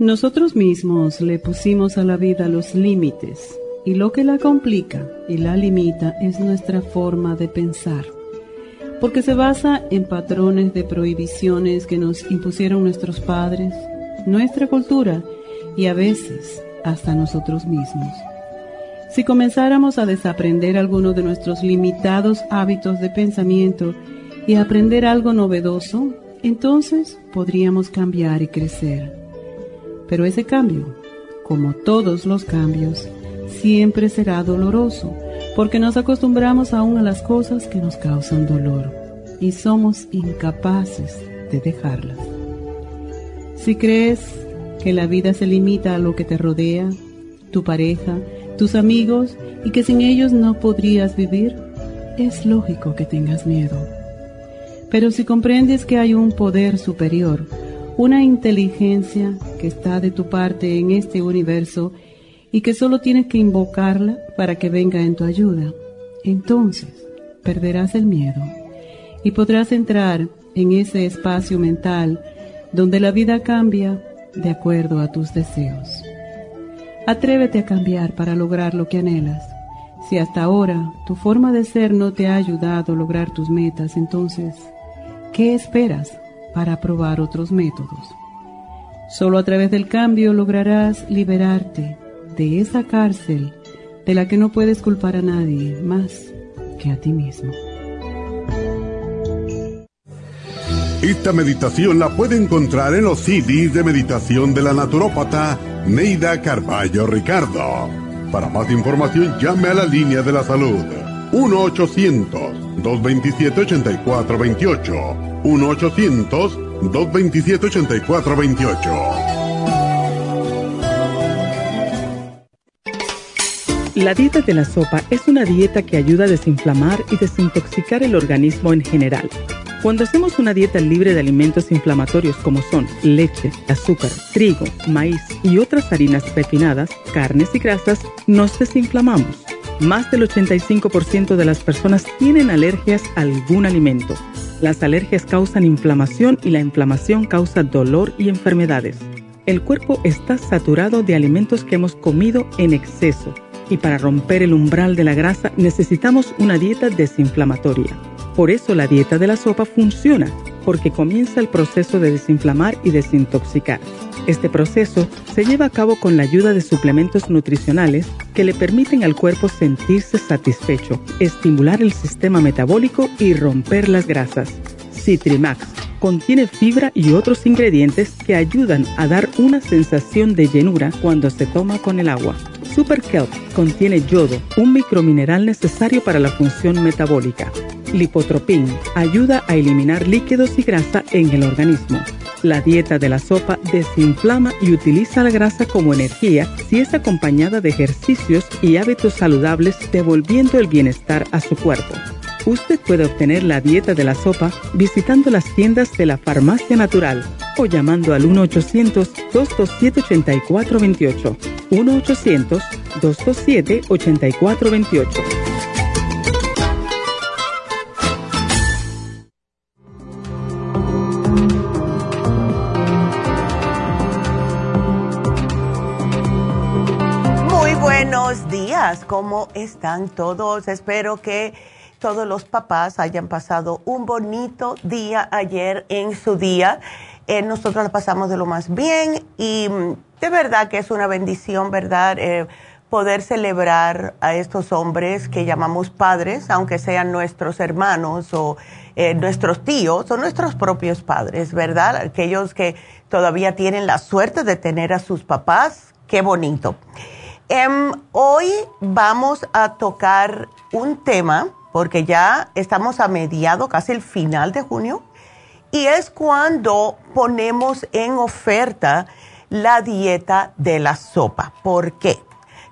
Nosotros mismos le pusimos a la vida los límites y lo que la complica y la limita es nuestra forma de pensar, porque se basa en patrones de prohibiciones que nos impusieron nuestros padres, nuestra cultura y a veces hasta nosotros mismos. Si comenzáramos a desaprender algunos de nuestros limitados hábitos de pensamiento y aprender algo novedoso, entonces podríamos cambiar y crecer. Pero ese cambio, como todos los cambios, siempre será doloroso, porque nos acostumbramos aún a las cosas que nos causan dolor y somos incapaces de dejarlas. Si crees que la vida se limita a lo que te rodea, tu pareja, tus amigos y que sin ellos no podrías vivir, es lógico que tengas miedo. Pero si comprendes que hay un poder superior, una inteligencia que está de tu parte en este universo y que solo tienes que invocarla para que venga en tu ayuda, entonces perderás el miedo y podrás entrar en ese espacio mental donde la vida cambia de acuerdo a tus deseos. Atrévete a cambiar para lograr lo que anhelas. Si hasta ahora tu forma de ser no te ha ayudado a lograr tus metas, entonces, ¿qué esperas para probar otros métodos. Solo a través del cambio lograrás liberarte de esa cárcel de la que no puedes culpar a nadie más que a ti mismo. Esta meditación la puede encontrar en los CDs de meditación de la naturópata Neida Carballo Ricardo. Para más información llame a la línea de la salud 1-800-227-8428 1-800-227-8428. La dieta de la sopa es una dieta que ayuda a desinflamar y desintoxicar el organismo en general. Cuando hacemos una dieta libre de alimentos inflamatorios como son leche, azúcar, trigo, maíz y otras harinas refinadas, carnes y grasas, nos desinflamamos. Más del 85% de las personas tienen alergias a algún alimento las alergias causan inflamación y la inflamación causa dolor y enfermedades. El cuerpo está saturado de alimentos que hemos comido en exceso y para romper el umbral de la grasa necesitamos una dieta desinflamatoria. Por eso la dieta de la sopa funciona, porque comienza el proceso de desinflamar y desintoxicar. Este proceso se lleva a cabo con la ayuda de suplementos nutricionales que le permiten al cuerpo sentirse satisfecho, estimular el sistema metabólico y romper las grasas. Citrimax contiene fibra y otros ingredientes que ayudan a dar una sensación de llenura cuando se toma con el agua. Super Kelp contiene yodo, un micromineral necesario para la función metabólica. Lipotropin ayuda a eliminar líquidos y grasa en el organismo. La dieta de la sopa desinflama y utiliza la grasa como energía si es acompañada de ejercicios y hábitos saludables devolviendo el bienestar a su cuerpo. Usted puede obtener la dieta de la sopa visitando las tiendas de la Farmacia Natural o llamando al 1-800-227-8428. 1-800-227-8428. ¿cómo están todos? Espero que todos los papás hayan pasado un bonito día ayer en su día. Eh, nosotros lo pasamos de lo más bien y mm, de verdad que es una bendición, ¿verdad? Eh, poder celebrar a estos hombres que llamamos padres, aunque sean nuestros hermanos o eh, nuestros tíos o nuestros propios padres, ¿verdad? Aquellos que todavía tienen la suerte de tener a sus papás, qué bonito. Em, hoy vamos a tocar un tema, porque ya estamos a mediado, casi el final de junio, Y es cuando ponemos en oferta la dieta de la sopa. ¿Por qué?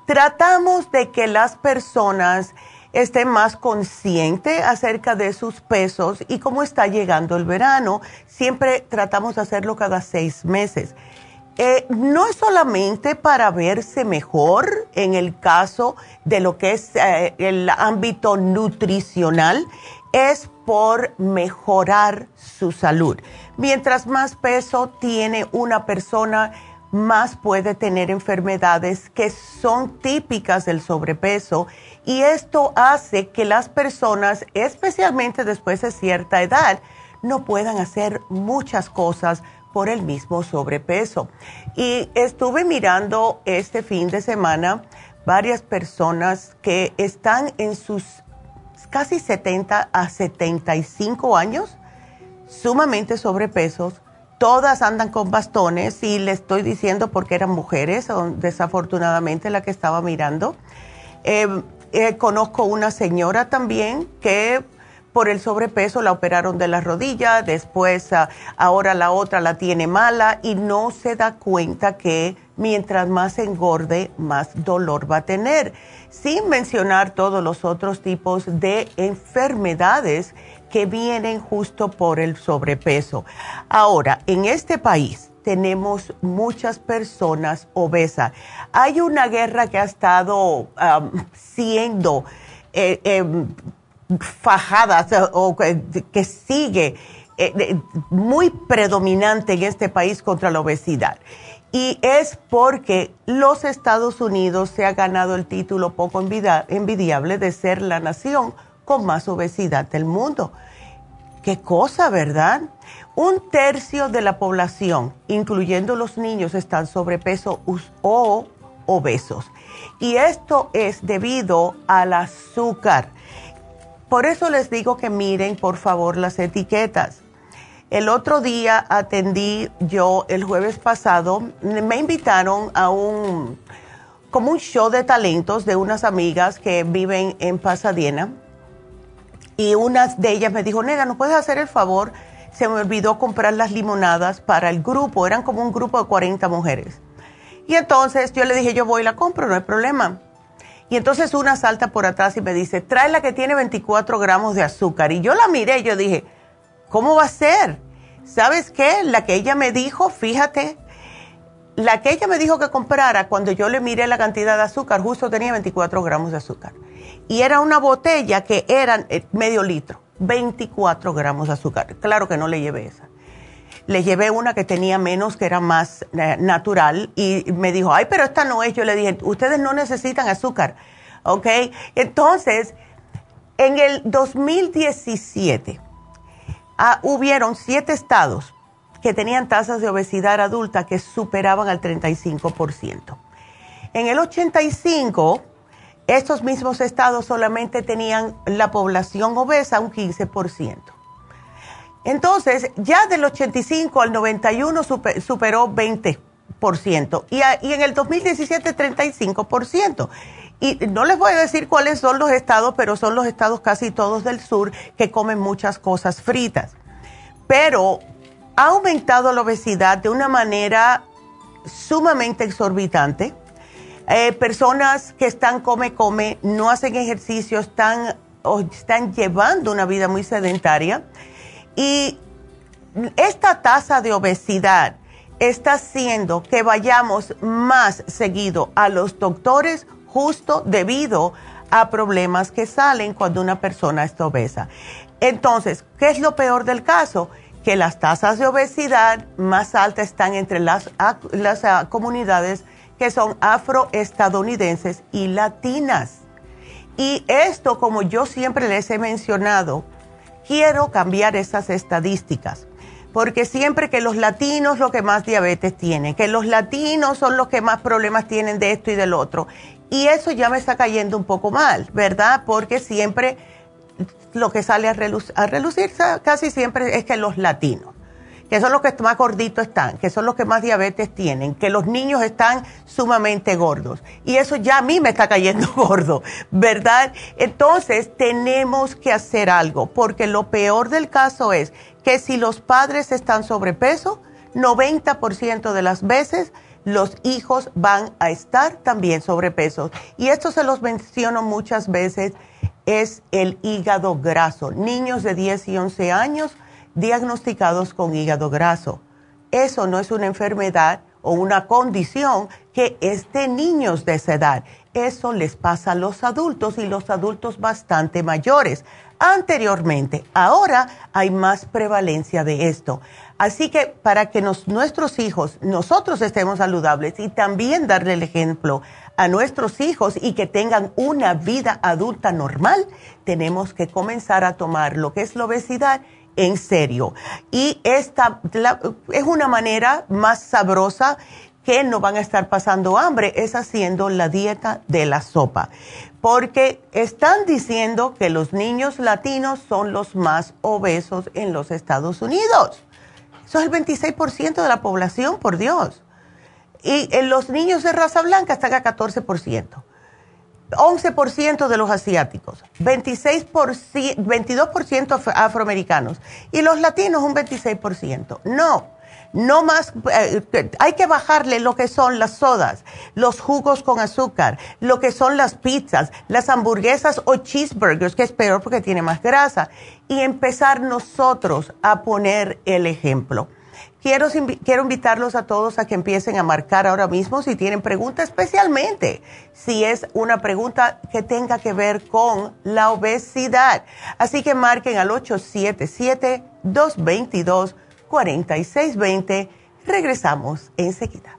Tratamos de que las personas estén más conscientes acerca de sus pesos y cómo está llegando el verano. Siempre tratamos de hacerlo cada seis meses. Eh, no es solamente para verse mejor en el caso de lo que es eh, el ámbito nutricional, es por mejorar su salud. Mientras más peso tiene una persona, más puede tener enfermedades que son típicas del sobrepeso y esto hace que las personas, especialmente después de cierta edad, no puedan hacer muchas cosas por el mismo sobrepeso. Y estuve mirando este fin de semana varias personas que están en sus casi 70 a 75 años, sumamente sobrepesos, todas andan con bastones y le estoy diciendo porque eran mujeres, desafortunadamente la que estaba mirando. Eh, eh, conozco una señora también que por el sobrepeso la operaron de la rodilla, después ah, ahora la otra la tiene mala y no se da cuenta que mientras más engorde, más dolor va a tener, sin mencionar todos los otros tipos de enfermedades que vienen justo por el sobrepeso. Ahora, en este país tenemos muchas personas obesas. Hay una guerra que ha estado siendo... Eh, em, fajadas o que, sigue eh, muy predominante en este país contra la obesidad. Y es porque los Estados Unidos se ha ganado el título poco envidiable de ser la nación con más obesidad del mundo. Qué cosa, ¿verdad? Un tercio de la población, incluyendo los niños, están sobrepeso o obesos. Y esto es debido al azúcar por eso les digo que miren por favor las etiquetas. El otro día atendí yo el jueves pasado, me invitaron a un como un show de talentos de unas amigas que viven en Pasadena y una de ellas me dijo, nena, ¿no puedes hacer el favor? Se me olvidó comprar las limonadas para el grupo, eran como un grupo de 40 mujeres. Y entonces yo le dije, yo voy y la compro, no hay problema. Y entonces una salta por atrás y me dice, trae la que tiene 24 gramos de azúcar. Y yo la miré y yo dije, ¿cómo va a ser? ¿Sabes qué? La que ella me dijo, fíjate, la que ella me dijo que comprara, cuando yo le miré la cantidad de azúcar, justo tenía 24 gramos de azúcar. Y era una botella que era eh, medio litro, 24 gramos de azúcar. Claro que no le llevé esa le llevé una que tenía menos, que era más eh, natural, y me dijo, ay, pero esta no es. Yo le dije, ustedes no necesitan azúcar, ¿ok? Entonces, en el 2017, ah, hubieron siete estados que tenían tasas de obesidad adulta que superaban al 35%. En el 85, estos mismos estados solamente tenían la población obesa un 15%. Entonces, ya del 85 al 91 superó 20% y, y en el 2017 35%. Y no les voy a decir cuáles son los estados, pero son los estados casi todos del sur que comen muchas cosas fritas. Pero ha aumentado la obesidad de una manera sumamente exorbitante. Eh, personas que están come, come, no hacen ejercicio, están, o están llevando una vida muy sedentaria y esta tasa de obesidad está haciendo que vayamos más seguido a los doctores justo debido a problemas que salen cuando una persona está obesa. Entonces, ¿qué es lo peor del caso? Que las tasas de obesidad más altas están entre las, las ah, comunidades que son afroestadounidenses y latinas. Y esto, como yo siempre les he mencionado, quiero cambiar esas estadísticas, porque siempre que los latinos lo que más diabetes tienen, que los latinos son los que más problemas tienen de esto y del otro. Y eso ya me está cayendo un poco mal, ¿verdad? Porque siempre lo que sale a, relucir, casi siempre es que los latinos, que son los que más gorditos están, que son los que más diabetes tienen, que los niños están sumamente gordos. Y eso ya a mí me está cayendo gordo, ¿verdad? Entonces tenemos que hacer algo, porque lo peor del caso es que si los padres están sobrepeso, 90% de las veces los hijos van a estar también sobrepeso. Y esto se los menciono muchas veces, es el hígado graso. Niños de 10 y 11 años diagnosticados con hígado graso. Eso no es una enfermedad o una condición que es de niños de esa edad. Eso les pasa a los adultos y los adultos bastante mayores. Anteriormente, ahora hay más prevalencia de esto. Así que para que nuestros hijos, nosotros estemos saludables y también darle el ejemplo a nuestros hijos y que tengan una vida adulta normal, tenemos que comenzar a tomar lo que es la obesidad en serio. Y esta es una manera más sabrosa que no van a estar pasando hambre, es haciendo la dieta de la sopa. Porque están diciendo que los niños latinos son los más obesos en los Estados Unidos. Eso es el 26% de la población, por Dios. Y en los niños de raza blanca están a 14%. 11% de los asiáticos, 26 22% afroamericanos y los latinos un 26%. No, no más, eh, hay que bajarle lo que son las sodas, los jugos con azúcar, lo que son las pizzas, las hamburguesas o cheeseburgers, que es peor porque tiene más grasa, y empezar nosotros a poner el ejemplo. Quiero, quiero invitarlos a todos a que empiecen a marcar ahora mismo si tienen preguntas, especialmente si es una pregunta que tenga que ver con la obesidad. Así que marquen al 877-222-4620. Regresamos enseguida.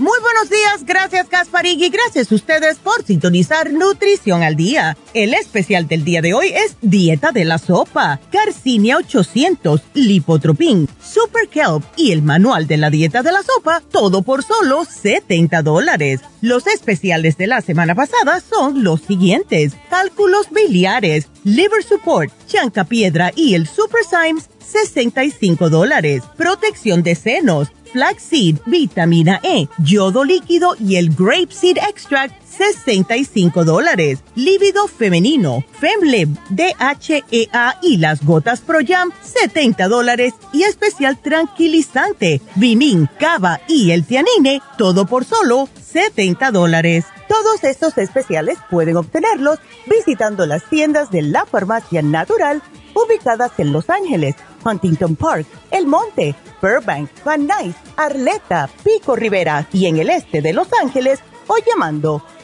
Muy buenos días, gracias Gasparín gracias a ustedes por sintonizar Nutrición al Día. El especial del día de hoy es Dieta de la Sopa, Garcinia 800, Lipotropin, Super Kelp y el Manual de la Dieta de la Sopa, todo por solo 70 dólares. Los especiales de la semana pasada son los siguientes, cálculos biliares, Liver Support, Chanca Piedra y el Super Symes, 65 dólares. Protección de senos, flaxseed, vitamina E, yodo líquido y el grape seed extract, 65 dólares. Lívido femenino, Femlib, DHEA y las gotas Pro Jam, 70 dólares. Y especial tranquilizante, Vimin, Cava y el Tianine, todo por solo 70 dólares. Todos estos especiales pueden obtenerlos visitando las tiendas de la farmacia natural ubicadas en Los Ángeles, Huntington Park, El Monte, Burbank, Van Nuys, Arleta, Pico Rivera y en el este de Los Ángeles o llamando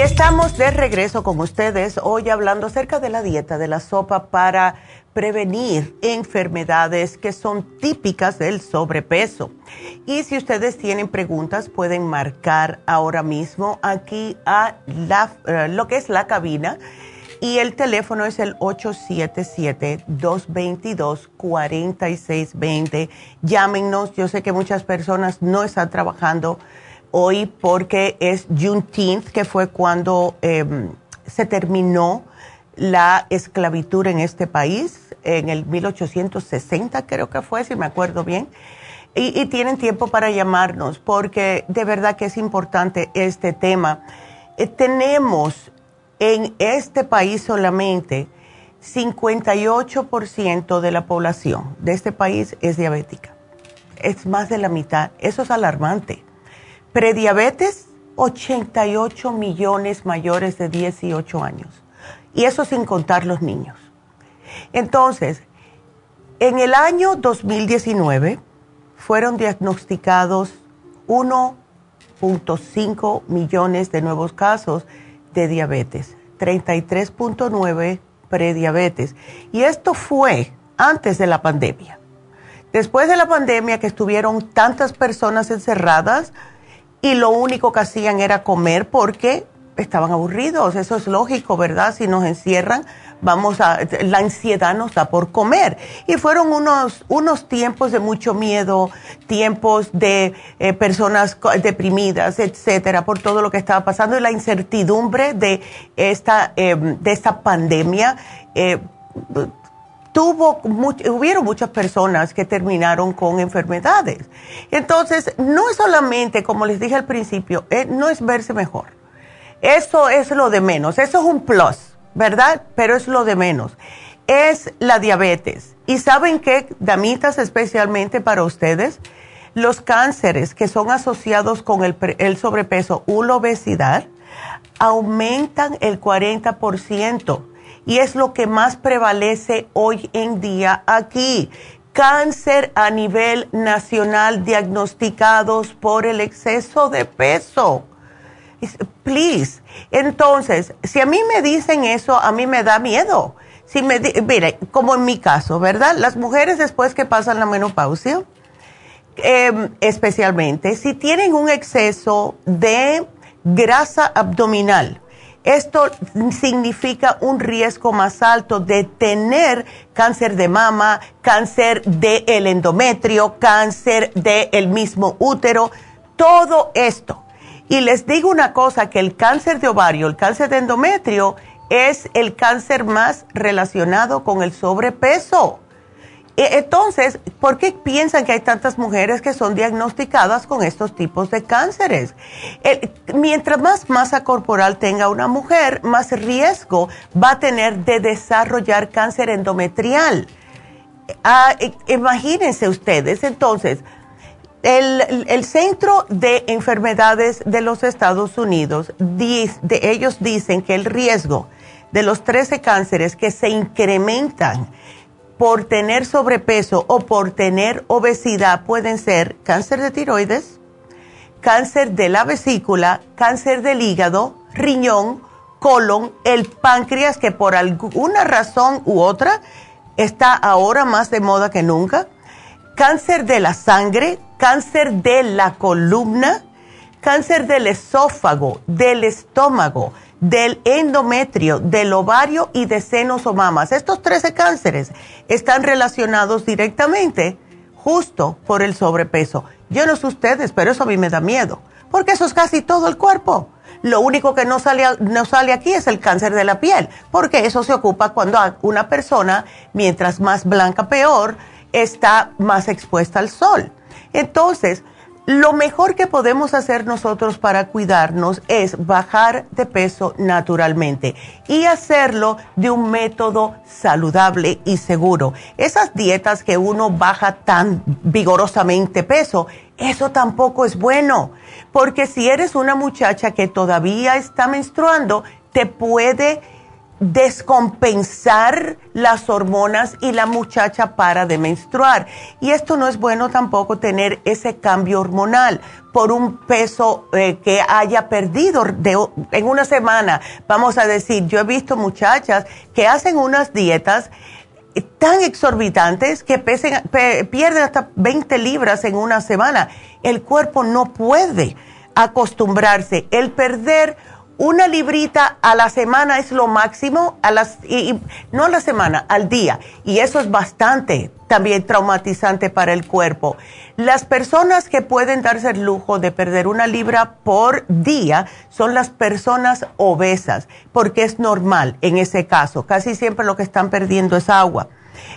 Estamos de regreso con ustedes hoy hablando acerca de la dieta de la sopa para prevenir enfermedades que son típicas del sobrepeso. Y si ustedes tienen preguntas, pueden marcar ahora mismo aquí a eh, lo que es la cabina. Y el teléfono es el 877-222-4620. Llámenos. Yo sé que muchas personas no están trabajando hoy porque es Juneteenth, que fue cuando em, se terminó la esclavitud en este país, en el 1860 creo que fue, si me acuerdo bien. Y, tienen tiempo para llamarnos porque de verdad que es importante este tema. Eh, tenemos en este país solamente 58% de la población de este país es diabética. Es más de la mitad. Eso es alarmante. Prediabetes, 88 millones mayores de 18 años. Y eso sin contar los niños. Entonces, en el año 2019 fueron diagnosticados 1.5 millones de nuevos casos de diabetes, 33.9 prediabetes. Y esto fue antes de la pandemia. Después de la pandemia que estuvieron tantas personas encerradas, y lo único que hacían era comer porque estaban aburridos. Eso es lógico, ¿verdad? Si nos encierran, vamos a, la ansiedad nos da por comer. Y fueron unos, unos tiempos de mucho miedo, tiempos de eh, personas deprimidas, etcétera, por todo lo que estaba pasando y la incertidumbre de esta, em, de esta pandemia. Eh, tuvo, hubieron muchas personas que terminaron con enfermedades. Entonces, no es solamente, como les dije al principio, no es verse mejor. Eso es lo de menos, eso es un plus, ¿verdad? Pero es lo de menos. Es la diabetes. Y saben qué, damitas, especialmente para ustedes, los cánceres que son asociados con el, el sobrepeso o la obesidad aumentan el 40% y es lo que más prevalece hoy en día aquí. Cáncer a nivel nacional diagnosticados por el exceso de peso. Please. Entonces, si a mí me dicen eso, a mí me da miedo. Si me mire, como en mi caso, ¿verdad? Las mujeres después que pasan la menopausia, em, especialmente, si tienen un exceso de grasa abdominal, esto significa un riesgo más alto de tener cáncer de mama, cáncer del endometrio, cáncer del mismo útero, todo esto. Y les digo una cosa, que el cáncer de ovario, el cáncer de endometrio, es el cáncer más relacionado con el sobrepeso. E, entonces, ¿por qué piensan que hay tantas mujeres que son diagnosticadas con estos tipos de cánceres? mientras más masa corporal tenga una mujer, más riesgo va a tener de desarrollar cáncer endometrial. Ah, imagínense ustedes, entonces, el, Centro de Enfermedades de los Estados Unidos, de ellos dicen que el riesgo de los 13 cánceres que se incrementan por tener sobrepeso o por tener obesidad pueden ser cáncer de tiroides, cáncer de la vesícula, cáncer del hígado, riñón, colon, el páncreas, que por alguna razón u otra está ahora más de moda que nunca, cáncer de la sangre, cáncer de la columna, cáncer del esófago, del estómago, del endometrio, del ovario y de senos o mamas. Estos 13 cánceres están relacionados directamente justo por el sobrepeso. Yo no sé ustedes, pero eso a mí me da miedo, porque eso es casi todo el cuerpo. Lo único que no sale, no sale aquí es el cáncer de la piel, porque eso se ocupa cuando una persona, mientras más blanca peor, está más expuesta al sol. Entonces, lo mejor que podemos hacer nosotros para cuidarnos es bajar de peso naturalmente y hacerlo de un método saludable y seguro. Esas dietas que uno baja tan vigorosamente peso, eso tampoco es bueno, porque si eres una muchacha que todavía está menstruando, te puede descompensar las hormonas y la muchacha para de menstruar. Y esto no es bueno tampoco tener ese cambio hormonal por un peso eh, que haya perdido en una semana. Vamos a decir, yo he visto muchachas que hacen unas dietas tan exorbitantes que pierden hasta 20 libras en una semana. El cuerpo no puede acostumbrarse. El perder una librita a la semana es lo máximo, a las, y, no a la semana, al día. Y eso es bastante también traumatizante para el cuerpo. Las personas que pueden darse el lujo de perder una libra por día son las personas obesas, porque es normal en ese caso. Casi siempre lo que están perdiendo es agua.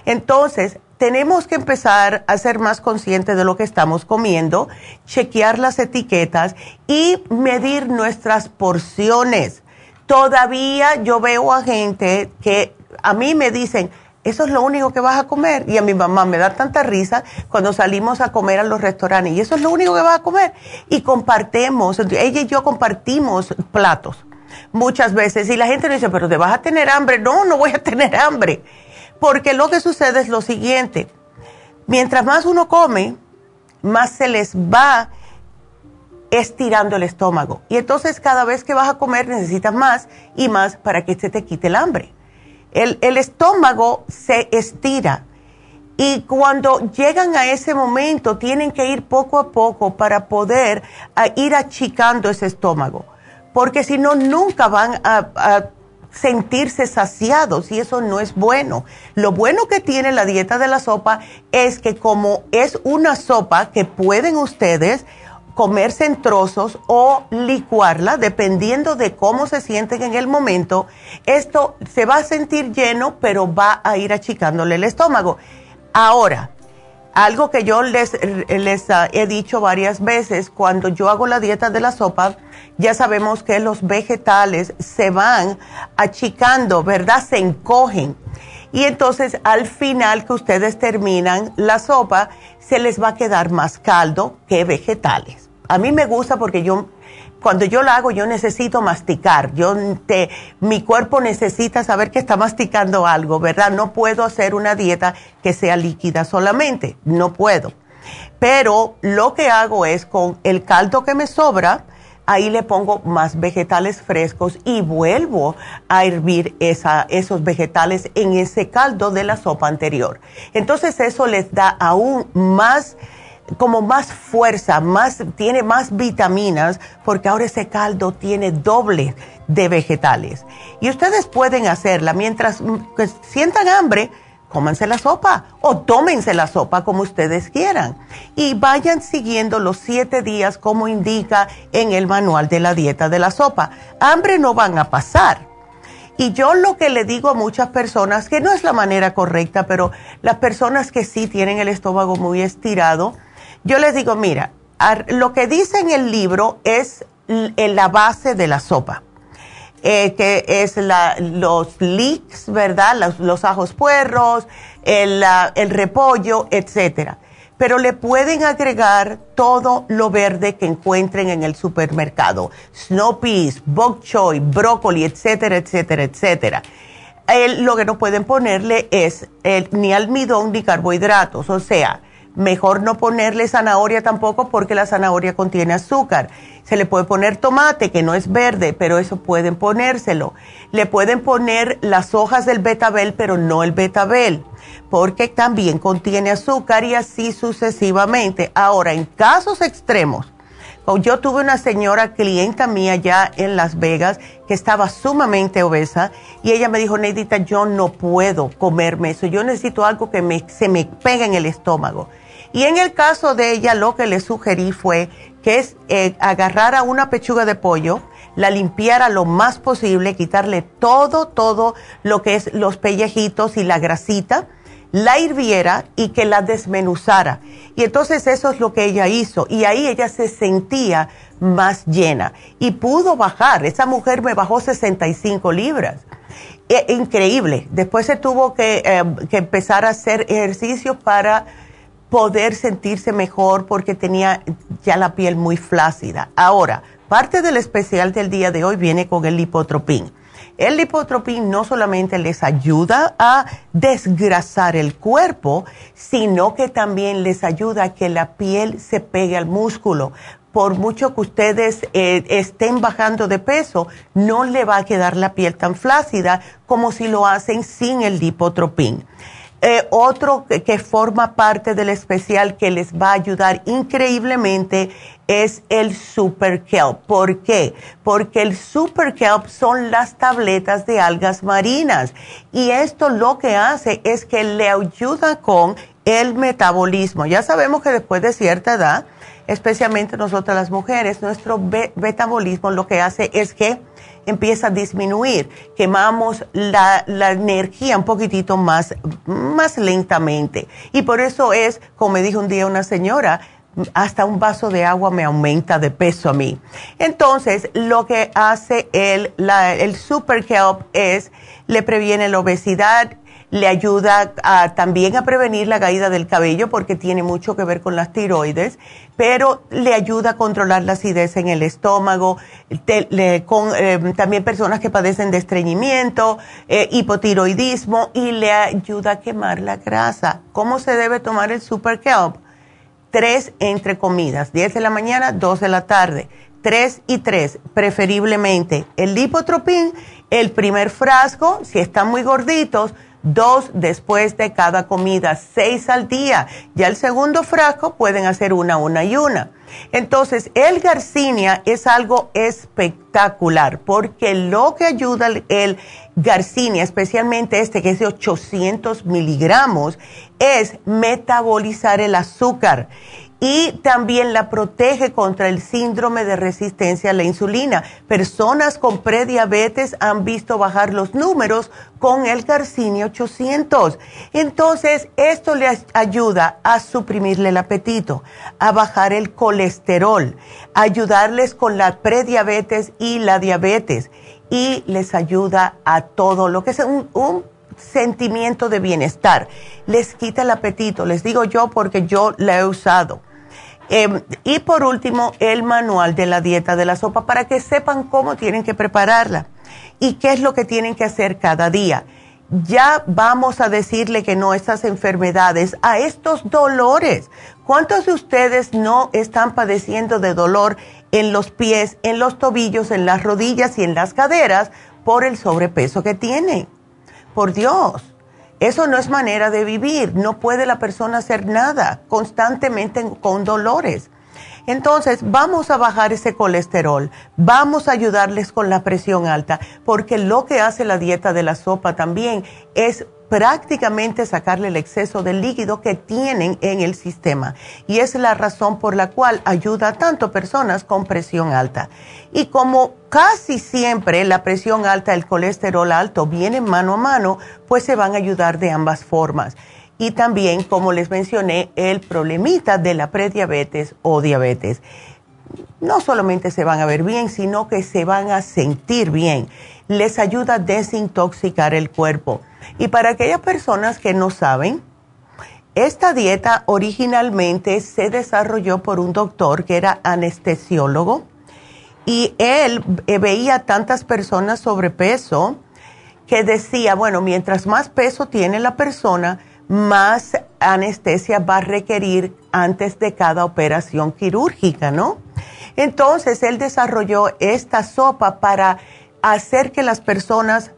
Entonces, tenemos que empezar a ser más conscientes de lo que estamos comiendo, chequear las etiquetas y medir nuestras porciones. Todavía yo veo a gente que a mí me dicen, eso es lo único que vas a comer. Y a mi mamá me da tanta risa cuando salimos a comer a los restaurantes. Y eso es lo único que vas a comer. Y compartimos, ella y yo compartimos platos muchas veces. Y la gente me dice, pero te vas a tener hambre. No, no voy a tener hambre porque lo que sucede es lo siguiente, mientras más uno come, más se les va estirando el estómago. Y entonces cada vez que vas a comer necesitas más y más para que se te quite el hambre. El, estómago se estira y cuando llegan a ese momento tienen que ir poco a poco para poder ir achicando ese estómago. Porque si no, nunca van a sentirse saciados y eso no es bueno. Lo bueno que tiene la dieta de la sopa es que como es una sopa que pueden ustedes comerse en trozos o licuarla, dependiendo de cómo se sienten en el momento, esto se va a sentir lleno, pero va a ir achicándole el estómago. Ahora, algo que yo les, ah, he dicho varias veces, cuando yo hago la dieta de la sopa, ya sabemos que los vegetales se van achicando, ¿verdad? Se encogen. Y entonces al final que ustedes terminan la sopa, se les va a quedar más caldo que vegetales. A mí me gusta porque yo cuando yo la hago, yo necesito masticar. Yo te, mi cuerpo necesita saber que está masticando algo, ¿verdad? No puedo hacer una dieta que sea líquida solamente, no puedo. Pero lo que hago es con el caldo que me sobra, ahí le pongo más vegetales frescos y vuelvo a hervir esa, esos vegetales en ese caldo de la sopa anterior. Entonces eso les da aún más como más fuerza, más, tiene más vitaminas, porque ahora ese caldo tiene doble de vegetales. Y ustedes pueden hacerla mientras sientan hambre, cómanse la sopa o tómense la sopa como ustedes quieran. Y vayan siguiendo los siete días como indica en el manual de la dieta de la sopa. Hambre no van a pasar. Y yo lo que le digo a muchas personas, que no es la manera correcta, pero las personas que sí tienen el estómago muy estirado, yo les digo, mira, lo que dice en el libro es la base de la sopa, eh, que es los leeks, ¿verdad? Los, ajos puerros, el, el repollo, etcétera. Pero le pueden agregar todo lo verde que encuentren en el supermercado. Snow peas, bok choy, brócoli, etcétera, etcétera, etcétera. lo que no pueden ponerle es ni almidón ni carbohidratos, o sea, Mejor no ponerle zanahoria tampoco porque la zanahoria contiene azúcar. Se le puede poner tomate, que no es verde, pero eso pueden ponérselo. Le pueden poner las hojas del betabel, pero no el betabel, porque también contiene azúcar y así sucesivamente. Ahora, en casos extremos, yo tuve una señora clienta mía ya en Las Vegas que estaba sumamente obesa y ella me dijo, Neidita, yo no puedo comerme eso, yo necesito algo que se me pegue en el estómago. Y en el caso de ella, lo que le sugerí fue que es eh, agarrar a una pechuga de pollo, la limpiara lo más posible, quitarle todo, todo lo que es los pellejitos y la grasita, la hirviera y que la desmenuzara. Y entonces eso es lo que ella hizo. Y ahí ella se sentía más llena y pudo bajar. Esa mujer me bajó 65 libras. E, increíble. Después se tuvo que, eh, que empezar a hacer ejercicio para poder sentirse mejor porque tenía ya la piel muy flácida. Ahora, parte del especial del día de hoy viene con el lipotropín. El lipotropín no solamente les ayuda a desgrasar el cuerpo, sino que también les ayuda a que la piel se pegue al músculo. Por mucho que ustedes eh, estén bajando de peso, no le va a quedar la piel tan flácida como si lo hacen sin el lipotropín. Eh, otro que, forma parte del especial que les va a ayudar increíblemente es el Super Kelp. ¿Por qué? Porque el Super Kelp son las tabletas de algas marinas y esto lo que hace es que le ayuda con el metabolismo. Ya sabemos que después de cierta edad, especialmente nosotras las mujeres, nuestro metabolismo lo que hace es que empieza a disminuir, quemamos la, la, energía un poquitito más, más lentamente. Y por eso es, como me dijo un día una señora, hasta un vaso de agua me aumenta de peso a mí. Entonces, lo que hace el, la, el Super Help es, le previene la obesidad, le ayuda también a prevenir la caída del cabello porque tiene mucho que ver con las tiroides, pero le ayuda a controlar la acidez en el estómago, con eh, también personas que padecen de estreñimiento, eh, hipotiroidismo y le ayuda a quemar la grasa. ¿Cómo se debe tomar el Super Kelp? Tres entre comidas, 10 de la mañana, 2 de la tarde. Tres y tres, preferiblemente. El lipotropín, el primer frasco, si están muy gorditos, dos después de cada comida, seis al día. Ya el segundo frasco pueden hacer una, una y una. Entonces, el Garcinia es algo espectacular porque lo que ayuda el, Garcinia, especialmente este que es de 800 miligramos, es metabolizar el azúcar y también la protege contra el síndrome de resistencia a la insulina. Personas con prediabetes han visto bajar los números con el Garcinia 800. Entonces, esto les ayuda a suprimirle el apetito, a bajar el colesterol, ayudarles con la prediabetes y la diabetes y les ayuda a todo lo que es un, un sentimiento de bienestar. Les quita el apetito, les digo yo porque yo la he usado. Em, y por último, el manual de la dieta de la sopa para que sepan cómo tienen que prepararla y qué es lo que tienen que hacer cada día. Ya vamos a decirle que no a estas enfermedades, a estos dolores. ¿Cuántos de ustedes no están padeciendo de dolor en los pies, en los tobillos, en las rodillas y en las caderas por el sobrepeso que tienen? Por Dios. Eso no es manera de vivir. No puede la persona hacer nada constantemente con dolores. Entonces, vamos a bajar ese colesterol, vamos a ayudarles con la presión alta, porque lo que hace la dieta de la sopa también es prácticamente sacarle el exceso de líquido que tienen en el sistema. Y es la razón por la cual ayuda a tanto personas con presión alta. Y como casi siempre la presión alta, el colesterol alto vienen mano a mano, pues se van a ayudar de ambas formas. Y también, como les mencioné, el problemita de la prediabetes o diabetes. No solamente se van a ver bien, sino que se van a sentir bien. Les ayuda a desintoxicar el cuerpo y para aquellas personas que no saben, esta dieta originalmente se desarrolló por un doctor que era anestesiólogo y él eh, veía tantas personas sobrepeso que decía, bueno, mientras más peso tiene la persona, más anestesia va a requerir antes de cada operación quirúrgica, ¿no? Entonces él desarrolló esta sopa para hacer que las personas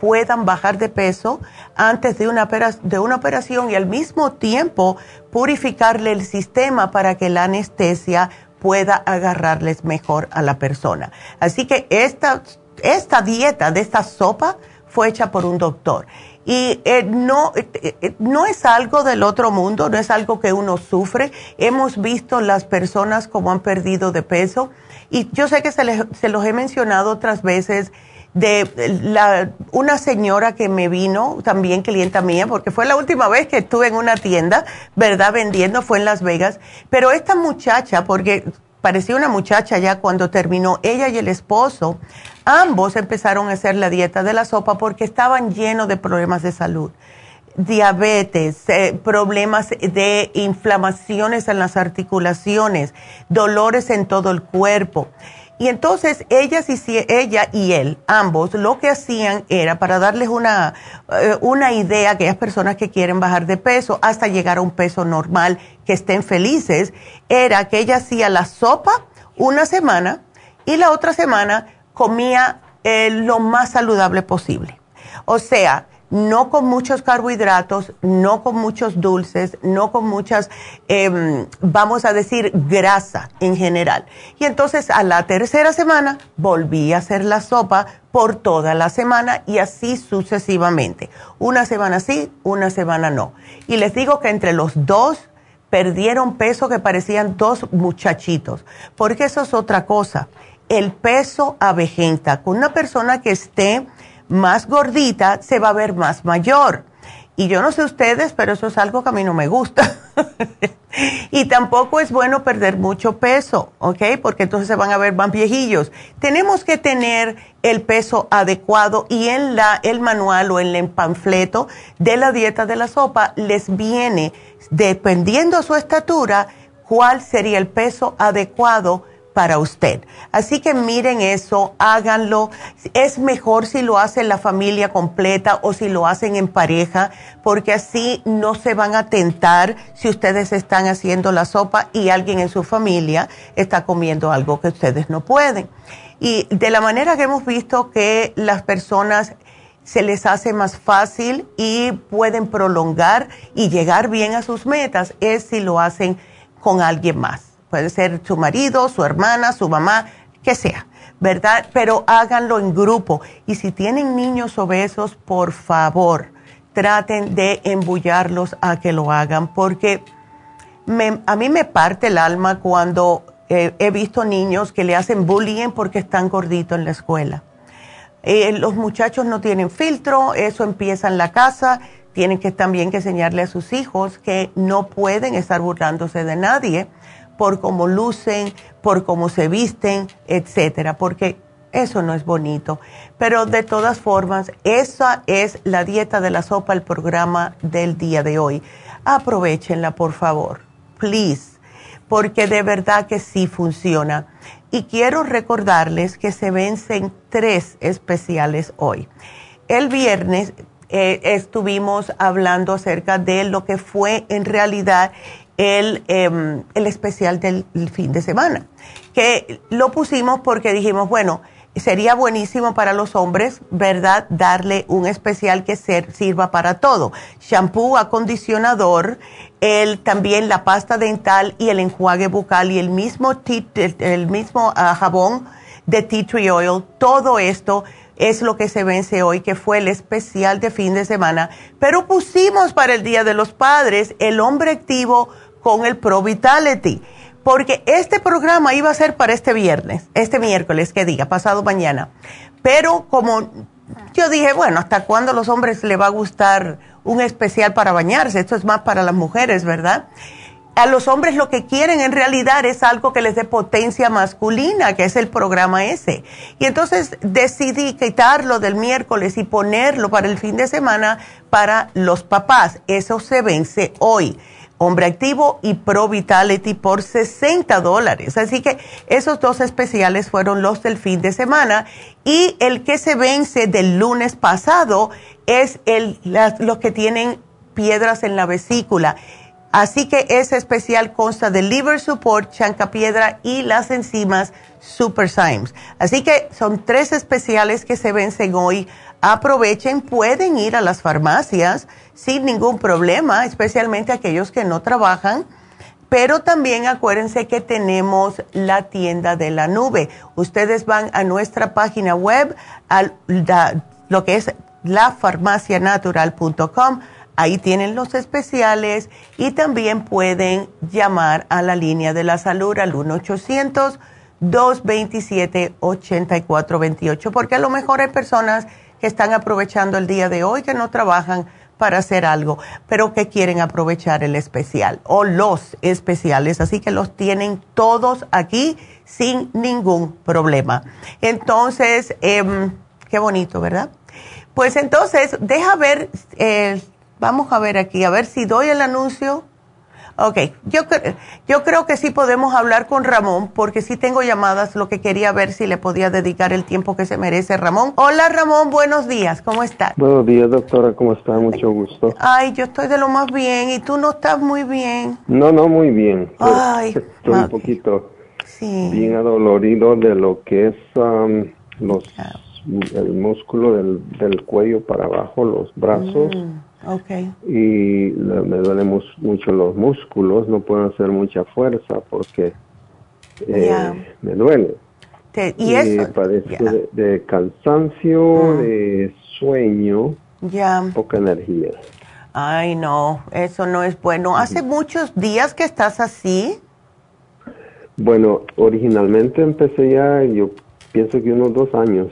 puedan bajar de peso antes de una, de una operación y al mismo tiempo purificarle el sistema para que la anestesia pueda agarrarles mejor a la persona. Así que esta, esta dieta de esta sopa fue hecha por un doctor. Y eh, no, eh, eh, no es algo del otro mundo, no es algo que uno sufre. Hemos visto las personas como han perdido de peso. Y yo sé que se, se los he mencionado otras veces de la, una señora que me vino, también clienta mía, porque fue la última vez que estuve en una tienda, ¿verdad? Vendiendo, fue en Las Vegas. Pero esta muchacha, porque parecía una muchacha ya cuando terminó, ella y el esposo, ambos empezaron a hacer la dieta de la sopa porque estaban llenos de problemas de salud diabetes, eh, problemas de inflamaciones en las articulaciones, dolores en todo el cuerpo Y entonces ella, ella y él, ambos, lo que hacían era para darles una, eh, una idea a aquellas personas que quieren bajar de peso hasta llegar a un peso normal, que estén felices, era que ella hacía la sopa una semana y la otra semana comía eh, lo más saludable posible. O sea, no con muchos carbohidratos, no con muchos dulces, no con muchas, em, vamos a decir, grasa en general. Y entonces a la tercera semana volví a hacer la sopa por toda la semana y así sucesivamente. Una semana sí, una semana no. Y les digo que entre los dos perdieron peso que parecían dos muchachitos, porque eso es otra cosa. El peso avejenta. Con una persona que esté más gordita se va a ver más mayor. Y yo no sé ustedes, pero eso es algo que a mí no me gusta. y tampoco es bueno perder mucho peso, ¿ok? Porque entonces se van a ver más viejillos. Tenemos que tener el peso adecuado y en la, el manual o en el panfleto de la dieta de la sopa les viene, dependiendo su estatura, cuál sería el peso adecuado para usted. Así que miren eso, háganlo. Es mejor si lo hacen la familia completa o si lo hacen en pareja, porque así no se van a tentar si ustedes están haciendo la sopa y alguien en su familia está comiendo algo que ustedes no pueden. Y de la manera que hemos visto que las personas se les hace más fácil y pueden prolongar y llegar bien a sus metas es si lo hacen con alguien más Puede ser su marido, su hermana, su mamá, que sea, ¿verdad? Pero háganlo en grupo. Y si tienen niños obesos, por favor, traten de embullarlos a que lo hagan, porque a mí me parte el alma cuando eh, he visto niños que le hacen bullying porque están gorditos en la escuela. Eh, los muchachos no tienen filtro, eso empieza en la casa, tienen que también que enseñarle a sus hijos que no pueden estar burlándose de nadie por cómo lucen, por cómo se visten, etcétera, porque eso no es bonito. Pero de todas formas, esa es la dieta de la sopa, el programa del día de hoy. Aprovechenla, por favor, please, porque de verdad que sí funciona. Y quiero recordarles que se vencen tres especiales hoy. El viernes eh, estuvimos hablando acerca de lo que fue en realidad el, em, el especial del fin de semana, que lo pusimos porque dijimos, bueno, sería buenísimo para los hombres, ¿verdad? Darle un especial que sirva para todo. Shampoo, acondicionador, el, también la pasta dental y el enjuague bucal y el mismo, el, mismo ah, jabón de tea tree oil, todo esto es lo que se vence hoy, que fue el especial de fin de semana. Pero pusimos para el Día de los Padres el hombre activo con el Pro Vitality, porque este programa iba a ser para este viernes, este miércoles, que diga, pasado mañana. Pero como yo dije, bueno, ¿hasta cuándo a los hombres le va a gustar un especial para bañarse? Esto es más para las mujeres, ¿verdad? A los hombres lo que quieren en realidad es algo que les dé potencia masculina, que es el programa ese. Y entonces decidí quitarlo del miércoles y ponerlo para el fin de semana para los papás. Eso se vence hoy. Hombre Activo y Pro Vitality por 60 dólares. Así que esos dos especiales fueron los del fin de semana y el que se vence del lunes pasado es el, los que tienen piedras en la vesícula. Así que ese especial consta de liver support, chancapiedra y las enzimas Super Symes. Así que son tres especiales que se vencen hoy. Aprovechen, pueden ir a las farmacias sin ningún problema, especialmente aquellos que no trabajan. Pero también acuérdense que tenemos la tienda de la nube. Ustedes van a nuestra página web, a lo que es lafarmacianatural.com. Ahí tienen los especiales y también pueden llamar a la línea de la salud al 1-800-227-8428, porque a lo mejor hay personas que están aprovechando el día de hoy que no trabajan para hacer algo, pero que quieren aprovechar el especial o los especiales. Así que los tienen todos aquí sin ningún problema. Entonces, em, qué bonito, ¿verdad? Pues entonces, deja ver, eh, vamos a ver aquí, a ver si doy el anuncio. Ok, yo, yo creo que sí podemos hablar con Ramón porque sí tengo llamadas, lo que quería ver si le podía dedicar el tiempo que se merece Ramón. Hola Ramón, buenos días, ¿cómo estás? Buenos días doctora, ¿cómo está? Mucho gusto. Ay, yo estoy de lo más bien y tú no estás muy bien. No, no, muy bien. Ay, estoy un poquito bien adolorido de lo que es um, los, el músculo del, del, cuello para abajo, los brazos. Mm. Okay. Y me duelen mucho los músculos, no puedo hacer mucha fuerza porque eh, me duele. y, eso. Padezco de, cansancio, mm. de sueño, poca energía. Ay, no, eso no es bueno. ¿Hace muchos días que estás así? Bueno, originalmente empecé ya, yo pienso que unos dos años.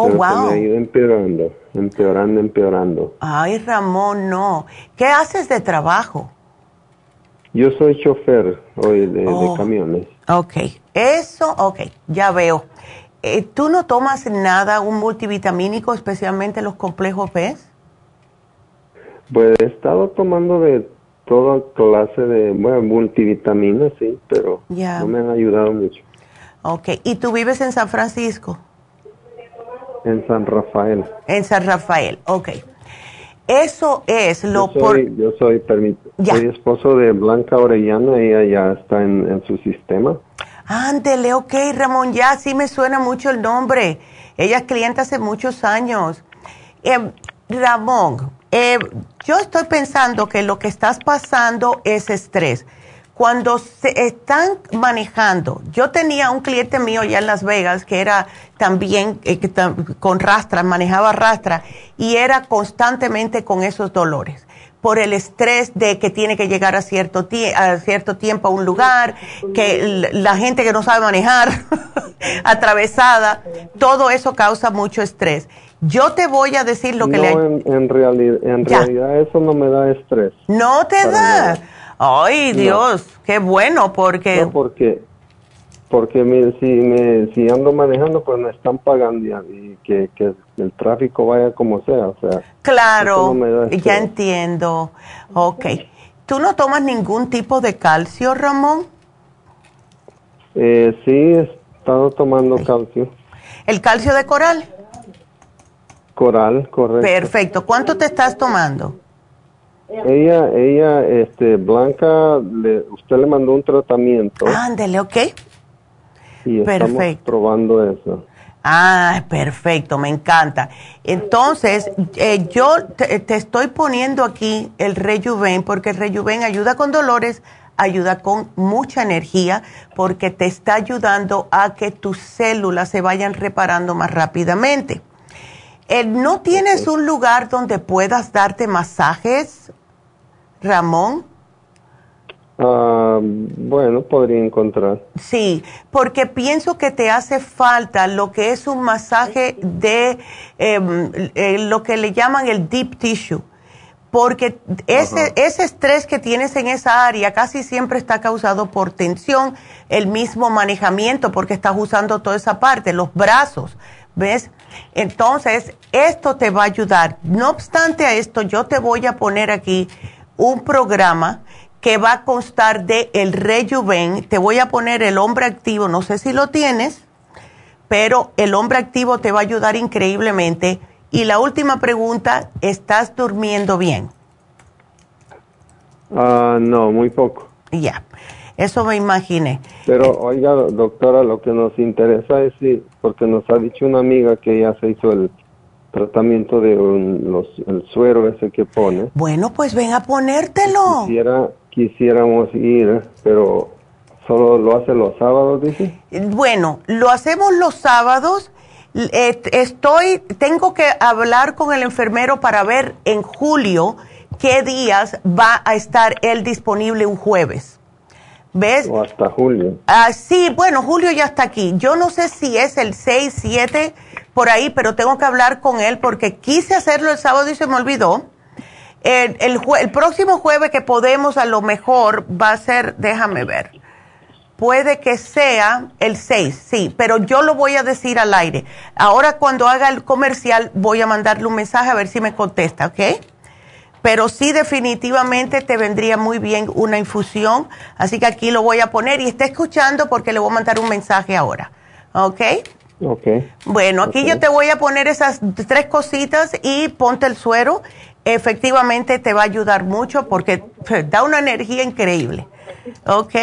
Oh, wow. me ha ido empeorando, empeorando, empeorando. Ay, Ramón, no. ¿Qué haces de trabajo? Yo soy chofer hoy de, oh. camiones. Ok, eso, ok, ya veo. Eh, ¿Tú no tomas nada, un multivitamínico, especialmente los complejos B? Pues he estado tomando de toda clase de, bueno, multivitaminas, sí, pero no me han ayudado mucho. Ok, ¿y tú vives en San Francisco? En San Rafael. En San Rafael, ok. Eso es lo yo soy, Yo soy, soy esposo de Blanca Orellana, ella ya está en, su sistema. Ándele, ok, Ramón, ya sí me suena mucho el nombre. Ella es cliente hace muchos años. Eh, Ramón, eh, yo estoy pensando que lo que estás pasando es estrés cuando se están manejando, yo tenía un cliente mío ya en Las Vegas que era también eh, con rastra, manejaba rastra y era constantemente con esos dolores por el estrés de que tiene que llegar a cierto, a cierto tiempo a un lugar, que la gente que no sabe manejar, atravesada, todo eso causa mucho estrés. Yo te voy a decir lo que le... En, en, en realidad eso no me da estrés. No te da. Ay, Dios, qué bueno, porque... No, porque, porque si, me, si ando manejando, pues me están pagando y que, que el tráfico vaya como sea, o sea... Claro, ya entiendo. Ok. ¿Tú no tomas ningún tipo de calcio, Ramón? Eh, sí, he estado tomando calcio. ¿El calcio de coral? Coral, correcto. Perfecto. ¿Cuánto te estás tomando? Ella, ella, este, Blanca, le, usted le mandó un tratamiento. Ándele, ok. Y estamos probando eso. Ah, perfecto, me encanta. Entonces, eh, yo te, estoy poniendo aquí el Rejuven porque el Rejuven ayuda con dolores, ayuda con mucha energía porque te está ayudando a que tus células se vayan reparando más rápidamente. Eh, ¿No tienes un lugar donde puedas darte masajes Ramón? Ah, bueno, podría encontrar. Sí, porque pienso que te hace falta lo que es un masaje de em, eh, lo que le llaman el deep tissue, porque ese, ese estrés que tienes en esa área casi siempre está causado por tensión, el mismo manejamiento, porque estás usando toda esa parte, los brazos, ¿ves? Entonces, esto te va a ayudar. No obstante a esto, yo te voy a poner aquí un programa que va a constar de el rejuven. Te voy a poner el hombre activo, no sé si lo tienes, pero el hombre activo te va a ayudar increíblemente. Y la última pregunta, ¿estás durmiendo bien? Ah, no, muy poco. Ya, eso me imaginé. Pero eh, oiga, doctora, lo que nos interesa es si, porque nos ha dicho una amiga que ya se hizo el tratamiento de los, el suero ese que pone. Bueno, pues ven a ponértelo. Quisiera, quisiéramos ir, pero solo lo hace los sábados, dice. Bueno, lo hacemos los sábados. Estoy, tengo que hablar con el enfermero para ver en julio qué días va a estar él disponible un jueves. ¿Ves? O hasta julio. Ah, sí, bueno, julio ya está aquí. Yo no sé si es el 6, 7 por ahí, pero tengo que hablar con él porque quise hacerlo el sábado y se me olvidó. El, próximo jueves que podemos a lo mejor va a ser, déjame ver, puede que sea el 6, sí, pero yo lo voy a decir al aire. Ahora cuando haga el comercial voy a mandarle un mensaje a ver si me contesta, ¿ok? pero sí definitivamente te vendría muy bien una infusión. Así que aquí lo voy a poner y está escuchando porque le voy a mandar un mensaje ahora. ¿Ok? Ok. Bueno, aquí yo te voy a poner esas tres cositas y ponte el suero. Efectivamente te va a ayudar mucho porque da una energía increíble. ¿Ok?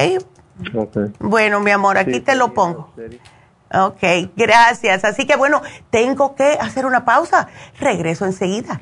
Ok. Bueno, mi amor, aquí te lo pongo. Ok, gracias. Así que bueno, tengo que hacer una pausa. Regreso enseguida.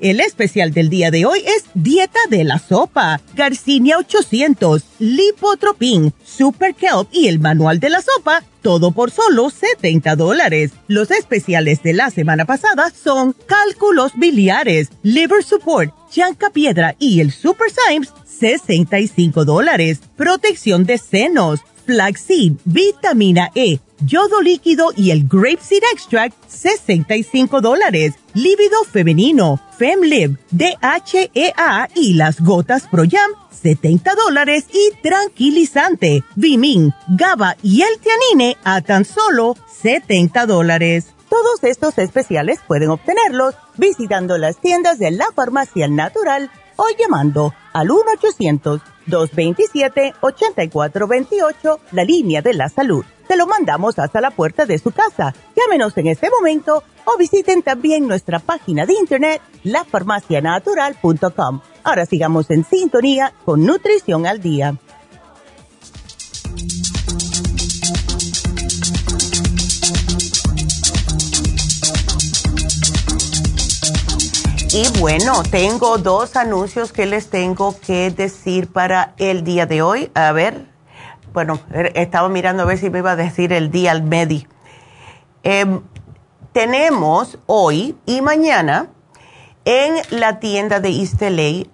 El especial del día de hoy es Dieta de la Sopa, Garcinia 800, Lipotropin, Super Kelp y el Manual de la Sopa, todo por solo 70 dólares. Los especiales de la semana pasada son Cálculos Biliares, Liver Support, Chanca Piedra y el Super Symes, 65 dólares. Protección de senos, Flaxseed, Vitamina E, yodo líquido y el grapeseed extract, 65 dólares. Lívido femenino, FemLib, DHEA y las gotas Pro Jam, 70 dólares. Y tranquilizante, Vimin, GABA y el Tianine a tan solo 70 dólares. Todos estos especiales pueden obtenerlos visitando las tiendas de la farmacia natural o llamando al 1 800 227-8428, la línea de la salud. Te lo mandamos hasta la puerta de su casa. Llámenos en este momento o visiten también nuestra página de internet, lafarmacianatural.com. Ahora sigamos en sintonía con Nutrición al Día. Y bueno, tengo dos anuncios que les tengo que decir para el día de hoy. A ver, bueno, estaba mirando a ver si me iba a decir el día al Medi. Em, tenemos hoy y mañana en la tienda de East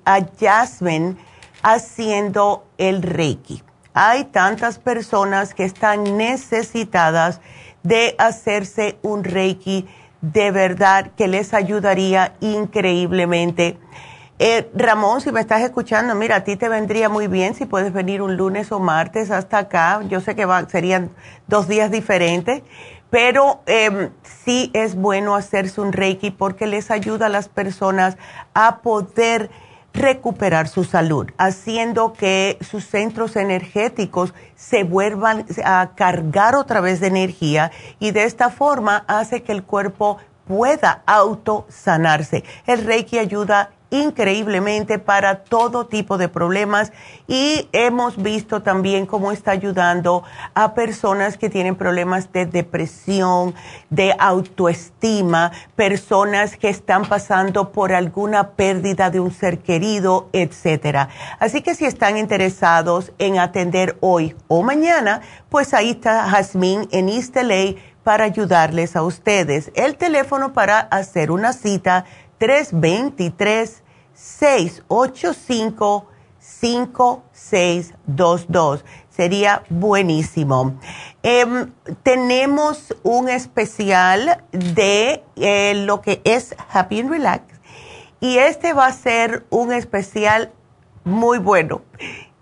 a Jasmine haciendo el Reiki. Hay tantas personas que están necesitadas de hacerse un Reiki de verdad que les ayudaría increíblemente. Eh, Ramón, si me estás escuchando, mira, a ti te vendría muy bien si puedes venir un lunes o martes hasta acá. Yo sé que serían dos días diferentes, pero em, sí es bueno hacerse un reiki porque les ayuda a las personas a poder recuperar su salud, haciendo que sus centros energéticos se vuelvan a cargar otra vez de energía y de esta forma hace que el cuerpo pueda autosanarse. El Reiki ayuda increíblemente para todo tipo de problemas y hemos visto también cómo está ayudando a personas que tienen problemas de depresión, de autoestima, personas que están pasando por alguna pérdida de un ser querido, etcétera. Así que si están interesados en atender hoy o mañana, pues ahí está Jazmín en East para ayudarles a ustedes. El teléfono para hacer una cita 323 685 5622. Sería buenísimo. Em, tenemos un especial de eh, lo que es Happy and Relax. Y este va a ser un especial muy bueno.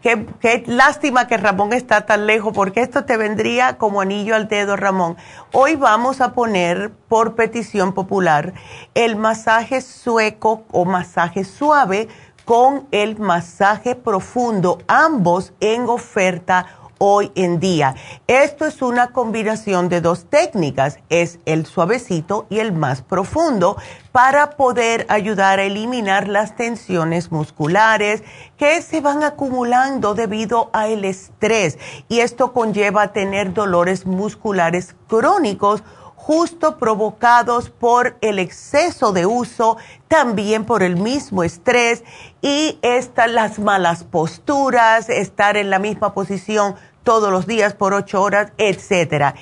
Qué, lástima que Ramón está tan lejos porque esto te vendría como anillo al dedo, Ramón. Hoy vamos a poner por petición popular el masaje sueco o masaje suave con el masaje profundo, ambos en oferta hoy en día. Esto es una combinación de dos técnicas, es el suavecito y el más profundo, para poder ayudar a eliminar las tensiones musculares que se van acumulando debido al estrés. Y esto conlleva tener dolores musculares crónicos justo provocados por el exceso de uso, también por el mismo estrés y estas las malas posturas, estar en la misma posición todos los días por ocho horas, etcétera.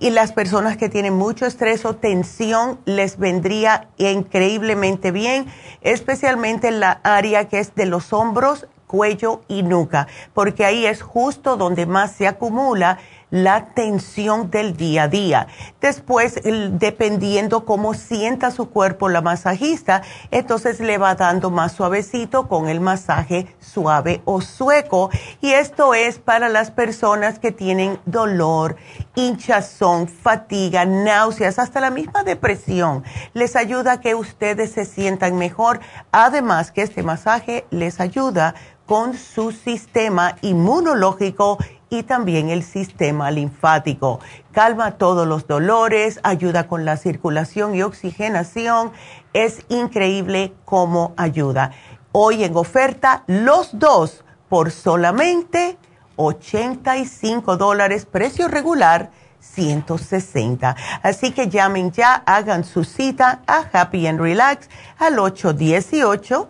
Y las personas que tienen mucho estrés o tensión les vendría increíblemente bien, especialmente en la área que es de los hombros, cuello y nuca, porque ahí es justo donde más se acumula la tensión del día a día. Después, dependiendo cómo sienta su cuerpo la masajista, entonces le va dando más suavecito con el masaje suave o sueco. Y esto es para las personas que tienen dolor, hinchazón, fatiga, náuseas, hasta la misma depresión. Les ayuda a que ustedes se sientan mejor. Además que este masaje les ayuda con su sistema inmunológico y también el sistema linfático. Calma todos los dolores, ayuda con la circulación y oxigenación. Es increíble cómo ayuda. Hoy en oferta los dos por solamente 85 dólares, precio regular 160. Así que llamen ya, hagan su cita a Happy and Relax al 818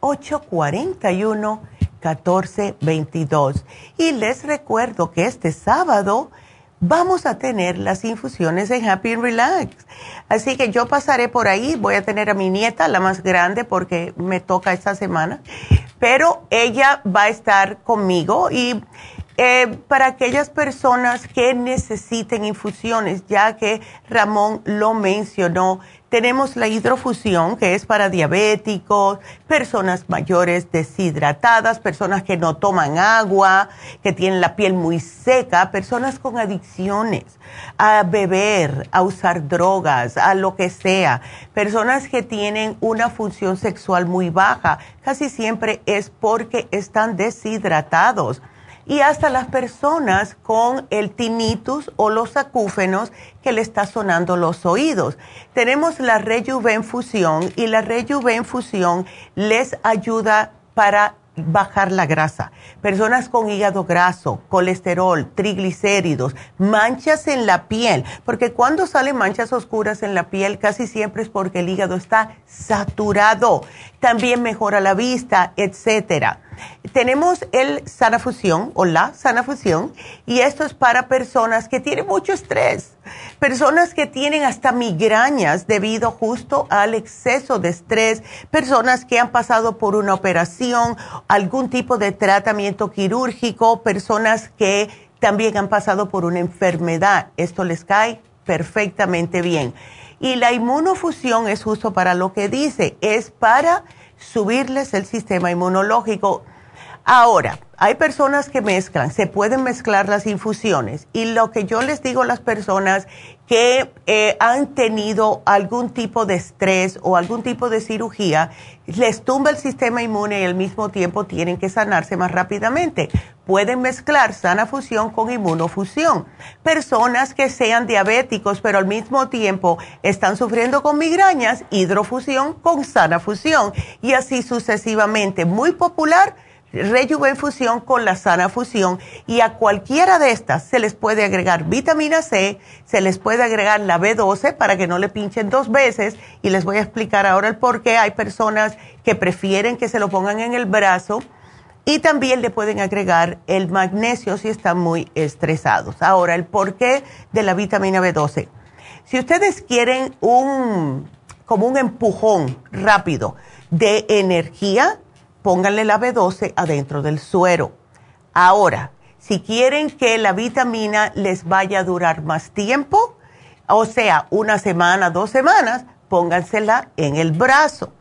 841 1422. Y les recuerdo que este sábado vamos a tener las infusiones en Happy and Relax. Así que yo pasaré por ahí, voy a tener a mi nieta, la más grande, porque me toca esta semana, pero ella va a estar conmigo y eh, para aquellas personas que necesiten infusiones, ya que Ramón lo mencionó, tenemos la hidrofusión, que es para diabéticos, personas mayores deshidratadas, personas que no toman agua, que tienen la piel muy seca, personas con adicciones a beber, a usar drogas, a lo que sea, personas que tienen una función sexual muy baja, casi siempre es porque están deshidratados y hasta las personas con el tinnitus o los acúfenos que le está sonando los oídos. Tenemos la Rejuvenfusión y la Rejuvenfusión les ayuda para bajar la grasa. Personas con hígado graso, colesterol, triglicéridos, manchas en la piel, porque cuando salen manchas oscuras en la piel casi siempre es porque el hígado está saturado. También mejora la vista, etcétera. Tenemos el sana fusión o la sana fusión y esto es para personas que tienen mucho estrés, personas que tienen hasta migrañas debido justo al exceso de estrés, personas que han pasado por una operación, algún tipo de tratamiento quirúrgico, personas que también han pasado por una enfermedad. Esto les cae perfectamente bien. Y la inmunofusión es justo para lo que dice, es para subirles el sistema inmunológico. Ahora, hay personas que mezclan, se pueden mezclar las infusiones y lo que yo les digo a las personas que eh, han tenido algún tipo de estrés o algún tipo de cirugía, les tumba el sistema inmune y al mismo tiempo tienen que sanarse más rápidamente. Pueden mezclar sana fusión con inmunofusión. Personas que sean diabéticos pero al mismo tiempo están sufriendo con migrañas, hidrofusión con sana fusión y así sucesivamente. Muy popular Rejuvenfusión con la sana fusión y a cualquiera de estas se les puede agregar vitamina C, se les puede agregar la B12 para que no le pinchen dos veces y les voy a explicar ahora el por qué hay personas que prefieren que se lo pongan en el brazo y también le pueden agregar el magnesio si están muy estresados. Ahora, el porqué de la vitamina B12. Si ustedes quieren un como un empujón rápido de energía, pónganle la B12 adentro del suero. Ahora, si quieren que la vitamina les vaya a durar más tiempo, o sea, una semana, dos semanas, póngansela en el brazo.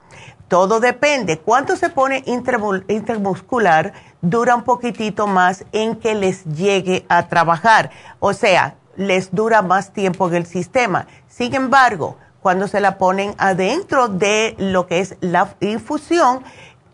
Todo depende. Cuánto se pone intermuscular, dura un poquitito más en que les llegue a trabajar. O sea, les dura más tiempo en el sistema. Sin embargo, cuando se la ponen adentro de lo que es la infusión,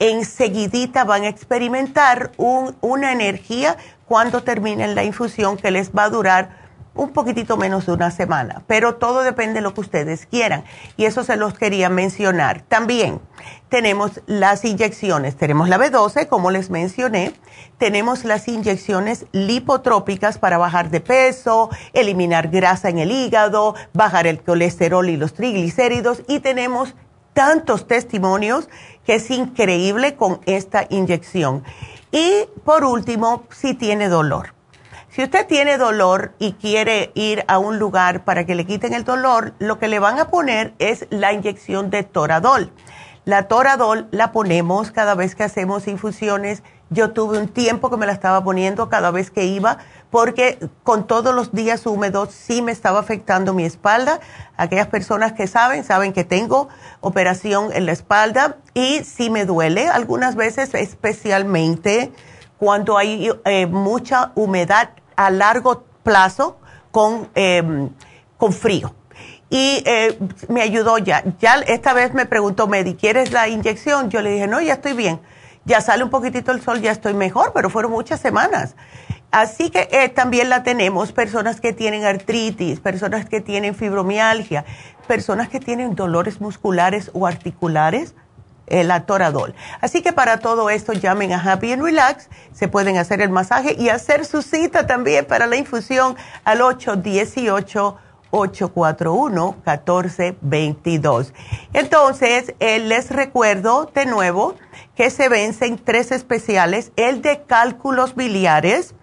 enseguidita van a experimentar una energía cuando terminen la infusión que les va a durar un poquitito menos de una semana, pero todo depende de lo que ustedes quieran. Y eso se los quería mencionar. También tenemos las inyecciones, tenemos la B12, como les mencioné, tenemos las inyecciones lipotrópicas para bajar de peso, eliminar grasa en el hígado, bajar el colesterol y los triglicéridos. Y tenemos tantos testimonios que es increíble con esta inyección. Y por último, si tiene dolor si usted tiene dolor y quiere ir a un lugar para que le quiten el dolor, lo que le van a poner es la inyección de Toradol. La Toradol la ponemos cada vez que hacemos infusiones. Yo tuve un tiempo que me la estaba poniendo cada vez que iba porque con todos los días húmedos sí me estaba afectando mi espalda. Aquellas personas que saben, saben que tengo operación en la espalda y sí me duele algunas veces, especialmente cuando hay eh, mucha humedad a largo plazo con, em, con frío. Y eh, me ayudó ya. Ya esta vez me preguntó, Medi, ¿quieres la inyección? Yo le dije, no, ya estoy bien. Ya sale un poquitito el sol, ya estoy mejor, pero fueron muchas semanas. Así que eh, también la tenemos, personas que tienen artritis, personas que tienen fibromialgia, personas que tienen dolores musculares o articulares el atoradol. Así que para todo esto llamen a Happy and Relax, se pueden hacer el masaje y hacer su cita también para la infusión al 818-841-1422. Entonces, eh, les recuerdo de nuevo que se vencen tres especiales, el de cálculos biliares,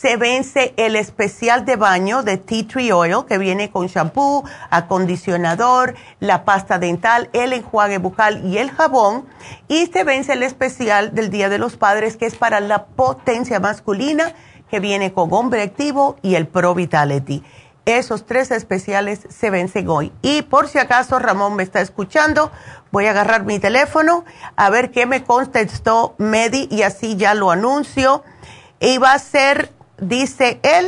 se vence el especial de baño de Tea Tree Oil que viene con shampoo, acondicionador, la pasta dental, el enjuague bucal y el jabón. Y se vence el especial del Día de los Padres que es para la potencia masculina que viene con hombre activo y el Pro Vitality. Esos tres especiales se vencen hoy. Y por si acaso Ramón me está escuchando, voy a agarrar mi teléfono a ver qué me contestó Medi y así ya lo anuncio. Y va a ser dice él,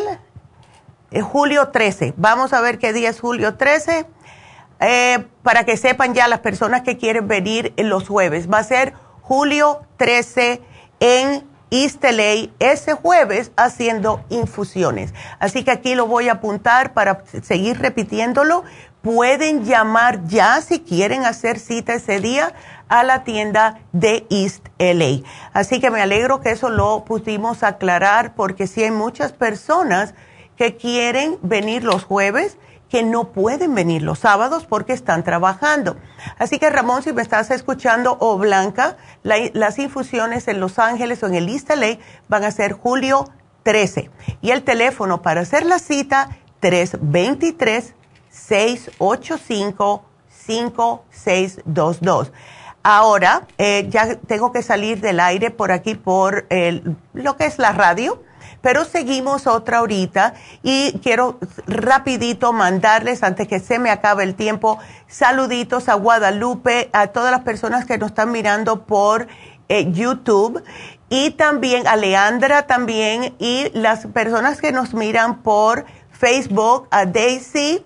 eh, julio 13. Vamos a ver qué día es julio 13, eh, para que sepan ya las personas que quieren venir los jueves. Va a ser julio 13 en East LA ese jueves haciendo infusiones. Así que aquí lo voy a apuntar para seguir repitiéndolo. Pueden llamar ya si quieren hacer cita ese día a la tienda de East LA. Así que me alegro que eso lo pudimos aclarar porque si hay muchas personas que quieren venir los jueves que no pueden venir los sábados porque están trabajando. Así que Ramón, si me estás escuchando, o Blanca, las infusiones en Los Ángeles o en el East LA van a ser julio 13. Y el teléfono para hacer la cita, 323-685-5622. Ahora, eh, ya tengo que salir del aire por aquí por lo que es la radio, pero seguimos otra horita y quiero rapidito mandarles, antes que se me acabe el tiempo, saluditos a Guadalupe, a todas las personas que nos están mirando por eh, YouTube y también a Leandra también y las personas que nos miran por Facebook, a Daisy,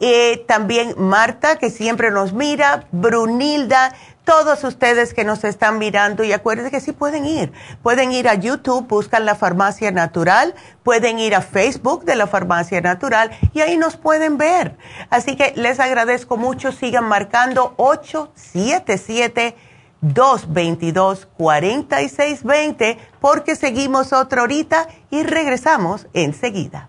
y también Marta, que siempre nos mira, Brunilda, todos ustedes que nos están mirando y acuérdense que sí pueden ir. Pueden ir a YouTube, buscan la farmacia natural, pueden ir a Facebook de la farmacia natural y ahí nos pueden ver. Así que les agradezco mucho, sigan marcando 877. 222-4620 porque seguimos otra horita y regresamos enseguida.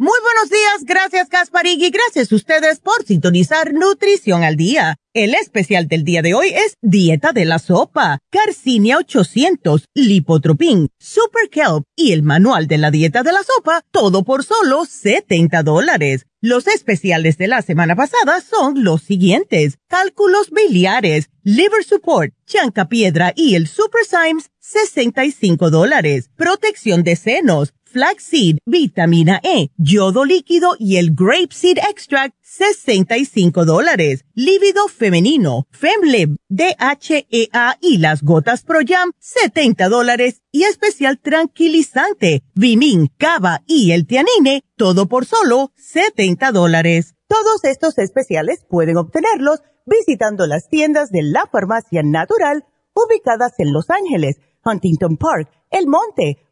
Muy buenos días, gracias y gracias a ustedes por sintonizar Nutrición al Día. El especial del día de hoy es Dieta de la Sopa, Carcinia 800, Lipotropin, Super Kelp y el Manual de la Dieta de la Sopa, todo por solo 70 dólares. Los especiales de la semana pasada son los siguientes. Cálculos biliares, Liver Support, Chanca Piedra y el Super Symes, 65 dólares. Protección de senos, flaxseed, vitamina E, yodo líquido y el grape seed extract, 65 dólares. Lívido femenino, FemLib, DHEA y las gotas Pro Jam, 70 dólares. Y especial tranquilizante, Vimin, Cava y el Tianine, todo por solo 70 dólares. Todos estos especiales pueden obtenerlos visitando las tiendas de la farmacia natural ubicadas en Los Ángeles, Huntington Park, El Monte,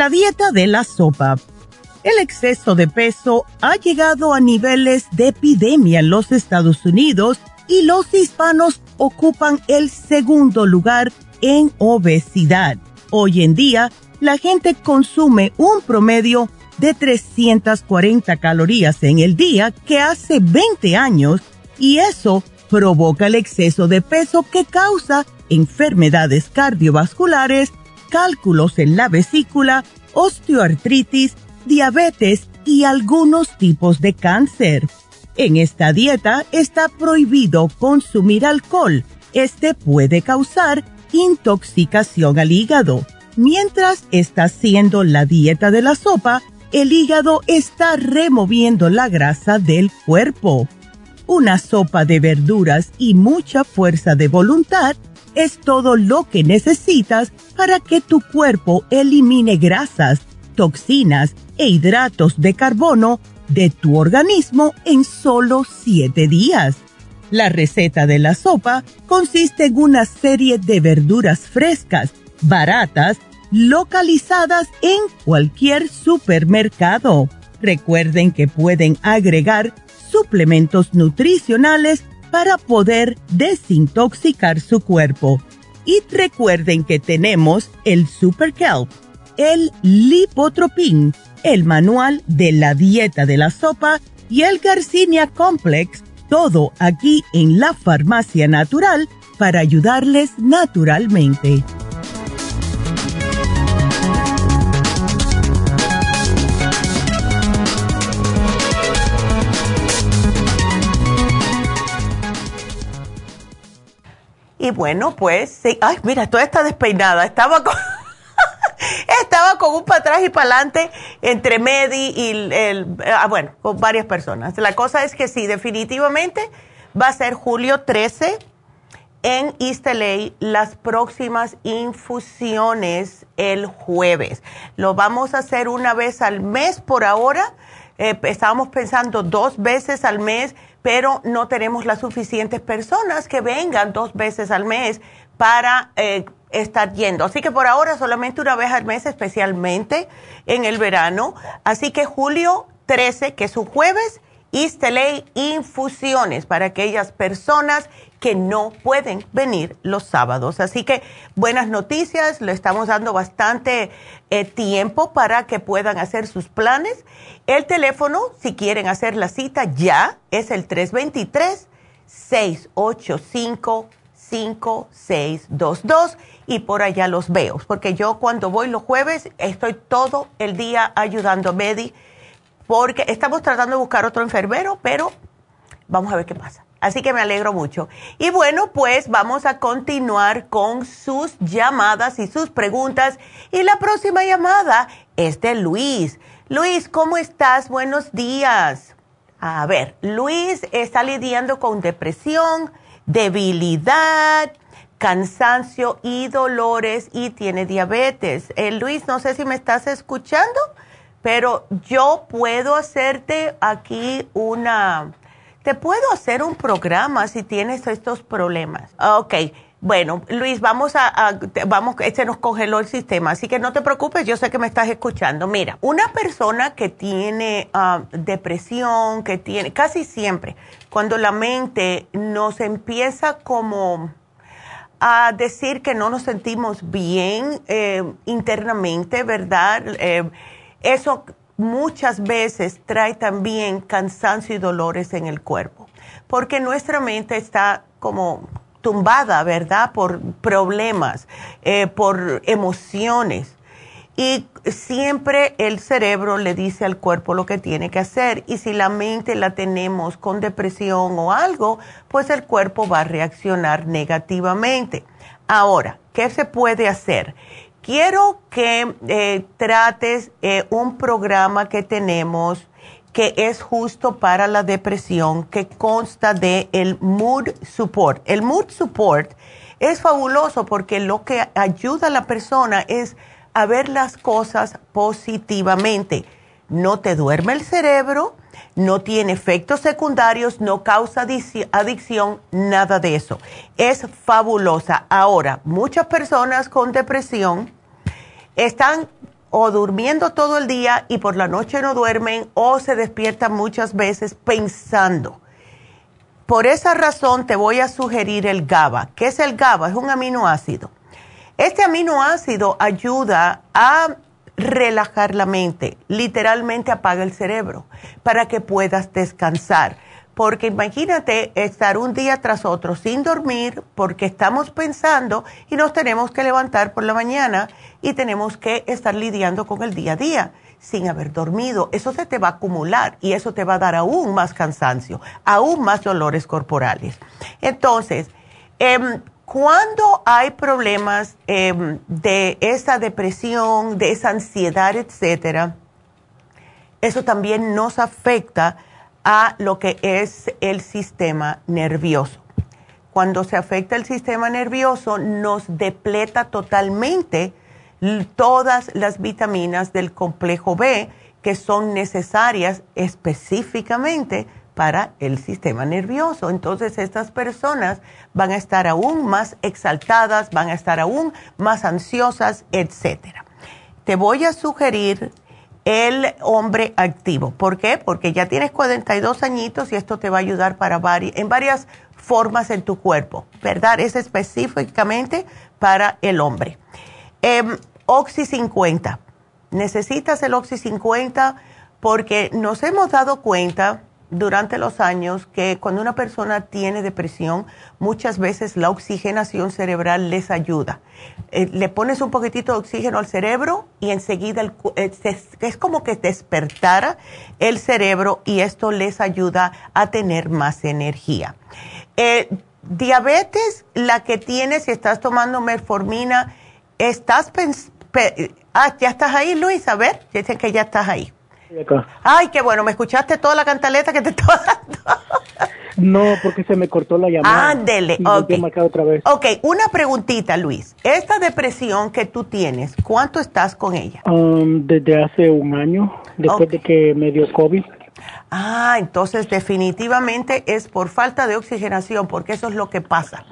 La dieta de la sopa. El exceso de peso ha llegado a niveles de epidemia en los Estados Unidos y los hispanos ocupan el segundo lugar en obesidad. Hoy en día, la gente consume un promedio de 340 calorías en el día que hace 20 años y eso provoca el exceso de peso que causa enfermedades cardiovasculares, cálculos en la vesícula, osteoartritis, diabetes y algunos tipos de cáncer. En esta dieta está prohibido consumir alcohol. Este puede causar intoxicación al hígado. Mientras está haciendo la dieta de la sopa, el hígado está removiendo la grasa del cuerpo. Una sopa de verduras y mucha fuerza de voluntad es todo lo que necesitas para que tu cuerpo elimine grasas, toxinas e hidratos de carbono de tu organismo en solo 7 días. La receta de la sopa consiste en una serie de verduras frescas, baratas, localizadas en cualquier supermercado. Recuerden que pueden agregar suplementos nutricionales para poder desintoxicar su cuerpo. Y recuerden que tenemos el Super Kelp, el Lipotropin, el manual de la dieta de la sopa y el Garcinia Complex, todo aquí en la farmacia natural para ayudarles naturalmente. Y bueno, pues sí. Ay, mira, toda está despeinada. Estaba con, estaba con un para atrás y para adelante entre Medi y el, ah, bueno, con varias personas. La cosa es que sí, definitivamente va a ser julio 13 en East las próximas infusiones el jueves. Lo vamos a hacer una vez al mes por ahora. Eh, estábamos pensando dos veces al mes, pero no tenemos las suficientes personas que vengan dos veces al mes para eh, estar yendo. Así que por ahora solamente una vez al mes, especialmente en el verano. Así que julio 13, que es un jueves, East Infusiones para aquellas personas que no pueden venir los sábados. Así que buenas noticias, le estamos dando bastante eh, tiempo para que puedan hacer sus planes. El teléfono, si quieren hacer la cita ya, es el 323-685-5622 y por allá los veo, porque yo cuando voy los jueves estoy todo el día ayudando a Medi, porque estamos tratando de buscar otro enfermero, pero vamos a ver qué pasa. Así que me alegro mucho. Y bueno, pues vamos a continuar con sus llamadas y sus preguntas. Y la próxima llamada es de Luis. Luis, ¿cómo estás? Buenos días. A ver, Luis está lidiando con depresión, debilidad, cansancio y dolores y tiene diabetes. Eh, Luis, no sé si me estás escuchando, pero yo puedo hacerte aquí una te puedo hacer un programa si tienes estos problemas. Ok. Bueno, Luis, vamos a, vamos, este nos congeló el sistema, así que no te preocupes, yo sé que me estás escuchando. Mira, una persona que tiene ah, depresión, que tiene, casi siempre, cuando la mente nos empieza como a decir que no nos sentimos bien eh, internamente, ¿verdad? Eh, eso muchas veces trae también cansancio y dolores en el cuerpo, porque nuestra mente está como tumbada, ¿verdad? Por problemas, eh, por emociones. Y siempre el cerebro le dice al cuerpo lo que tiene que hacer. Y si la mente la tenemos con depresión o algo, pues el cuerpo va a reaccionar negativamente. Ahora, ¿qué se puede hacer? Quiero que eh, trates eh, un programa que tenemos que es justo para la depresión, que consta de el Mood Support. El Mood Support es fabuloso porque lo que ayuda a la persona es a ver las cosas positivamente. No te duerme el cerebro, no tiene efectos secundarios, no causa adicción, nada de eso. Es fabulosa. Ahora, muchas personas con depresión están o durmiendo todo el día y por la noche no duermen o se despiertan muchas veces pensando. Por esa razón te voy a sugerir el GABA. ¿Qué es el GABA? Es un aminoácido. Este aminoácido ayuda a relajar la mente, literalmente apaga el cerebro para que puedas descansar porque imagínate estar un día tras otro sin dormir porque estamos pensando y nos tenemos que levantar por la mañana y tenemos que estar lidiando con el día a día sin haber dormido. Eso se te va a acumular y eso te va a dar aún más cansancio, aún más dolores corporales. Entonces, em, cuando hay problemas em, de esa depresión, de esa ansiedad, etcétera, eso también nos afecta a lo que es el sistema nervioso. Cuando se afecta el sistema nervioso, nos depleta totalmente todas las vitaminas del complejo B que son necesarias específicamente para el sistema nervioso. Entonces estas personas van a estar aún más exaltadas, van a estar aún más ansiosas, etc. Te voy a sugerir el hombre activo. ¿Por qué? Porque ya tienes 42 añitos y esto te va a ayudar para en varias formas en tu cuerpo, ¿verdad? Es específicamente para el hombre. Eh, Oxy 50. Necesitas el Oxy 50 porque nos hemos dado cuenta durante los años que cuando una persona tiene depresión, muchas veces la oxigenación cerebral les ayuda. Eh, le pones un poquitito de oxígeno al cerebro y enseguida eh, es como que despertara el cerebro y esto les ayuda a tener más energía. Eh, diabetes, la que tienes, si estás tomando metformina, estás ah, ya estás ahí, Luis, a ver, dicen que ya estás ahí. Ay, qué bueno, me escuchaste toda la cantaleta que te estaba dando. No, porque se me cortó la llamada. Ándele, ok. Otra vez. Ok, una preguntita, Luis. Esta depresión que tú tienes, ¿cuánto estás con ella? Um, desde hace un año, después de que me dio COVID. Ah, entonces definitivamente es por falta de oxigenación, porque eso es lo que pasa.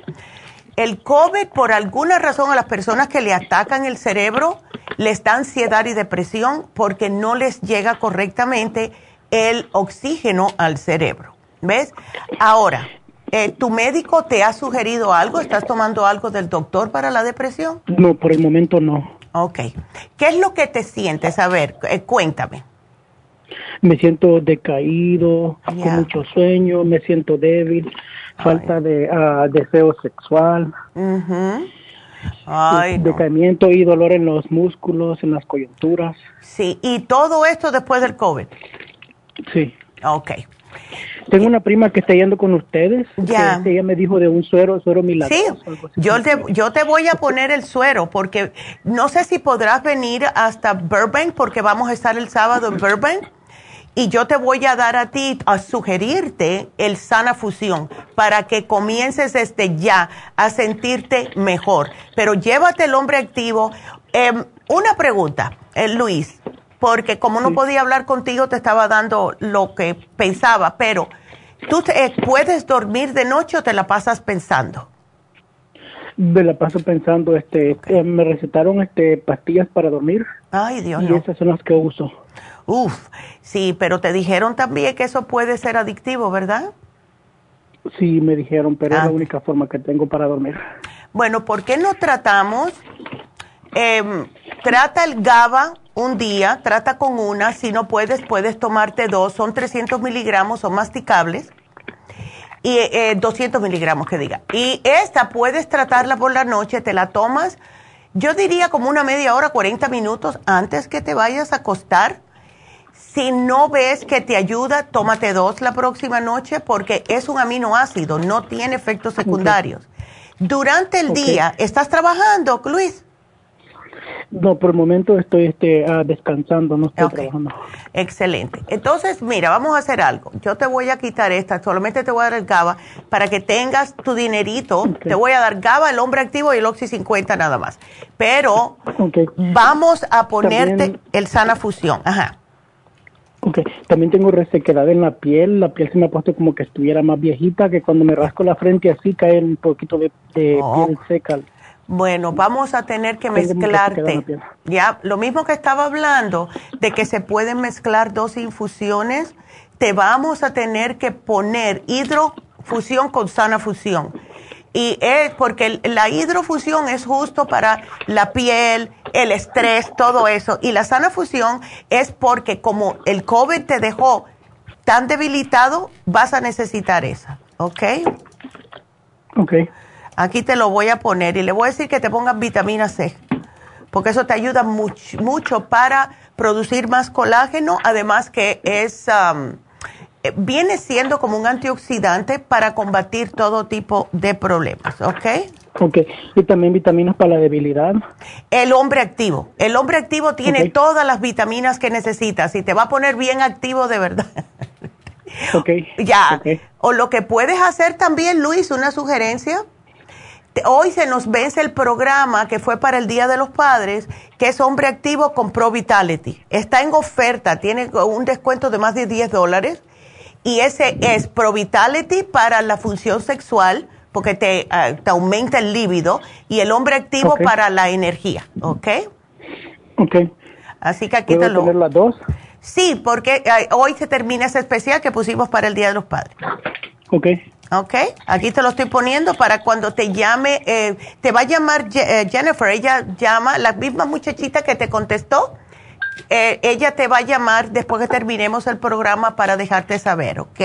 El COVID, por alguna razón, a las personas que le atacan el cerebro, les da ansiedad y depresión porque no les llega correctamente el oxígeno al cerebro. ¿Ves? Ahora, eh, ¿tu médico te ha sugerido algo? ¿Estás tomando algo del doctor para la depresión? No, por el momento no. Ok. ¿Qué es lo que te sientes? A ver, eh, cuéntame. Me siento decaído, con mucho sueño, me siento débil, falta de ah, deseo sexual, decaimiento y dolor en los músculos, en las coyunturas. Sí, ¿y todo esto después del COVID? Sí. Ok. Tengo una prima que está yendo con ustedes. Ya. ella me dijo de un suero, suero milagroso. Sí, yo te, yo te voy a poner el suero porque no sé si podrás venir hasta Burbank porque vamos a estar el sábado en Burbank y yo te voy a dar a ti, a sugerirte el sana fusión para que comiences desde ya a sentirte mejor. Pero llévate el hombre activo. Em, una pregunta, eh, Luis, porque como no podía hablar contigo, te estaba dando lo que pensaba, pero ¿tú eh, puedes dormir de noche o te la pasas pensando? Me la paso pensando, este, eh, me recetaron este pastillas para dormir. Ay, Dios Y esas son las que uso. Uf, sí, pero te dijeron también que eso puede ser adictivo, ¿verdad? Sí, me dijeron, pero es la ah. única forma que tengo para dormir. Bueno, ¿por qué no tratamos? Em, trata el GABA un día, trata con una, si no puedes, puedes tomarte dos, son 300 miligramos, son masticables, y eh, 200 miligramos que diga. Y esta puedes tratarla por la noche, te la tomas, yo diría como una media hora, 40 minutos antes que te vayas a acostar si no ves que te ayuda, tómate dos la próxima noche porque es un aminoácido, no tiene efectos secundarios. Durante el día, ¿estás trabajando, Luis? No, por el momento estoy este, ah, descansando, no estoy trabajando. Excelente. Entonces, mira, vamos a hacer algo. Yo te voy a quitar esta, solamente te voy a dar el GABA para que tengas tu dinerito. Te voy a dar GABA, el hombre activo y el Oxy 50 nada más. Pero vamos a ponerte el Sana Fusión. Ajá. Ok, también tengo resequedad en la piel, la piel se me ha puesto como que estuviera más viejita, que cuando me rasco la frente así cae un poquito de, oh. piel seca. Bueno, vamos a tener que mezclarte. Ya, lo mismo que estaba hablando de que se pueden mezclar dos infusiones, te vamos a tener que poner hidrofusión con sana fusión y es porque la hidrofusión es justo para la piel, el estrés, todo eso. Y la sana fusión es porque como el COVID te dejó tan debilitado, vas a necesitar esa. ¿Ok? Ok. Aquí te lo voy a poner y le voy a decir que te pongas vitamina C, porque eso te ayuda mucho, mucho para producir más colágeno, además que es... Um, viene siendo como un antioxidante para combatir todo tipo de problemas, ¿ok? Ok, y también vitaminas para la debilidad. El hombre activo. El hombre activo tiene todas las vitaminas que necesitas y te va a poner bien activo de verdad. Ok. ya. O lo que puedes hacer también, Luis, una sugerencia. Hoy se nos vence el programa que fue para el Día de los Padres, que es Hombre Activo con Pro Vitality. Está en oferta, tiene un descuento de más de 10 dólares y ese es Pro Vitality para la función sexual, porque te, ah, te aumenta el líbido, y el hombre activo para la energía, ¿ok? Ok. Así que aquí te lo... poner las dos? Sí, porque ah, hoy se termina ese especial que pusimos para el Día de los Padres. Ok. Ok, aquí te lo estoy poniendo para cuando te llame, eh, te va a llamar eh, Jennifer, ella llama, la misma muchachita que te contestó, eh, ella te va a llamar después que terminemos el programa para dejarte saber, ¿ok?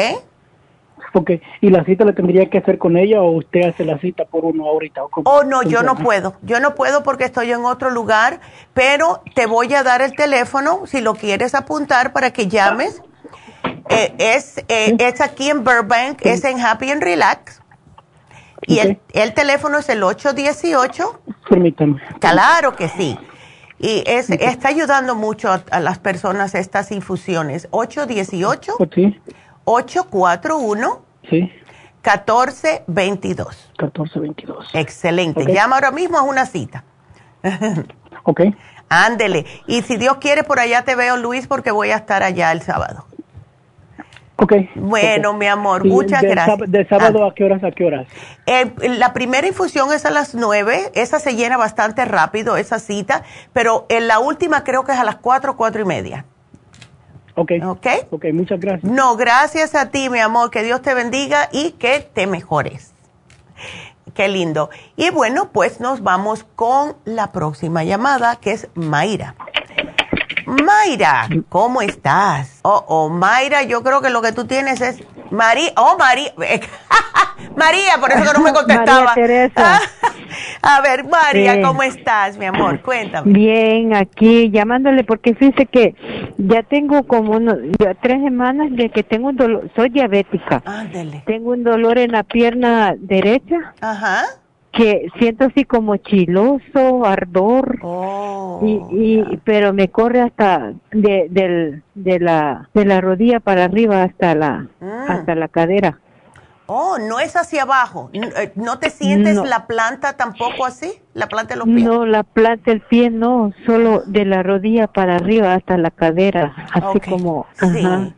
Ok, ¿y la cita la tendría que hacer con ella o usted hace la cita por uno ahorita? ¿o oh, no, yo no puedo. Yo no puedo porque estoy en otro lugar, pero te voy a dar el teléfono si lo quieres apuntar para que llames. Eh, es, eh, es aquí en Burbank, es en Happy and Relax. Y el, el, teléfono es el 818. Permítame. Claro que sí. Y es, está ayudando mucho a, las personas estas infusiones. 818 sí. 841 sí. 1422. 1422. Excelente. Llama ahora mismo a una cita. ok. Ándele. Y si Dios quiere, por allá te veo, Luis, porque voy a estar allá el sábado. Ok. Bueno, mi amor, muchas gracias. ¿De sábado ah. a qué horas a qué horas? Eh, la primera infusión es a las nueve, esa se llena bastante rápido, esa cita, pero en la última creo que es a las cuatro, cuatro y media. Ok. Ok. Ok, muchas gracias. No, gracias a ti, mi amor, que Dios te bendiga y que te mejores. Qué lindo. Y bueno, pues nos vamos con la próxima llamada, que es Mayra. Mayra, ¿cómo estás? Oh, oh, Mayra, yo creo que lo que tú tienes es María, oh, María, María, por eso que no me contestaba. María Teresa. A ver, María, ¿cómo estás, mi amor? Cuéntame. Bien, aquí llamándole porque fíjese que ya tengo como tres semanas de que tengo un dolor, soy diabética. Ándale. Tengo un dolor en la pierna derecha. Ajá que siento así como chiloso, ardor, oh, y, pero me corre hasta de, del, de la de la rodilla para arriba hasta la mm. hasta la cadera. Oh, no es hacia abajo. Eh, ¿No te sientes la planta tampoco así? ¿La planta de los pies? No, la planta del pie no, solo de la rodilla para arriba hasta la cadera, así como. Sí.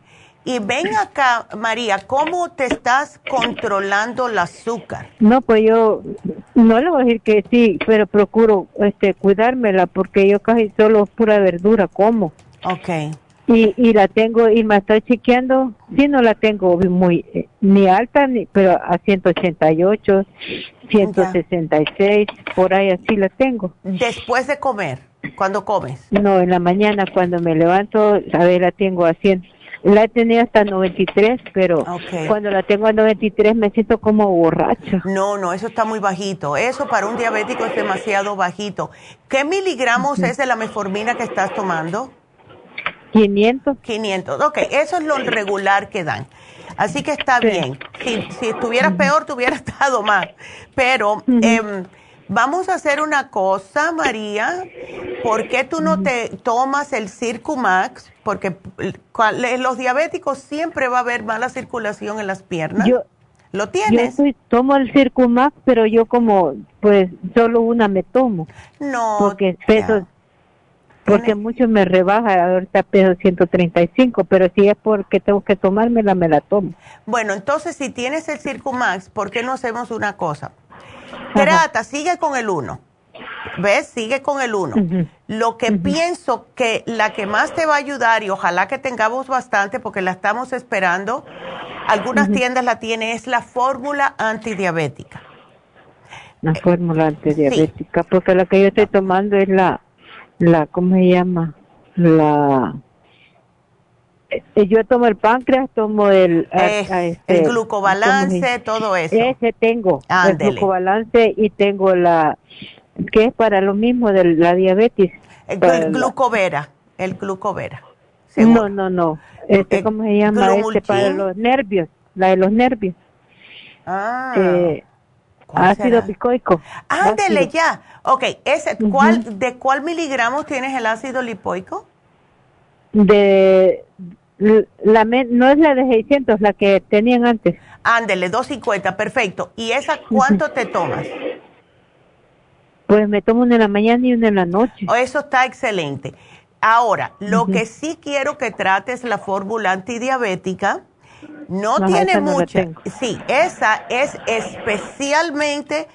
Y ven acá, María, ¿cómo te estás controlando el azúcar? No, pues yo no le voy a decir que sí, pero procuro este cuidármela porque yo casi solo pura verdura como. Okay. Y, y la tengo y me estoy chequeando, sí no la tengo muy eh, ni alta ni pero a 188, 166, por ahí así la tengo. Después de comer, ¿cuándo comes? No, en la mañana cuando me levanto, a ver la tengo a 100 la he tenido hasta 93, pero cuando la tengo a 93 me siento como borracha. No, no, eso está muy bajito. Eso para un diabético es demasiado bajito. ¿Qué miligramos es de la meformina que estás tomando? 500. 500, ok, eso es lo regular que dan. Así que está bien. Si, si estuvieras peor, te hubiera estado más. Pero... Vamos a hacer una cosa, María. ¿Por qué tú no te tomas el Circumax? Porque los diabéticos siempre va a haber mala circulación en las piernas. Yo, ¿Lo tienes? Yo tomo el Circumax, pero yo como, pues, solo una me tomo. No. Porque peso, porque mucho me rebaja, ahorita peso 135, pero si es porque tengo que tomármela, me la tomo. Bueno, entonces si tienes el Circumax, ¿por qué no hacemos una cosa? Trata, sigue con el uno. ¿Ves? Sigue con el uno. Lo que pienso que la que más te va a ayudar, y ojalá que tengamos bastante porque la estamos esperando, algunas tiendas la tienen, es la fórmula antidiabética. La fórmula antidiabética, porque la que yo estoy tomando es la, la, ¿cómo se llama? La eh, yo tomo el páncreas, tomo el... este, el glucobalance, todo eso. Ese tengo, el glucobalance y tengo la... que es para lo mismo de la diabetes. El, glucovera, el glucovera. No, no, no. Este, ¿Cómo se llama? Este para los nervios, la de los nervios. Ah. Eh, ácido lipoico. Ándele ya. Ok, ese, ¿cuál, ¿de cuál miligramos tienes el ácido lipoico? De la, no es la de 600, la que tenían antes. Ándele, 250, perfecto. ¿Y esa cuánto te tomas? Pues me tomo una en la mañana y una en la noche. Oh, eso está excelente. Ahora, lo que sí quiero que trates la fórmula antidiabética. No tiene mucha. sí, esa es especialmente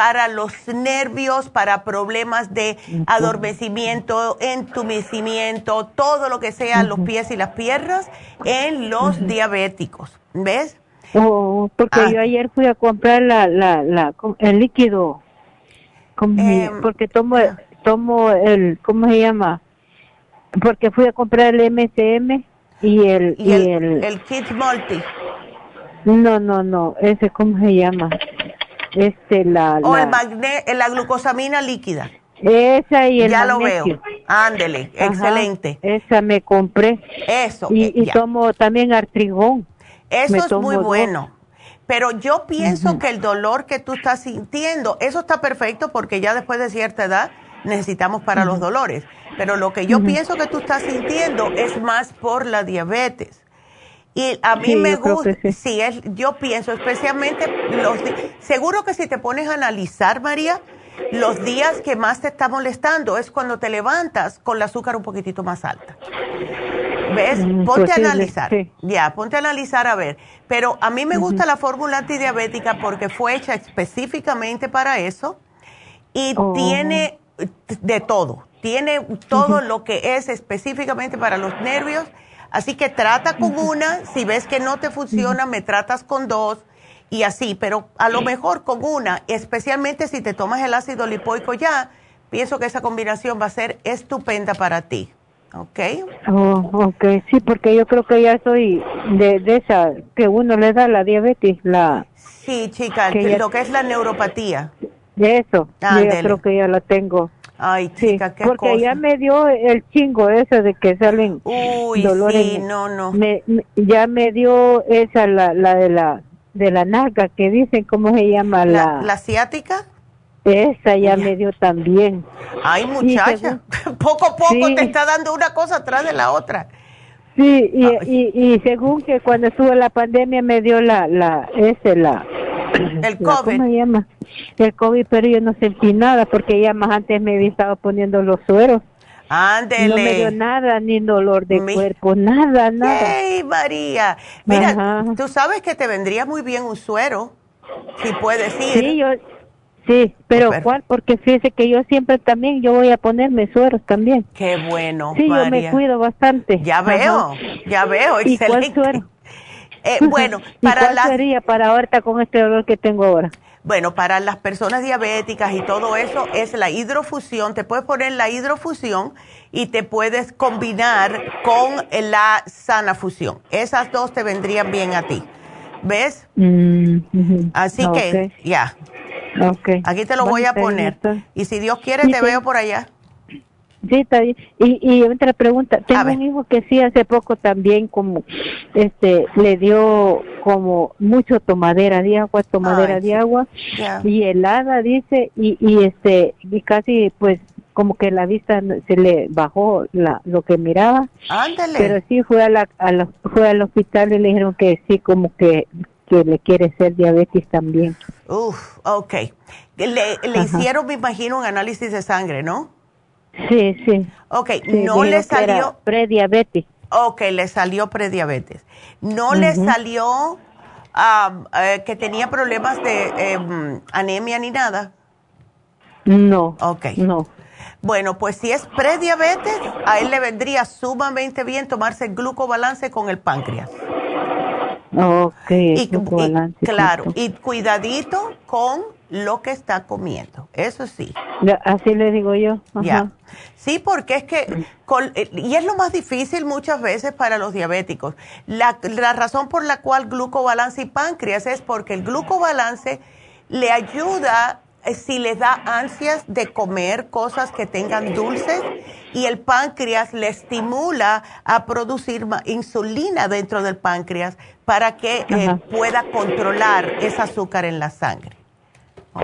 para los nervios, para problemas de adormecimiento, entumecimiento, todo lo que sea, los pies y las piernas, en los diabéticos. ¿Ves? Oh, porque ah. yo ayer fui a comprar la, la, la, el líquido, em, porque tomo, tomo el, ¿cómo se llama? Porque fui a comprar el MCM y el... Y, el, el, Kit Multi. No, no, no, ese, ¿cómo se llama? Este la o el magne la glucosamina líquida. Esa y el ya lo veo. Ándele excelente. esa me compré. Eso y, eh, tomo también artrigón. Eso es muy bueno. Pero yo pienso que el dolor que tú estás sintiendo eso está perfecto porque ya después de cierta edad necesitamos para los dolores. Pero lo que yo pienso que tú estás sintiendo es más por la diabetes Y a mí me gusta, sí. es, yo pienso especialmente los seguro que si te pones a analizar, María, los días que más te está molestando es cuando te levantas con la azúcar un poquitito más alta. ¿Ves? Mm, ponte a analizar. Ya, ponte a analizar a ver. Pero a mí me gusta la fórmula antidiabética porque fue hecha específicamente para eso y oh. tiene de todo. Tiene todo lo que es específicamente para los nervios. Así que trata con una. Si ves que no te funciona, me tratas con dos y así. Pero a lo mejor con una, especialmente si te tomas el ácido lipoico ya, pienso que esa combinación va a ser estupenda para ti. ¿Ok? Oh, ok, sí, porque yo creo que ya soy de, de esa que uno le da la diabetes, la... Sí, chica, lo que es la neuropatía. Eso, yo creo que ya la tengo. Ay, chica, qué Porque ya me dio el chingo ese de que salen Uy, Sí, no, no. Me, ya me dio esa, la, la de la de la naga, que dicen, ¿cómo se llama? ¿La, la, ciática? Esa ya, me dio también. Ay, muchacha, poco a poco te está dando una cosa atrás de la otra. Sí, y, y, y, según que cuando estuvo la pandemia me dio la, la, ese, la, el COVID. ¿Cómo llama? El COVID, pero yo no sentí nada porque ya más antes me había estado poniendo los sueros. Ándele. No me dio nada, ni dolor de cuerpo, nada, nada. ¡Ey, María! Mira, tú sabes que te vendría muy bien un suero, si puedes ir. Sí, yo, sí, pero ¿cuál? Porque fíjese que yo siempre también, yo voy a ponerme sueros también. Qué bueno, Sí, yo me cuido bastante. Ya veo, ya veo, excelente. ¿Y cuál suero? Eh, bueno, para cuál sería para ahorita con este dolor que tengo ahora? Bueno, para las personas diabéticas y todo eso es la hidrofusión. Te puedes poner la hidrofusión y te puedes combinar con la sana fusión. Esas dos te vendrían bien a ti. ¿Ves? Mm, Así que, ya. Aquí te lo voy a poner. Y si Dios quiere, te veo por allá. Sí, está bien. Y, y otra pregunta, tengo un hijo que sí hace poco también como, este, le dio como mucho tomadera de agua, tomadera de agua y helada, dice, y, y este, y casi pues como que la vista se le bajó la, lo que miraba. Ándale. Pero sí fue a la, a fue al hospital y le dijeron que sí como que que le quiere ser diabetes también. Uf, ok. Le, le hicieron, me imagino, un análisis de sangre, ¿no? Sí, sí. Ok, no le salió... Prediabetes. Ok, le salió prediabetes. ¿No le salió eh, que tenía problemas de em, anemia ni nada? No. Ok. No. Bueno, pues si es prediabetes, a él le vendría sumamente bien tomarse el glucobalance con el páncreas. Ok, y, claro, y cuidadito con lo que está comiendo, eso sí. así le digo yo. Ya. Sí, porque es que, eh, y es lo más difícil muchas veces para los diabéticos. La, la razón por la cual glucobalance y páncreas es porque el glucobalance le ayuda si les da ansias de comer cosas que tengan dulces y el páncreas le estimula a producir insulina dentro del páncreas para que eh, pueda controlar ese azúcar en la sangre.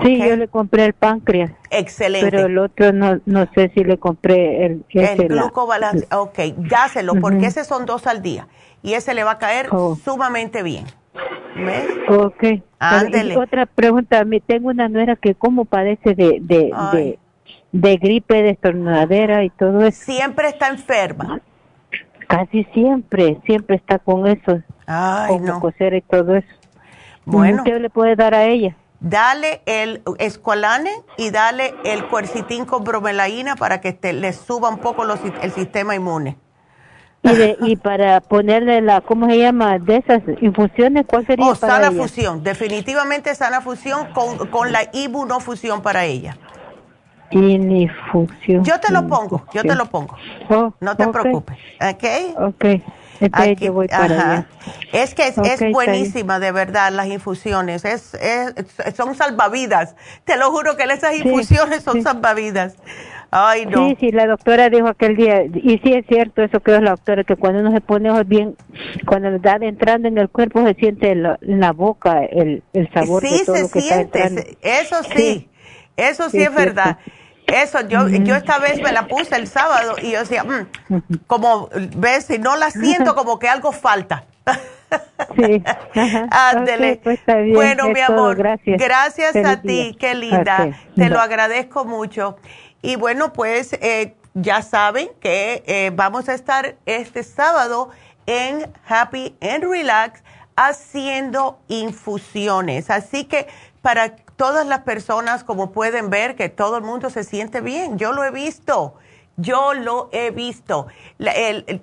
Sí, yo le compré el páncreas. Excelente. Pero el otro no, no sé si le compré el... El glucobalance, ok, dáselo, porque ese son dos al día y ese le va a caer oh. sumamente bien. ¿Ves? Ok. Ándele. Otra pregunta, me tengo una nuera que cómo padece de, de, de, de, gripe, de estornadera y todo eso. Siempre está enferma. Casi siempre, siempre está con eso. Ay, no. coser y todo eso. Bueno. ¿Qué le puede dar a ella? Dale el escualane y dale el cuercitín con bromelaína para que te, le suba un poco el sistema inmune. Y, y para ponerle la, ¿cómo se llama? De esas infusiones, ¿cuál sería oh, sana fusión, definitivamente sana fusión con, con la ibunofusión para ella. Inifusión. Yo te lo pongo, yo te lo pongo. Oh, no te preocupes, ¿ok? Ok. Aquí, voy para Es que es, buenísima, de verdad, las infusiones. Es, son salvavidas. Te lo juro que esas infusiones son salvavidas. Ay, no. Sí, sí, la doctora dijo aquel día, y sí es cierto eso que es la doctora, que cuando uno se pone bien, cuando le da entrando en el cuerpo se siente en la, boca el, el sabor de todo lo que siente, está entrando. Eso sí, eso sí, es, verdad. Eso, yo, yo esta vez me la puse el sábado y yo decía, mm, como, ves, si no la siento, como que algo falta. Sí. Ándele. pues bueno, mi amor, gracias. Gracias a ti, qué linda. Te lo agradezco mucho. Y bueno, pues eh, ya saben que eh, vamos a estar este sábado en Happy and Relax haciendo infusiones. Así que para todas las personas, como pueden ver, que todo el mundo se siente bien. Yo lo he visto. Yo lo he visto.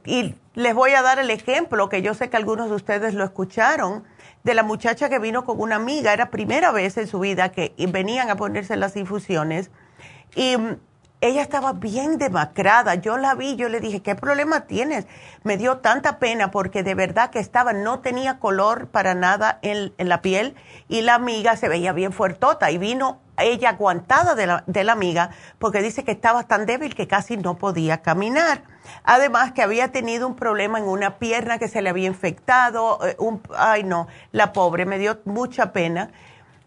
y les voy a dar el ejemplo, que yo sé que algunos de ustedes lo escucharon, de la muchacha que vino con una amiga. Era primera vez en su vida que venían a ponerse las infusiones. Y ella estaba bien demacrada. Yo la vi, yo le dije, ¿qué problema tienes? Me dio tanta pena porque de verdad que estaba, no tenía color para nada en, la piel y la amiga se veía bien fuertota y vino ella aguantada de la, de la amiga porque dice que estaba tan débil que casi no podía caminar. Además que había tenido un problema en una pierna que se le había infectado. Eh, un, ay no, la pobre, me dio mucha pena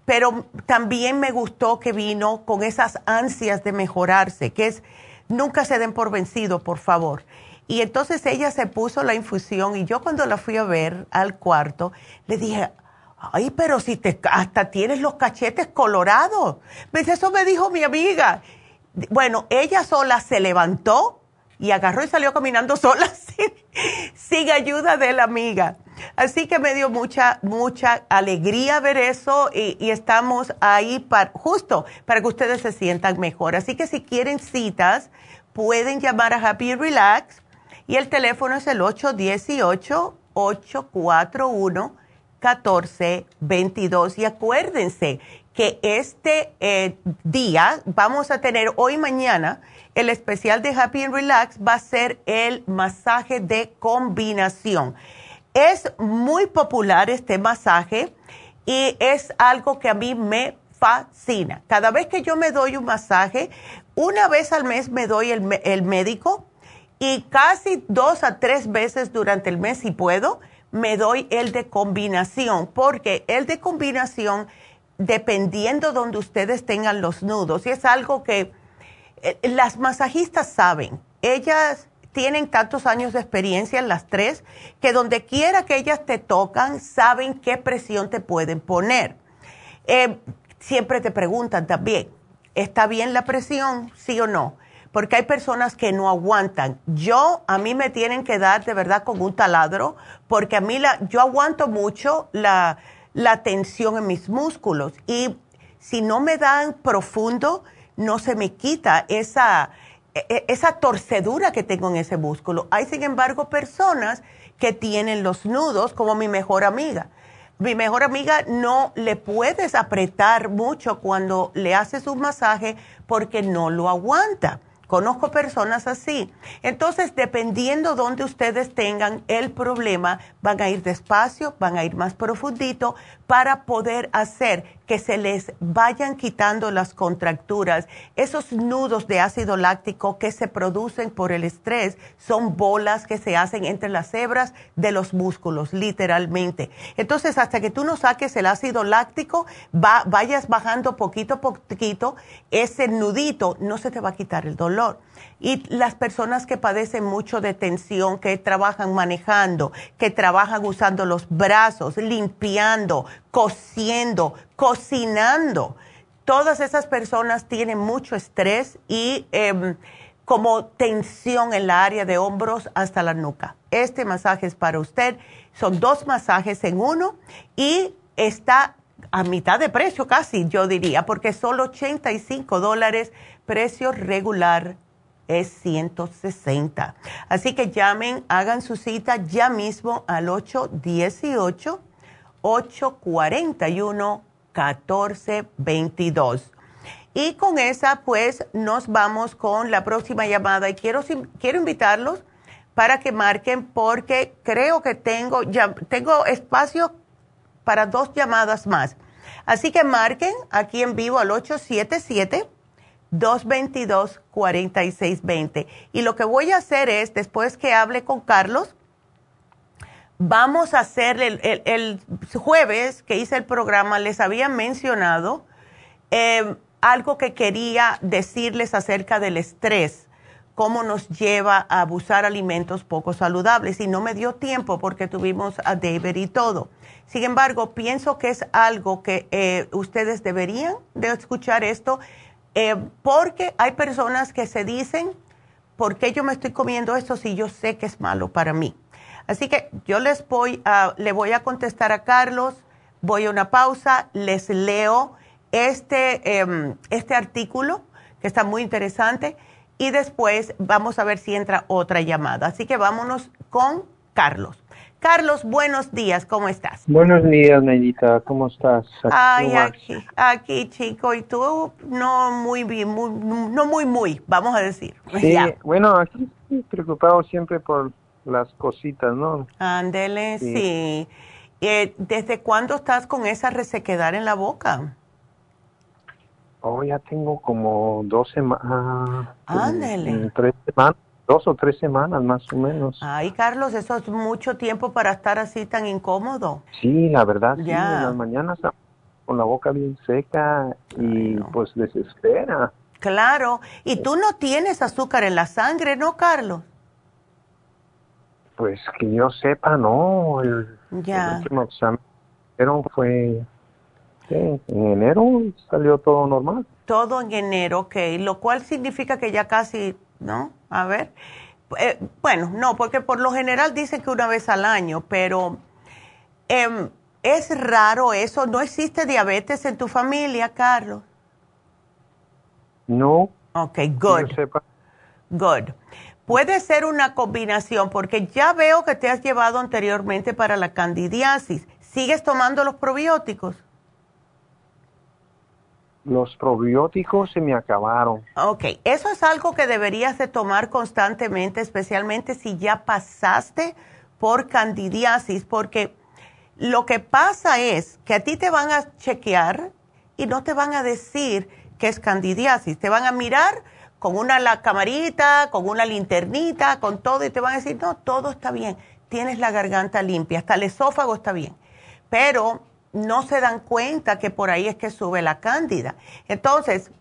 pero también me gustó que vino con esas ansias de mejorarse, que es, nunca se den por vencido, por favor. Y entonces ella se puso la infusión y yo cuando la fui a ver al cuarto, le dije, ay, pero si te, hasta tienes los cachetes colorados. Me dice, eso me dijo mi amiga. Bueno, ella sola se levantó y agarró y salió caminando sola sin, ayuda de la amiga. Así que me dio mucha, mucha alegría ver eso y, estamos ahí para, justo para que ustedes se sientan mejor. Así que si quieren citas, pueden llamar a Happy Relax y el teléfono es el 818-841-1422. Y acuérdense que este eh, día vamos a tener hoy mañana el especial de Happy Relax va a ser el masaje de combinación. Es muy popular este masaje y es algo que a mí me fascina. Cada vez que yo me doy un masaje, una vez al mes me doy el, médico y casi dos a tres veces durante el mes, si puedo, me doy el de combinación, porque el de combinación, dependiendo donde ustedes tengan los nudos, y es algo que eh, las masajistas saben, ellas tienen tantos años de experiencia en las tres que donde quiera que ellas te tocan, saben qué presión te pueden poner. Eh, siempre te preguntan también, ¿está bien la presión? ¿Sí o no? Porque hay personas que no aguantan. Yo, a mí me tienen que dar de verdad con un taladro, porque a mí la, yo aguanto mucho la, la tensión en mis músculos y si no me dan profundo, no se me quita esa e, e, esa torcedura que tengo en ese músculo. Hay, sin embargo, personas que tienen los nudos, como mi mejor amiga. Mi mejor amiga no le puedes apretar mucho cuando le haces un masaje porque no lo aguanta. Conozco personas así. Entonces, dependiendo donde ustedes tengan el problema, van a ir despacio, van a ir más profundito para poder hacer que se les vayan quitando las contracturas. Esos nudos de ácido láctico que se producen por el estrés son bolas que se hacen entre las hebras de los músculos, literalmente. Entonces, hasta que tú no saques el ácido láctico, vayas bajando poquito a poquito, ese nudito no se te va a quitar el dolor. Y las personas que padecen mucho de tensión, que trabajan manejando, que trabajan usando los brazos, limpiando, cosiendo, cocinando, todas esas personas tienen mucho estrés y em, como tensión en la área de hombros hasta la nuca. Este masaje es para usted. Son dos masajes en uno y está a mitad de precio casi, yo diría, porque solo 85 dólares, precio regular es 160. Así que llamen, hagan su cita ya mismo al 818-841-1422. Y con esa, pues, nos vamos con la próxima llamada. Y quiero, quiero invitarlos para que marquen porque creo que tengo, ya, tengo espacio para dos llamadas más. Así que marquen aquí en vivo al 877 222-4620. Y lo que voy a hacer es, después que hable con Carlos, vamos a hacer el, jueves que hice el programa, les había mencionado eh, algo que quería decirles acerca del estrés, cómo nos lleva a abusar alimentos poco saludables. Y no me dio tiempo porque tuvimos a David y todo. Sin embargo, pienso que es algo que eh, ustedes deberían de escuchar esto eh, porque hay personas que se dicen, ¿por qué yo me estoy comiendo esto si yo sé que es malo para mí? Así que yo les voy a, le voy a contestar a Carlos, voy a una pausa, les leo este, em, este artículo que está muy interesante y después vamos a ver si entra otra llamada. Así que vámonos con Carlos. Carlos, buenos días, ¿cómo estás? Buenos días, Neidita, ¿cómo estás? Ay, aquí, aquí, chico, y tú no muy bien, no muy, muy, vamos a decir. Sí, bueno, aquí estoy preocupado siempre por las cositas, ¿no? Ándele, sí. Eh, ¿Desde cuándo estás con esa resequedad en la boca? Oh, ya tengo como dos semanas. Ándele. Tres semanas dos o tres semanas más o menos. Ay, Carlos, eso es mucho tiempo para estar así tan incómodo. Sí, la verdad, sí, en las mañanas con la boca bien seca y pues desespera. Claro, y tú no tienes azúcar en la sangre, ¿no, Carlos? Pues que yo sepa, no. El, ya. último examen fue en enero salió todo normal. Todo en enero, ok, lo cual significa que ya casi ¿no? A ver. Eh, bueno, no, porque por lo general dicen que una vez al año, pero em, es raro eso. ¿No existe diabetes en tu familia, Carlos? No. Ok, good. Good. Puede ser una combinación, porque ya veo que te has llevado anteriormente para la candidiasis. ¿Sigues tomando los probióticos? los probióticos se me acabaron. Ok, eso es algo que deberías de tomar constantemente, especialmente si ya pasaste por candidiasis, porque lo que pasa es que a ti te van a chequear y no te van a decir que es candidiasis, te van a mirar con una la camarita, con una linternita, con todo y te van a decir, no, todo está bien, tienes la garganta limpia, hasta el esófago está bien. Pero no se dan cuenta que por ahí es que sube la cándida. Entonces,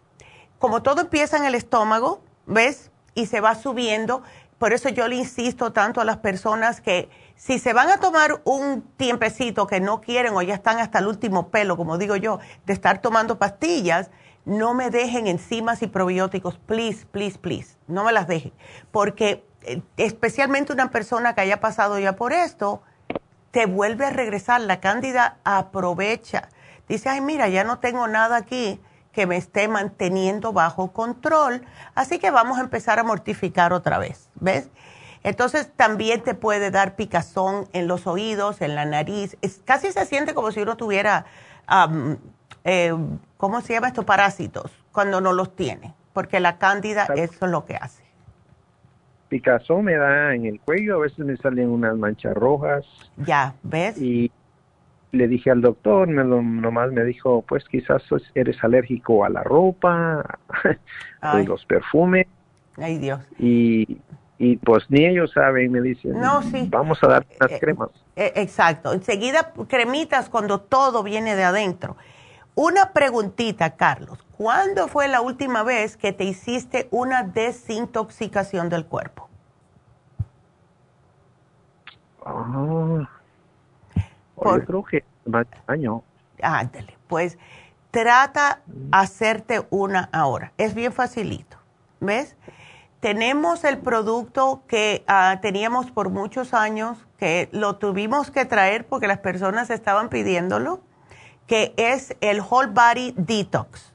como todo empieza en el estómago, ¿ves? Y se va subiendo, por eso yo le insisto tanto a las personas que si se van a tomar un tiempecito que no quieren o ya están hasta el último pelo, como digo yo, de estar tomando pastillas, no me dejen enzimas y probióticos, please, please, please, no me las dejen, porque eh, especialmente una persona que haya pasado ya por esto, te vuelve a regresar. La cándida aprovecha. Dice, ay, mira, ya no tengo nada aquí que me esté manteniendo bajo control, así que vamos a empezar a mortificar otra vez, ¿ves? Entonces también te puede dar picazón en los oídos, en la nariz, casi se siente como si uno tuviera, eh, ¿cómo se llama estos parásitos? Cuando no los tiene, porque la cándida eso es lo que hace picazón me da en el cuello, a veces me salen unas manchas rojas. Ya, ¿ves? Y le dije al doctor, me lo, nomás me dijo, pues quizás eres alérgico a la ropa, a los perfumes. Ay, Dios. Y, y pues ni ellos saben, me dicen, no, sí. vamos a dar unas eh, cremas. Eh, exacto, enseguida cremitas cuando todo viene de adentro. Una preguntita, Carlos. ¿Cuándo fue la última vez que te hiciste una desintoxicación del cuerpo? Ah, Por, yo creo que año. Ándale, pues trata hacerte una ahora. Es bien facilito, ¿ves? Tenemos el producto que ah, teníamos por muchos años, que lo tuvimos que traer porque las personas estaban pidiéndolo que es el Whole Body Detox.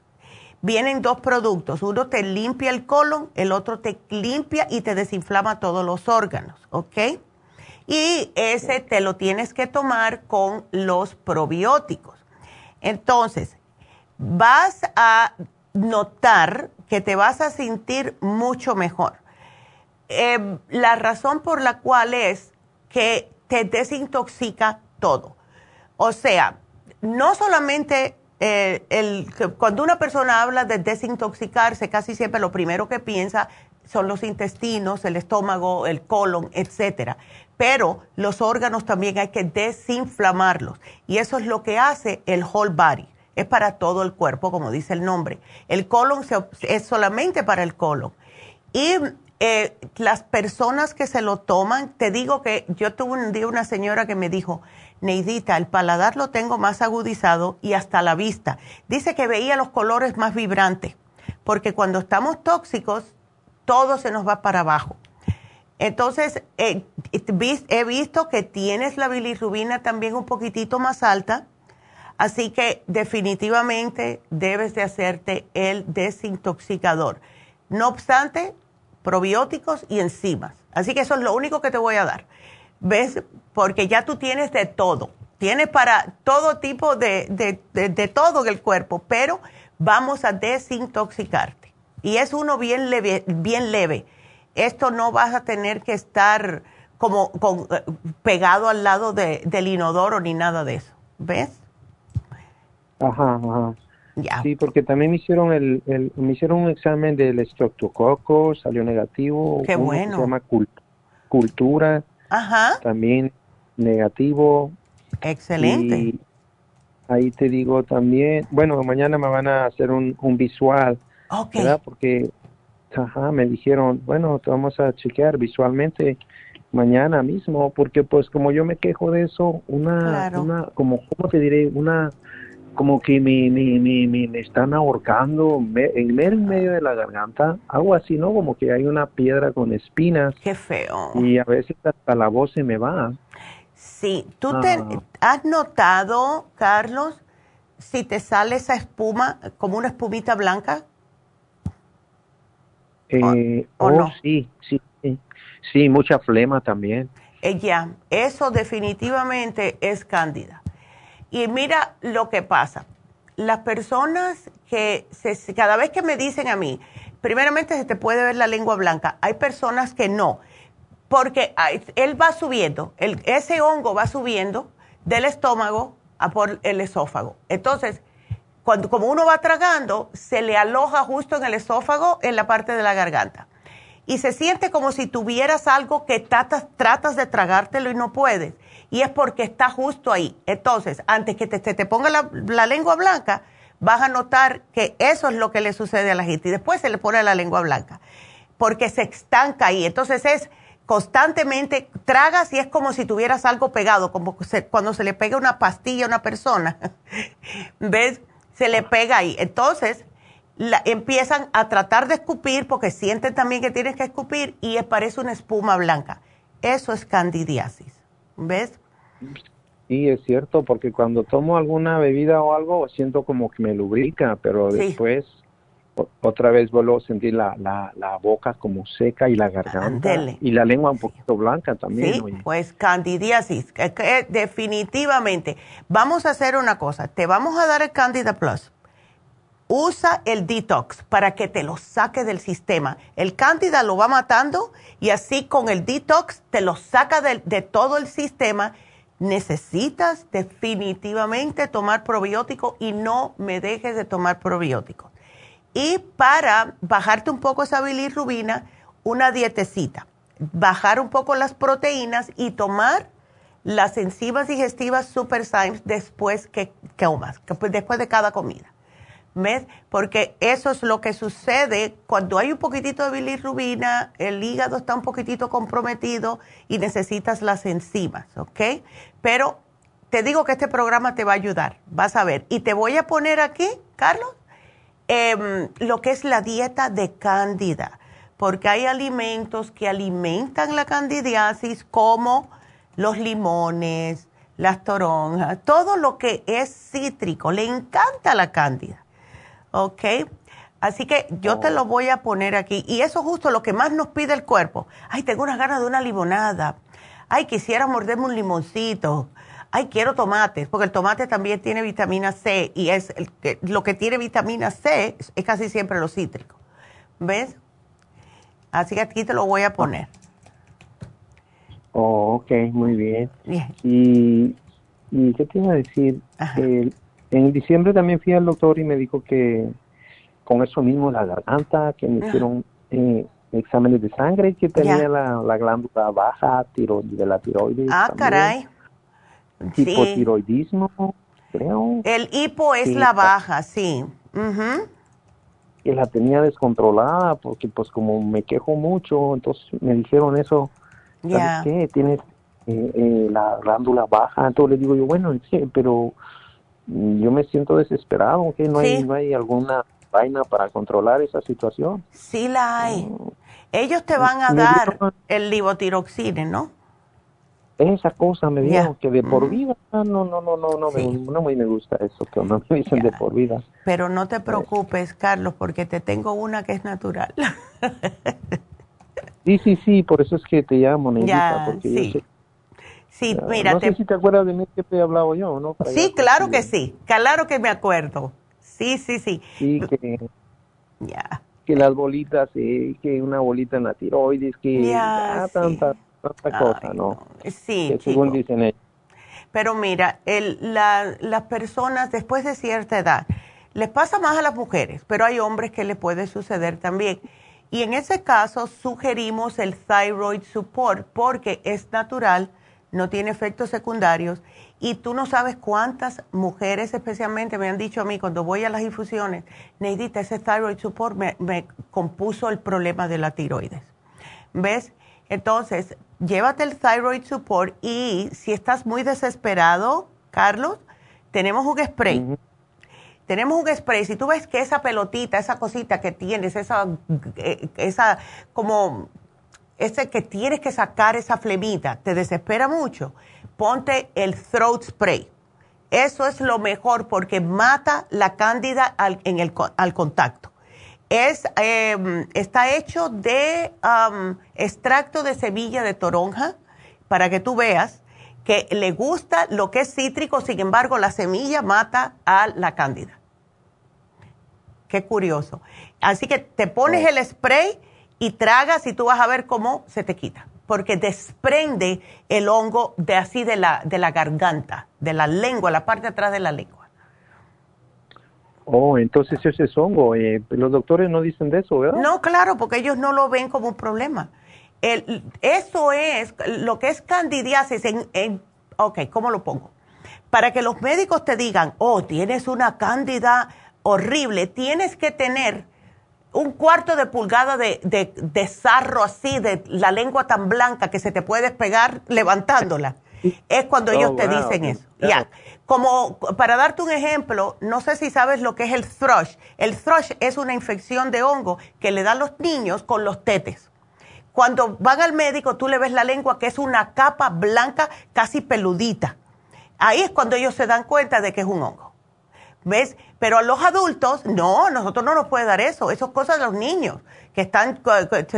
Vienen dos productos, uno te limpia el colon, el otro te limpia y te desinflama todos los órganos, ¿ok? Y ese te lo tienes que tomar con los probióticos. Entonces, vas a notar que te vas a sentir mucho mejor. Em, la razón por la cual es que te desintoxica todo. O sea, no solamente eh, el, cuando una persona habla de desintoxicarse, casi siempre lo primero que piensa son los intestinos, el estómago, el colon, etcétera. Pero los órganos también hay que desinflamarlos. Y eso es lo que hace el whole body. Es para todo el cuerpo, como dice el nombre. El colon es solamente para el colon. Y eh, las personas que se lo toman, te digo que yo tuve un día una señora que me dijo, Neidita, el paladar lo tengo más agudizado y hasta la vista. Dice que veía los colores más vibrantes, porque cuando estamos tóxicos, todo se nos va para abajo. Entonces, eh, he visto que tienes la bilirrubina también un poquitito más alta, así que definitivamente debes de hacerte el desintoxicador. No obstante, probióticos y enzimas. Así que eso es lo único que te voy a dar. ¿Ves? Porque ya tú tienes de todo. Tienes para todo tipo de, de, todo en el cuerpo, pero vamos a desintoxicarte. Y es uno bien leve, bien leve. Esto no vas a tener que estar como eh, pegado al lado del inodoro ni nada de eso. ¿Ves? Ajá, ajá. Sí, porque también me hicieron el, me hicieron un examen del estreptococo, salió negativo. Qué bueno. Se llama cultura. Ajá. También negativo. Excelente. Y ahí te digo también, bueno, mañana me van a hacer un, un visual. ¿verdad? Porque, ajá, me dijeron, bueno, te vamos a chequear visualmente mañana mismo, porque pues como yo me quejo de eso, una, una como, ¿cómo te diré? Una como que me, me, me, me están ahorcando en medio de la garganta, algo así, ¿no? Como que hay una piedra con espinas. Qué feo. Y a veces hasta la voz se me va. Sí, ¿tú te, has notado, Carlos, si te sale esa espuma como una espumita blanca? Eh, ¿O, oh, no? sí, sí, sí, mucha flema también. Eh, ya, eso definitivamente es cándida. Y mira lo que pasa. Las personas que se, cada vez que me dicen a mí, primeramente se te puede ver la lengua blanca, hay personas que no, porque él va subiendo, ese hongo va subiendo del estómago a por el esófago. Entonces, cuando, como uno va tragando, se le aloja justo en el esófago, en la parte de la garganta. Y se siente como si tuvieras algo que tratas, tratas de tragártelo y no puedes y es porque está justo ahí. Entonces, antes que te, te, ponga la, lengua blanca, vas a notar que eso es lo que le sucede a la gente y después se le pone la lengua blanca porque se estanca ahí. Entonces es constantemente tragas y es como si tuvieras algo pegado, como cuando se le pega una pastilla a una persona. ¿Ves? Se le pega ahí. Entonces la, empiezan a tratar de escupir porque sienten también que tienes que escupir y parece una espuma blanca. Eso es candidiasis. ¿Ves? Sí, es cierto, porque cuando tomo alguna bebida o algo, siento como que me lubrica, pero después otra vez vuelvo a sentir la, la, boca como seca y la garganta y la lengua un poquito blanca también. Sí, pues candidiasis, definitivamente. Vamos a hacer una cosa, te vamos a dar el Candida Plus. Usa el detox para que te lo saque del sistema. El Candida lo va matando y así con el detox te lo saca de, de todo el sistema necesitas definitivamente tomar probiótico y no me dejes de tomar probióticos. Y para bajarte un poco esa bilirrubina, una dietecita, bajar un poco las proteínas y tomar las enzimas digestivas Super Symes después que comas, después de cada comida. ¿Ves? Porque eso es lo que sucede cuando hay un poquitito de bilirrubina, el hígado está un poquitito comprometido y necesitas las enzimas, ¿ok? Pero te digo que este programa te va a ayudar, vas a ver. Y te voy a poner aquí, Carlos, em, lo que es la dieta de cándida, porque hay alimentos que alimentan la candidiasis como los limones, las toronjas, todo lo que es cítrico, le encanta la cándida. ¿ok? Así que yo te lo voy a poner aquí. Y eso es justo lo que más nos pide el cuerpo. Ay, tengo unas ganas de una limonada. Ay, quisiera morderme un limoncito. Ay, quiero tomates, porque el tomate también tiene vitamina C y es lo que tiene vitamina C es casi siempre lo cítrico. ¿Ves? Así que aquí te lo voy a poner. Oh, ok, muy bien. Y, y, qué te iba a decir? En diciembre también fui al doctor y me dijo que con eso mismo la garganta, que me hicieron eh, exámenes de sangre que tenía la, glándula baja tiro, de la tiroides. Ah, caray. Hipotiroidismo, creo. El hipo es la baja, sí. que la tenía descontrolada porque pues como me quejo mucho, entonces me dijeron eso, ¿sabes qué? Tienes eh, eh, la glándula baja, entonces le digo yo, bueno, sí, pero yo me siento desesperado, que no, hay, no hay alguna vaina para controlar esa situación. Sí la hay. Mm. Ellos te van a dar el libotiroxine, ¿no? Esa cosa me dijeron que de por mm. vida, no, no, no, no, no, me, no me gusta eso, que no me dicen de por vida. Pero no te preocupes, Carlos, porque te tengo una que es natural. sí, sí, sí, por eso es que te llamo, Neidita, porque sí. Sí, mira. No sé si te acuerdas de mí que te he hablado yo, ¿no? sí, claro que sí, claro que me acuerdo. Sí, sí, sí. Sí, que, ya. que las bolitas, eh, que una bolita en la tiroides, que ya, tanta, tanta cosa, ¿no? Sí, según dicen ellos. Pero mira, el, la, las personas después de cierta edad, les pasa más a las mujeres, pero hay hombres que le puede suceder también. Y en ese caso sugerimos el thyroid support porque es natural no tiene efectos secundarios y tú no sabes cuántas mujeres especialmente me han dicho a mí cuando voy a las infusiones, Neidita, ese thyroid support me, compuso el problema de la tiroides. ¿Ves? Entonces, llévate el thyroid support y si estás muy desesperado, Carlos, tenemos un spray. Tenemos un spray. Si tú ves que esa pelotita, esa cosita que tienes, esa, eh, esa como ese que tienes que sacar esa flemita, te desespera mucho, ponte el throat spray. Eso es lo mejor porque mata la cándida al, en el, al contacto. Es, em, está hecho de extracto de semilla de toronja para que tú veas que le gusta lo que es cítrico, sin embargo la semilla mata a la cándida. Qué curioso. Así que te pones oh. el spray y tragas y tú vas a ver cómo se te quita, porque desprende el hongo de así de la, de la garganta, de la lengua, la parte de atrás de la lengua. Oh, entonces ese es hongo. Eh, los doctores no dicen de eso, ¿verdad? No, claro, porque ellos no lo ven como un problema. El, eso es lo que es candidiasis en, en, ok, ¿cómo lo pongo? Para que los médicos te digan, oh, tienes una cándida horrible, tienes que tener un cuarto de pulgada de, de, sarro así, de la lengua tan blanca que se te puede pegar levantándola. Es cuando ellos oh, te dicen eso. Ya. Como para darte un ejemplo, no sé si sabes lo que es el thrush. El thrush es una infección de hongo que le dan los niños con los tetes. Cuando van al médico, tú le ves la lengua que es una capa blanca casi peludita. Ahí es cuando ellos se dan cuenta de que es un hongo. ¿Ves? Pero a los adultos, no, nosotros no nos puede dar eso. Eso es cosa de los niños, que están,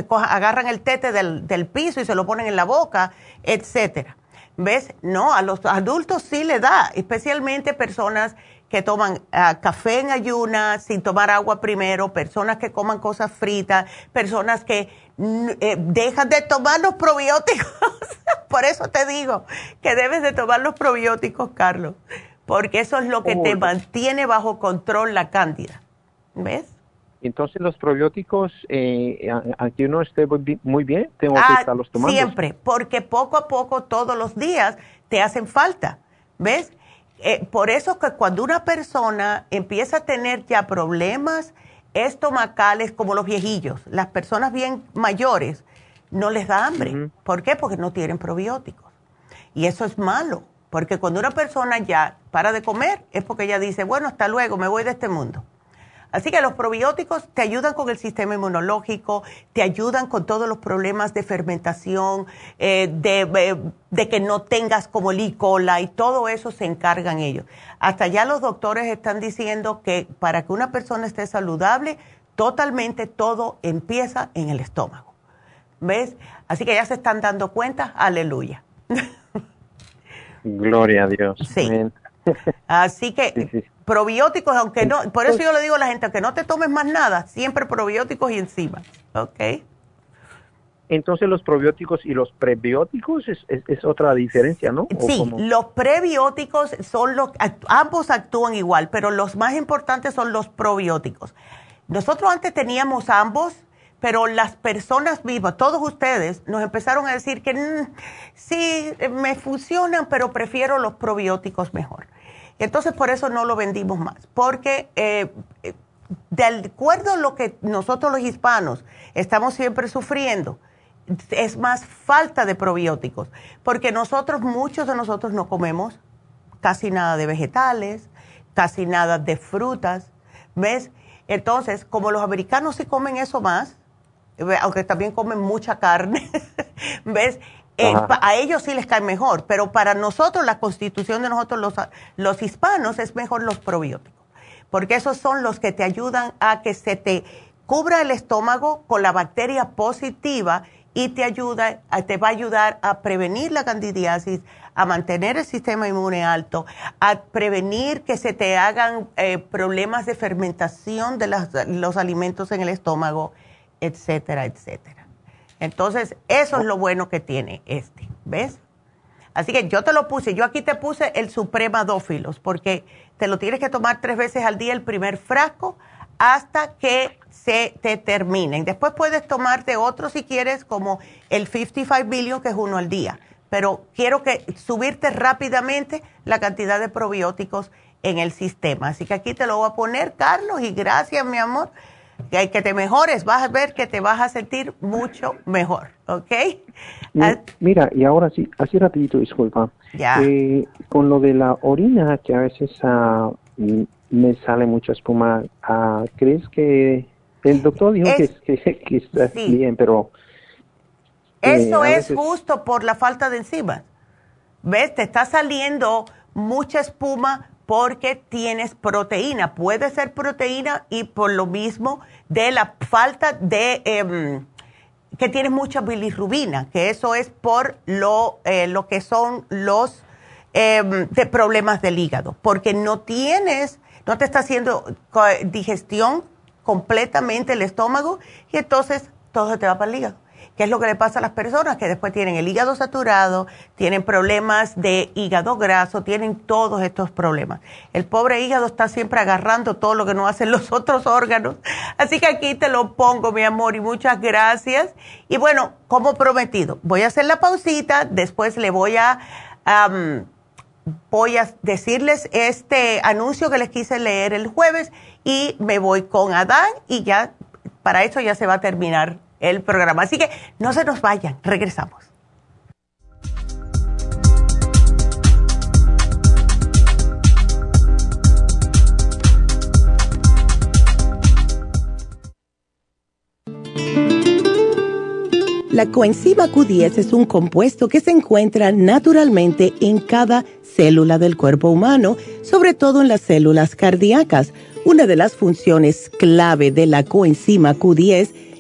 agarran el tete del, del piso y se lo ponen en la boca, etcétera. ¿Ves? No, a los adultos sí le da, especialmente personas que toman ah, café en ayunas sin tomar agua primero, personas que coman cosas fritas, personas que eh, dejan de tomar los probióticos. Por eso te digo que debes de tomar los probióticos, Carlos porque eso es lo que te mantiene bajo control la cándida. ¿Ves? Entonces los probióticos, eh, aunque uno esté muy bien, tengo que ah, estarlos tomando. Siempre, porque poco a poco, todos los días, te hacen falta. ¿Ves? Eh, por eso que cuando una persona empieza a tener ya problemas estomacales como los viejillos, las personas bien mayores, no les da hambre. ¿Por qué? Porque no tienen probióticos. Y eso es malo. Porque cuando una persona ya para de comer es porque ella dice, bueno, hasta luego, me voy de este mundo. Así que los probióticos te ayudan con el sistema inmunológico, te ayudan con todos los problemas de fermentación, eh, de, de, que no tengas como el E. y todo eso se encargan ellos. Hasta ya los doctores están diciendo que para que una persona esté saludable, totalmente todo empieza en el estómago. ¿Ves? Así que ya se están dando cuenta, aleluya. Gloria a Dios. Sí. Así que probióticos, aunque no, por eso yo le digo a la gente, que no te tomes más nada, siempre probióticos y encima. ¿Ok? Entonces los probióticos y los prebióticos es, es, otra diferencia, ¿no? Sí, los prebióticos son los, ambos actúan igual, pero los más importantes son los probióticos. Nosotros antes teníamos ambos, pero las personas vivas, todos ustedes, nos empezaron a decir que mm, sí, me funcionan, pero prefiero los probióticos mejor. Entonces, por eso no lo vendimos más, porque eh, de acuerdo a lo que nosotros los hispanos estamos siempre sufriendo, es más falta de probióticos, porque nosotros, muchos de nosotros no comemos casi nada de vegetales, casi nada de frutas, ¿ves? Entonces, como los americanos sí comen eso más, aunque también comen mucha carne, ¿ves? Eh, a ellos sí les cae mejor, pero para nosotros, la constitución de nosotros los, los hispanos, es mejor los probióticos, porque esos son los que te ayudan a que se te cubra el estómago con la bacteria positiva y te ayuda, te va a ayudar a prevenir la candidiasis, a mantener el sistema inmune alto, a prevenir que se te hagan eh, problemas de fermentación de los alimentos en el estómago, etcétera, etcétera. Entonces, eso es lo bueno que tiene este, ¿ves? Así que yo te lo puse, yo aquí te puse el Supremadófilos, porque te lo tienes que tomar tres veces al día el primer frasco hasta que se te terminen. Después puedes tomarte otro si quieres, como el 55 billion, que es uno al día. Pero quiero que subirte rápidamente la cantidad de probióticos en el sistema. Así que aquí te lo voy a poner, Carlos, y gracias, mi amor. Que, que te mejores, vas a ver que te vas a sentir mucho mejor, ¿ok? Mira, y ahora sí, así rapidito, disculpa. Ya. Eh, con lo de la orina, que a veces uh, me sale mucha espuma, uh, ¿crees que el doctor dijo que, que, está bien, pero... Eh, Eso es justo por la falta de enzimas. ¿Ves? Te está saliendo mucha espuma porque tienes proteína. Puede ser proteína y por lo mismo de la falta de... Em, que tienes mucha bilirrubina, que eso es por lo, eh, lo que son los em, de problemas del hígado, porque no tienes, no te está haciendo digestión completamente el estómago y entonces todo se te va para el hígado. ¿Qué es lo que le pasa a las personas? Que después tienen el hígado saturado, tienen problemas de hígado graso, tienen todos estos problemas. El pobre hígado está siempre agarrando todo lo que no hacen los otros órganos. Así que aquí te lo pongo, mi amor, y muchas gracias. Y bueno, como prometido, voy a hacer la pausita, después le voy a... voy a decirles este anuncio que les quise leer el jueves y me voy con Adán y ya para eso ya se va a terminar el programa. Así que no se nos vayan, regresamos. La coenzima Q10 es un compuesto que se encuentra naturalmente en cada célula del cuerpo humano, sobre todo en las células cardíacas una de las funciones clave de la coenzima Q10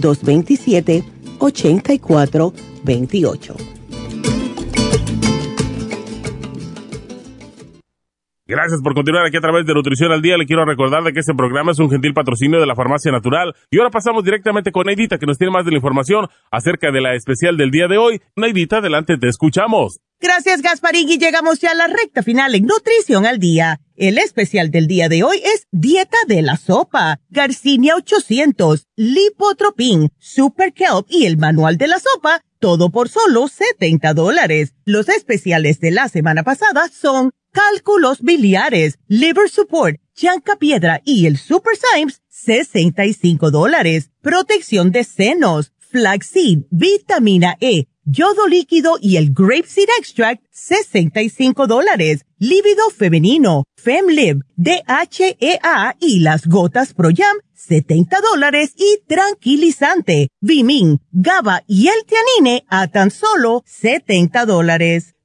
1-800-227-8428. Gracias por continuar aquí a través de Nutrición al Día. Le quiero recordar de que este programa es un gentil patrocinio de la Farmacia Natural. Y ahora pasamos directamente con Neidita, que nos tiene más de la información acerca de la especial del día de hoy. Neidita, adelante, te escuchamos. Gracias, Gasparín. Y llegamos ya a la recta final en Nutrición al Día. El especial del día de hoy es Dieta de la Sopa, Garcinia 800, Lipotropin, Super Kelp y el Manual de la Sopa, todo por solo 70 dólares. Los especiales de la semana pasada son cálculos biliares, liver support, chanca piedra y el super Symes, 65 dólares. Protección de senos, flaxseed, vitamina E, yodo líquido y el grapeseed extract, 65 dólares lívido femenino, FemLib, DHEA y las gotas ProYam, 70 dólares y tranquilizante, Vimin, GABA y el Tianine a tan solo 70 dólares.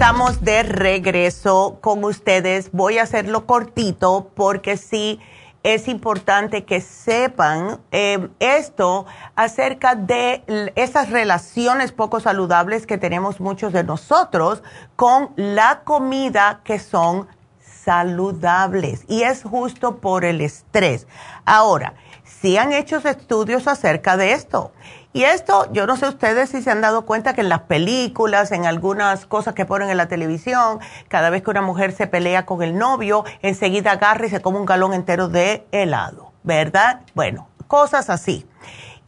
Estamos de regreso con ustedes. Voy a hacerlo cortito porque sí es importante que sepan eh, esto acerca de esas relaciones poco saludables que tenemos muchos de nosotros con la comida que son saludables y es justo por el estrés. Ahora, si han hecho estudios acerca de esto y esto, yo no sé ustedes si se han dado cuenta que en las películas, en algunas cosas que ponen en la televisión, cada vez que una mujer se pelea con el novio, enseguida agarra y se come un galón entero de helado, ¿verdad? Bueno, cosas así.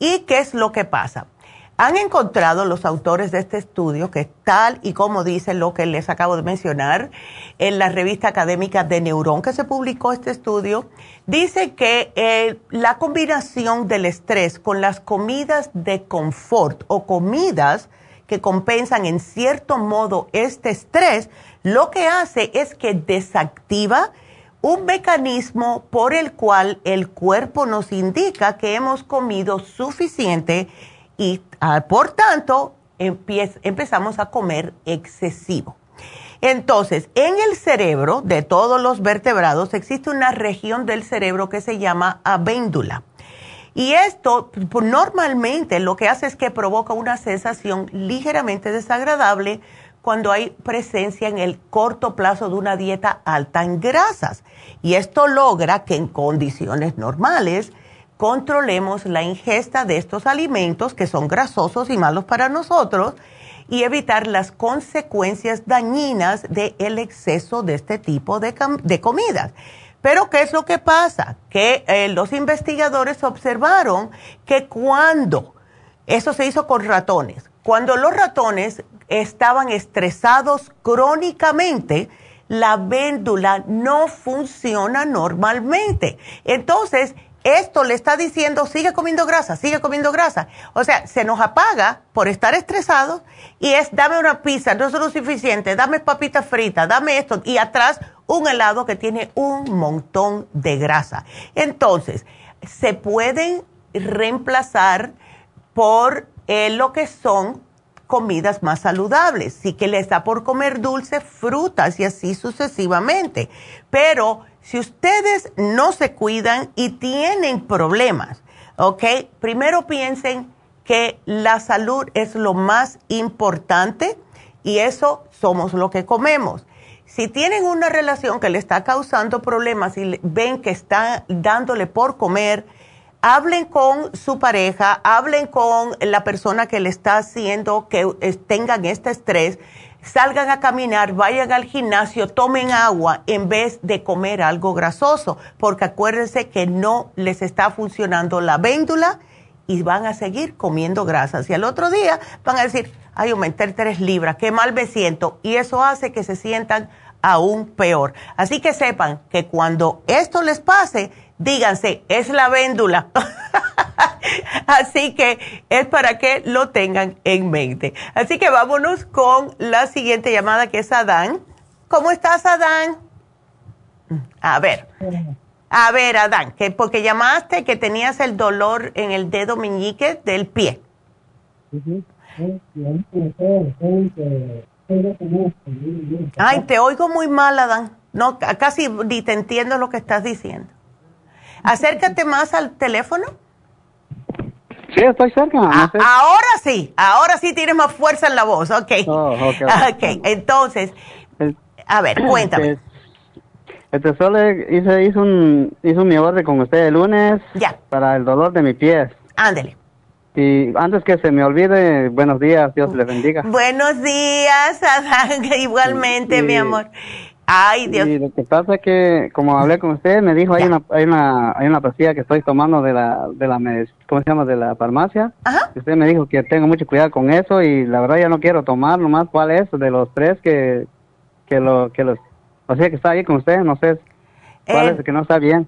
¿Y qué es lo que pasa? Han encontrado los autores de este estudio, que tal y como dice lo que les acabo de mencionar, en la revista académica de Neurón que se publicó este estudio, dice que eh, la combinación del estrés con las comidas de confort o comidas que compensan en cierto modo este estrés, lo que hace es que desactiva un mecanismo por el cual el cuerpo nos indica que hemos comido suficiente y ah, por tanto empezamos a comer excesivo. Entonces, en el cerebro de todos los vertebrados existe una región del cerebro que se llama avéndula. Y esto pues, normalmente lo que hace es que provoca una sensación ligeramente desagradable cuando hay presencia en el corto plazo de una dieta alta en grasas. Y esto logra que en condiciones normales controlemos la ingesta de estos alimentos que son grasosos y malos para nosotros y evitar las consecuencias dañinas del exceso de este tipo de, comidas. Pero ¿qué es lo que pasa? Que eh, los investigadores observaron que cuando, eso se hizo con ratones, cuando los ratones estaban estresados crónicamente, la véndula no funciona normalmente. Entonces, esto le está diciendo, sigue comiendo grasa, sigue comiendo grasa. O sea, se nos apaga por estar estresados y es, dame una pizza, no es lo suficiente, dame papitas fritas, dame esto. Y atrás un helado que tiene un montón de grasa. Entonces, se pueden reemplazar por eh, lo que son comidas más saludables. Sí que les da por comer dulce, frutas y así sucesivamente. Pero si ustedes no se cuidan y tienen problemas, ¿ok? Primero piensen que la salud es lo más importante y eso somos lo que comemos. Si tienen una relación que le está causando problemas y ven que está dándole por comer, hablen con su pareja, hablen con la persona que le está haciendo que tengan este estrés salgan a caminar, vayan al gimnasio, tomen agua en vez de comer algo grasoso, porque acuérdense que no les está funcionando la véndula y van a seguir comiendo grasas. Y al otro día van a decir, ay, aumenté tres libras, qué mal me siento. Y eso hace que se sientan aún peor. Así que sepan que cuando esto les pase, díganse, es la véndula. Así que es para que lo tengan en mente. Así que vámonos con la siguiente llamada que es Adán. ¿Cómo estás, Adán? A ver. A ver, Adán, que porque llamaste que tenías el dolor en el dedo meñique del pie. Ay, te oigo muy mal, Adán. No, casi ni te entiendo lo que estás diciendo. Acércate más al teléfono. Sí, estoy cerca. Ah, ahora sí, ahora sí tienes más fuerza en la voz, ok. Oh, okay, ok, entonces, a ver, cuéntame. Este, solo hice, hizo, un, hizo mi orden con usted el lunes. Ya. Para el dolor de mi pie. Ándele. Y antes que se me olvide, buenos días, Dios le bendiga. Buenos días, Adán, igualmente, mi amor. Ay, Dios. Y lo que pasa es que, como hablé con usted, me dijo, hay una, hay una, hay una pastilla que estoy tomando de la, de la, ¿cómo se llama? De la farmacia. Ajá. usted me dijo que tengo mucho cuidado con eso y la verdad ya no quiero tomar nomás cuál es de los tres que, que lo, que los, o sea que está ahí con usted, no sé cuál Eh, es el que no está bien.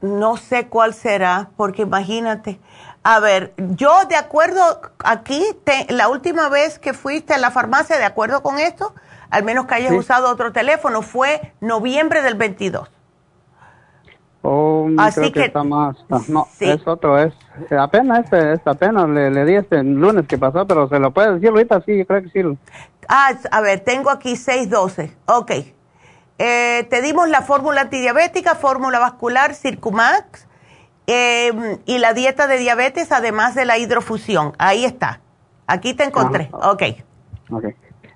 No sé cuál será, porque imagínate. A ver, yo de acuerdo aquí, te- la última vez que fuiste a la farmacia, de acuerdo con esto, al menos que hayas Sí. usado otro teléfono, fue noviembre del 22. Oh, Así creo que, que- está más. ah, No, es otro, es. Apenas este, este apenas le, le di este lunes que pasó, pero se lo puede decir ahorita, sí, creo que sí. Ah, a ver, tengo aquí 612. Ok. Eh, te dimos la fórmula antidiabética, fórmula vascular, Circumax eh, y la dieta de diabetes, además de la hidrofusión. Ahí está. Aquí te encontré. Ok. Ok.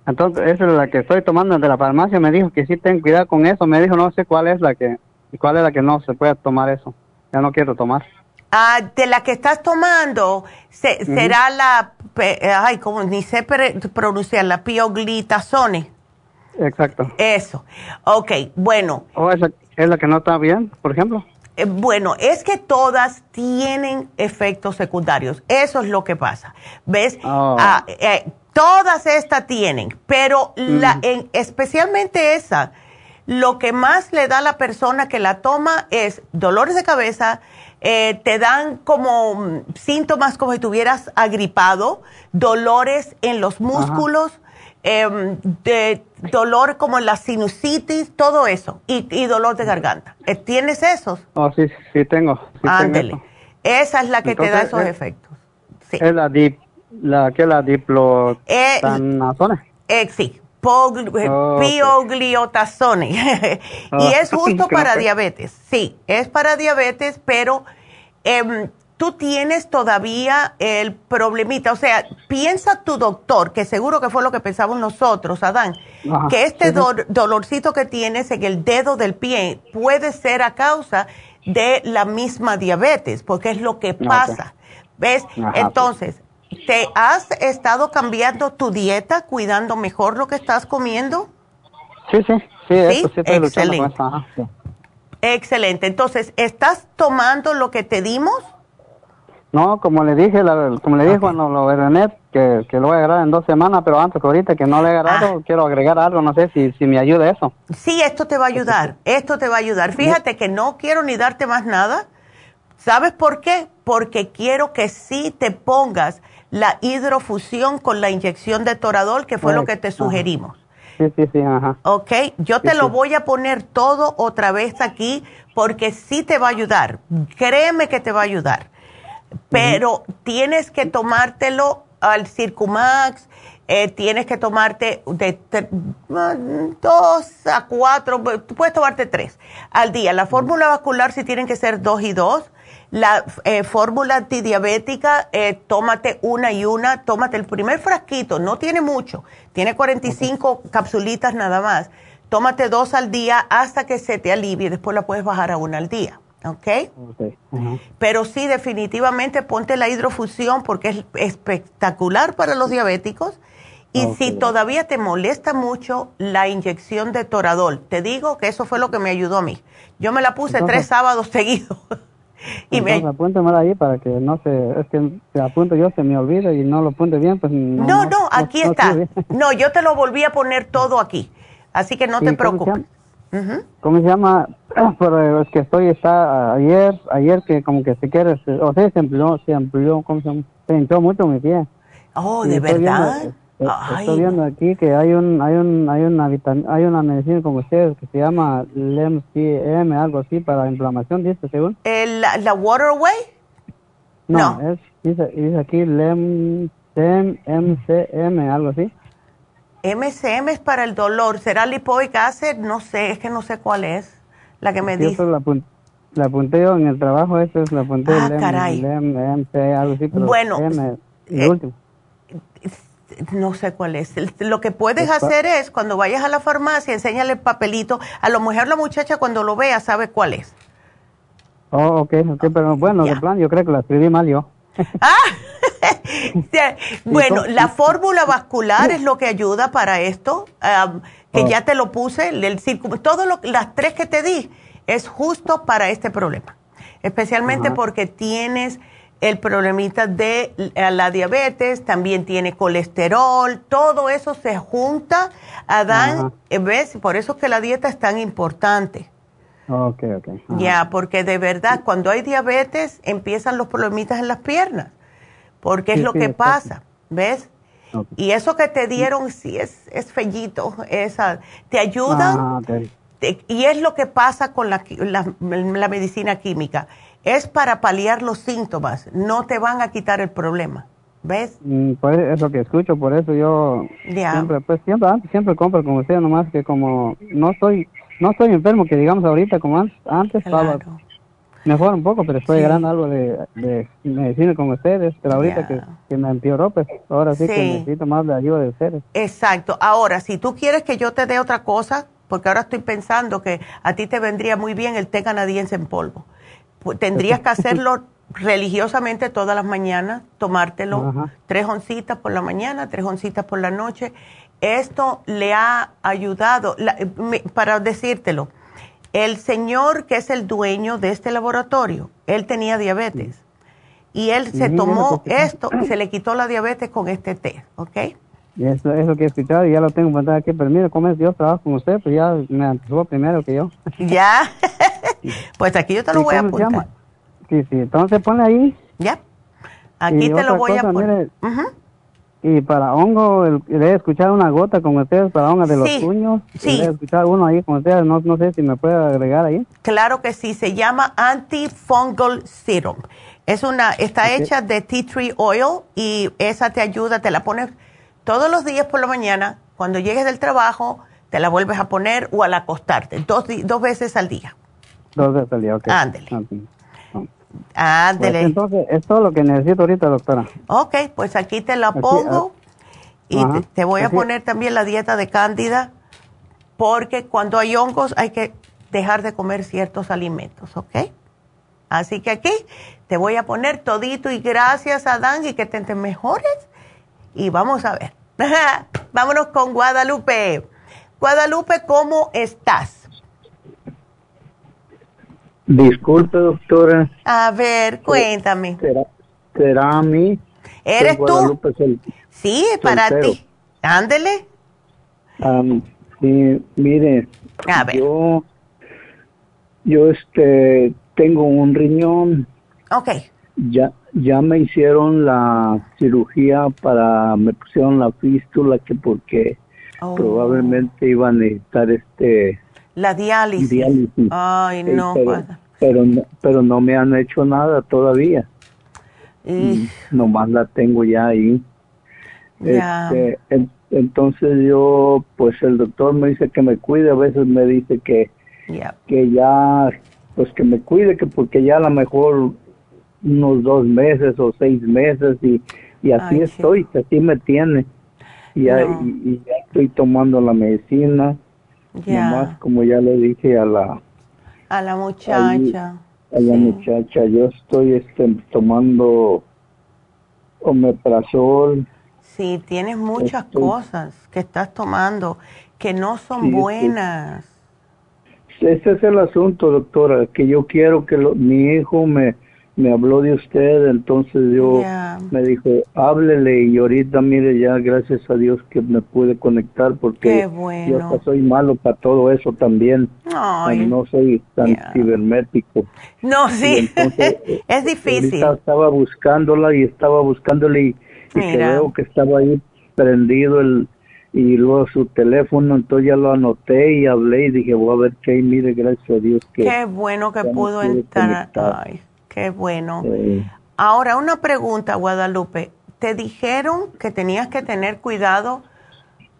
Entonces, esa es la que estoy tomando de la farmacia. Me dijo que sí ten cuidado con eso. Me dijo, no sé cuál es la que, cuál es la que no se puede tomar eso. Ya no quiero tomar. Ah, de la que estás tomando, se- será la, ay, como ni sé pronunciar, la pioglitazone. Exacto. Eso. Ok, bueno. ¿O esa es la que no está bien, por ejemplo? Eh, Bueno, es que todas tienen efectos secundarios. Eso es lo que pasa. ¿Ves? Oh. Ah, eh, todas estas tienen, pero la, en- especialmente esa, lo que más le da a la persona que la toma es dolores de cabeza, eh, te dan como mm, síntomas como si tuvieras agripado, dolores en los músculos, em, de dolor como la sinusitis, todo eso, y, y dolor de garganta. Eh, ¿Tienes esos? Oh, sí, sí tengo. Sí tengo. Esa es la que te da esos eh, efectos. Es la dip, la que la diplotanazona. Eh, sí, pog- eh, Ok. pioglitazone. y Ah, es justo para diabetes. Sí, es para diabetes, pero em, tú tienes todavía el problemita. O sea, piensa tu doctor, que seguro que fue lo que pensamos nosotros, Adán, Ajá, que este sí, sí. do- dolorcito que tienes en el dedo del pie puede ser a causa de la misma diabetes, porque es lo que pasa. ¿Ves? Ajá. Entonces, ¿te has estado cambiando tu dieta, cuidando mejor lo que estás comiendo? Sí, sí, sí, eso sí Excelente. ajá, sí. Excelente. Entonces, ¿estás tomando lo que te dimos? No, como le dije, la- como le cuando lo que, que lo voy a agarrar en dos semanas, pero antes que ahorita que no le he Ah. agarrado, quiero agregar algo, no sé si, si me ayuda eso. Sí, esto te va a ayudar. Esto te va a ayudar. Fíjate que no quiero ni darte más nada. ¿Sabes por qué? Porque quiero que sí te pongas la hidrofusión con la inyección de toradol, que fue lo que te Ajá. sugerimos. Sí, sí, sí, ajá. ¿Ok? Yo te Sí, lo sí. voy a poner todo otra vez aquí porque sí te va a ayudar. Créeme que te va a ayudar. Pero tienes que tomártelo al Circumax, eh, tienes que tomarte de tre- mm, dos a cuatro, puedes tomarte tres al día. La fórmula vascular sí tienen que ser dos y dos. La eh, fórmula antidiabética, eh, tómate una y una, tómate el primer frasquito, no tiene mucho, tiene 45 capsulitas nada más. Tómate dos al día hasta que se te alivie, después la puedes bajar a una al día, ¿ok? Okay. Pero sí, definitivamente ponte la hidrofusión porque es espectacular para los diabéticos. Y si todavía te molesta mucho la inyección de toradol, te digo que eso fue lo que me ayudó a mí. Yo me la puse Entonces- tres sábados seguidos. y me, Entonces, apúntemela ahí para que no se, es que si apunto yo se me olvida y no lo apunte bien, pues no. no, no, aquí no está. No, yo te lo volví a poner todo aquí. Así que no te ¿Y cómo se preocupes. ¿Cómo se llama? Pero es que estoy, está ayer, ayer que como que se quiere, se- o sea, se amplió, se amplió, ¿cómo se? Se hinchó mucho mi pie. Oh, Y ¿de estoy viendo- verdad? eh, Ay. Estoy viendo aquí que hay un, hay un, hay una hay una medicina con ustedes que se llama LEMCM, algo así, para inflamación, dice según. El- la, la Waterway? No, es, dice, dice aquí LEM, MCM, algo así. MCM es para el dolor. ¿Será lipoic acid? No sé, es que no sé cuál es la que me dice. eso la, la apunté yo en el trabajo, eso es la apunté Ah, LEM, caray. MC, algo así, pero Bueno, M, y eh, último. No sé cuál es. Lo que puedes Está- hacer es, cuando vayas a la farmacia, enséñale el papelito. A lo mejor la muchacha cuando lo vea sabe cuál es. Oh, ok, ok, pero bueno, de plan yo creo que la escribí mal yo. bueno, la fórmula vascular es lo que ayuda para esto, que ah. ya te lo puse, el todo lo, las tres que te di es justo para este problema, especialmente porque tienes el problemita de la diabetes, también tiene colesterol, todo eso se junta, Adán, ¿ves? Por eso es que la dieta es tan importante. Ok, ok. Ya, porque de verdad, cuando hay diabetes, empiezan los problemitas en las piernas, porque es lo que pasa, ¿ves? Y eso que te dieron, sí, es, es fellito, esa, te ayudan, ah, y es lo que pasa con la, la, medicina química, es para paliar los síntomas, no te van a quitar el problema. ¿Ves? Mm, pues es lo que escucho, por eso yo siempre, pues siempre, siempre compro como usted, nomás que como no soy no estoy enfermo, que digamos ahorita como antes, antes estaba mejor un poco, pero estoy ganando algo de, medicina con ustedes, pero ahorita que, me empeoró, pues ahora sí, que necesito más de ayuda de ustedes. Exacto. Ahora, si tú quieres que yo te dé otra cosa, porque ahora estoy pensando que a ti te vendría muy bien el té canadiense en polvo. Tendrías que hacerlo religiosamente todas las mañanas, tomártelo tres oncitas por la mañana, tres oncitas por la noche. Esto le ha ayudado, para decírtelo, el señor que es el dueño de este laboratorio, él tenía diabetes. Y él se tomó esto y se le quitó la diabetes con este té, ¿ok? Eso es lo que he escuchado y ya lo tengo para aquí, pero mire, como es Dios trabajo con usted, pues ya me anticipó primero que yo. Ya, pues aquí yo te lo voy a apuntar. Sí, sí, entonces pone ahí. Ya, aquí te lo voy a poner. Y para hongo, le he escuchado una gota con ustedes para hongo de los puños. Sí. Le he escuchado uno ahí con ustedes, no, no sé si me puede agregar ahí. Claro que sí, se llama Antifungal Serum. Es una, está hecha de tea tree oil y esa te ayuda, te la pones todos los días por la mañana, cuando llegues del trabajo, te la vuelves a poner o al acostarte, dos, dos veces al día. Dos veces al día, ok. Ándele. Ándele. Pues entonces, es todo lo que necesito ahorita, doctora. Ok, pues aquí te la pongo y te, voy a poner también la dieta de cándida, porque cuando hay hongos hay que dejar de comer ciertos alimentos, ¿ok? Así que aquí te voy a poner todito y gracias a Dan y que te, te mejores. Y vamos a ver. Vámonos con Guadalupe. Guadalupe, ¿cómo estás? Disculpe, doctora. A ver, cuéntame. ¿Será, a mí? ¿Eres tú? sí, para ti. Ándele. sí, mire. A ver. Yo, yo este, tengo un riñón. Ok. Ya, ya me hicieron la cirugía para, me pusieron la fístula que porque oh. probablemente iba a necesitar este la diálisis. Ay, no. pero, pero, no, me han hecho nada todavía. Y... Nomás la tengo ya ahí. Este, entonces yo, pues el doctor me dice que me cuide, a veces me dice que, que ya, pues que me cuide, que porque ya a lo mejor unos dos meses o seis meses y, y así estoy, así me tiene. y, y, ya estoy tomando la medicina ya. como ya le dije a la... A la muchacha. A, la muchacha, yo estoy este, tomando omeprazol. Sí, tienes muchas cosas que estás tomando que no son buenas. Ese es el asunto, doctora, que yo quiero que mi hijo me me habló de usted, entonces yo me dijo, háblele y ahorita mire ya, gracias a Dios que me pude conectar porque yo soy malo para todo eso también. No soy tan cibernético. No, sí, es difícil. Estaba buscándola y estaba buscándole y, creo que estaba ahí prendido el y luego su teléfono, entonces ya lo anoté y hablé y dije, voy a ver qué, mire, gracias a Dios que... Qué bueno que pudo entrar. Ay. Qué bueno. Ahora, una pregunta, Guadalupe. ¿Te dijeron que tenías que tener cuidado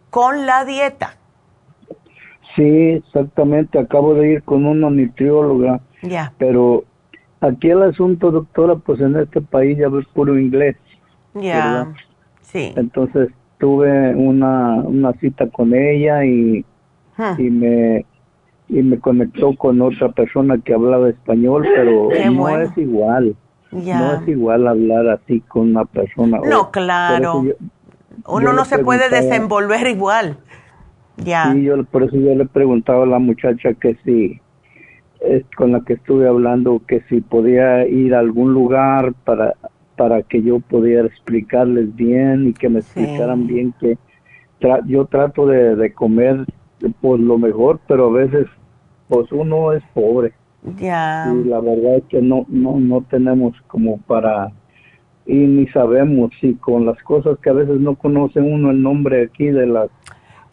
con la dieta? Sí, exactamente. Acabo de ir con una nutrióloga. Ya. Pero aquí el asunto, doctora, pues en este país ya ves puro inglés. Ya. Sí. Entonces tuve una, una cita con ella y, y me y me conectó con otra persona que hablaba español, pero no es igual. no es igual hablar así con una persona. No, claro. Uno no se puede desenvolver igual. Ya. Yo, por eso yo le preguntaba a la muchacha que si, con la que estuve hablando, que si podía ir a algún lugar para, para que yo pudiera explicarles bien y que me explicaran bien que yo trato de, de comer pues lo mejor, pero a veces pues uno es pobre. Ya. Y la verdad es que no, no, no tenemos como para, y ni sabemos si con las cosas que a veces no conoce uno el nombre aquí de las,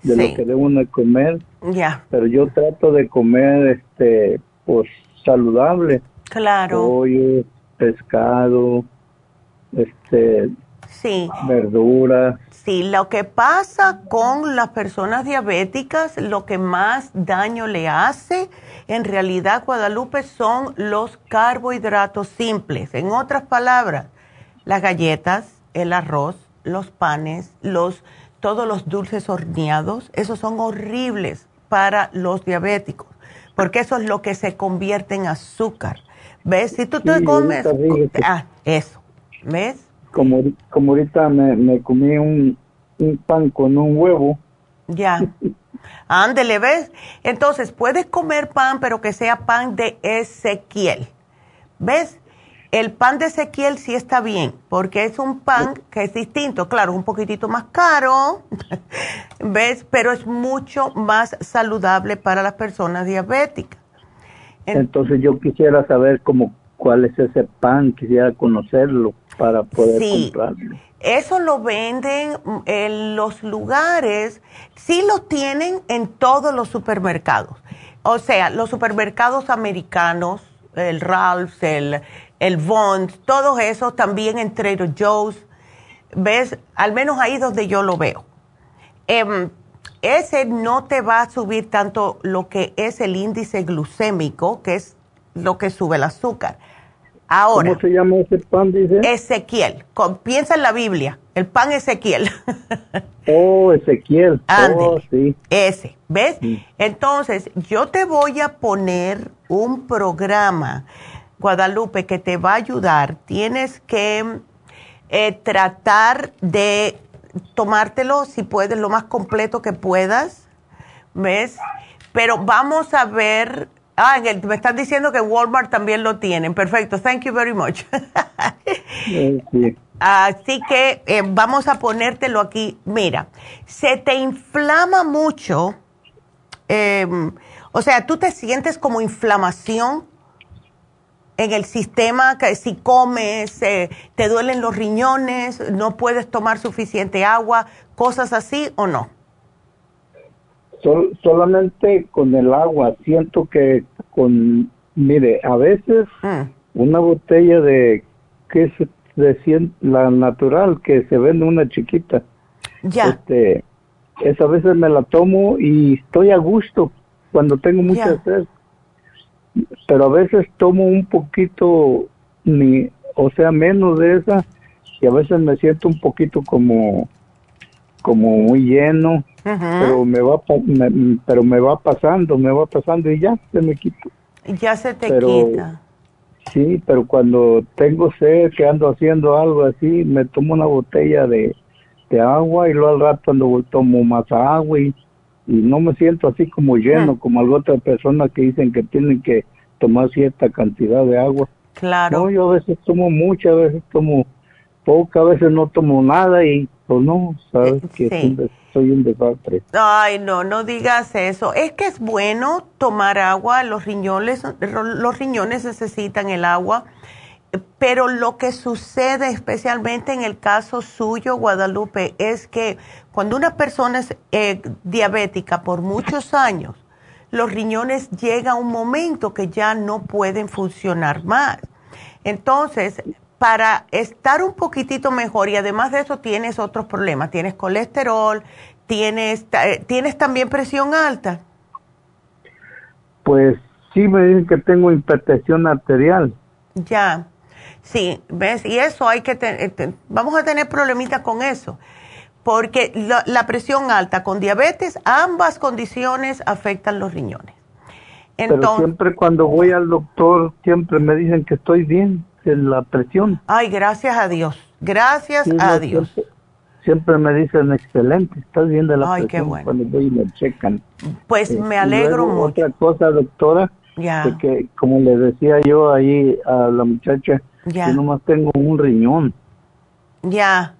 de lo que debe uno comer. Ya. Pero yo trato de comer, este, pues saludable. Claro. Pollo, pescado, este, sí. verduras. Sí, lo que pasa con las personas diabéticas, lo que más daño le hace, en realidad, Guadalupe, son los carbohidratos simples. En otras palabras, las galletas, el arroz, los panes, los, todos los dulces horneados, esos son horribles para los diabéticos, porque eso es lo que se convierte en azúcar. ¿Ves? Si tú te comes... Ah, eso. ¿Ves? Como, como ahorita me, me comí un, un pan con un huevo. Ya. Ándele, ¿ves? Entonces, puedes comer pan, pero que sea pan de Ezequiel. ¿Ves? El pan de Ezequiel sí está bien, porque es un pan que es distinto, claro, un poquitito más caro, ¿ves? Pero es mucho más saludable para las personas diabéticas. Entonces yo quisiera saber cómo, cuál es ese pan, quisiera conocerlo para poder sí, Eso lo venden en los lugares, sí lo tienen en todos los supermercados. O sea, los supermercados americanos, el Ralph's, el, el Vons, todos esos también en Trader Joe's. ¿Ves? Al menos ahí donde yo lo veo. Em, ese no te va a subir tanto lo que es el índice glucémico, que es lo que sube el azúcar Ahora. ¿Cómo se llama ese pan, dice? Ezequiel. piensa en la Biblia. El pan Ezequiel. oh, Ezequiel. Oh, sí. Ese. ¿Ves? Entonces, yo te voy a poner un programa, Guadalupe, que te va a ayudar. Tienes que eh, tratar de tomártelo, si puedes, lo más completo que puedas. ¿Ves? Pero vamos a ver Ah, me están diciendo que Walmart también lo tienen. Perfecto, thank you very much. Así que eh, vamos a ponértelo aquí. Mira, se te inflama mucho, em, o sea, tú te sientes como inflamación en el sistema, que si comes, eh, te duelen los riñones, no puedes tomar suficiente agua, cosas así o no solamente con el agua. Siento que con, mire, a veces ah. una botella de que es de la natural que se vende una chiquita. Ya. Este, esa veces me la tomo y estoy a gusto cuando tengo mucha sed. Pero a veces tomo un poquito, ni, o sea, menos de esa y a veces me siento un poquito como como muy lleno, pero me va pero me va pasando, me va pasando y ya se me quita. Ya se te quita. Sí, pero cuando tengo sed, que ando haciendo algo así, me tomo una botella de, agua y luego al rato cuando tomo más agua y, no me siento así como lleno, como algunas otras personas que dicen que tienen que tomar cierta cantidad de agua. Claro. No, yo a veces tomo mucha, a veces tomo poca, a veces no tomo nada y pues no, sabes eh, que soy un desastre. Ay, no, no digas eso. Es que es bueno tomar agua, los riñones, los riñones necesitan el agua, pero lo que sucede especialmente en el caso suyo, Guadalupe, es que cuando una persona es eh, diabética por muchos años, los riñones llega a un momento que ya no pueden funcionar más. Entonces, para estar un poquitito mejor y además de eso tienes otros problemas, tienes colesterol, tienes, eh, tienes también presión alta. Pues sí me dicen que tengo hipertensión arterial. Ya, sí, ves, y eso hay que tener, eh, vamos a tener problemitas con eso, porque la, presión alta con diabetes, ambas condiciones afectan los riñones. Entonces, Pero siempre cuando voy al doctor, siempre me dicen que estoy bien la presión. Ay, gracias a Dios. Gracias a Dios. Siempre, me dicen, excelente, estás bien de la Ay, presión qué bueno. cuando voy y me checan. Pues eh, me alegro mucho. Otra cosa, doctora, que como le decía yo ahí a la muchacha, ya. yo nomás tengo un riñón. Ya.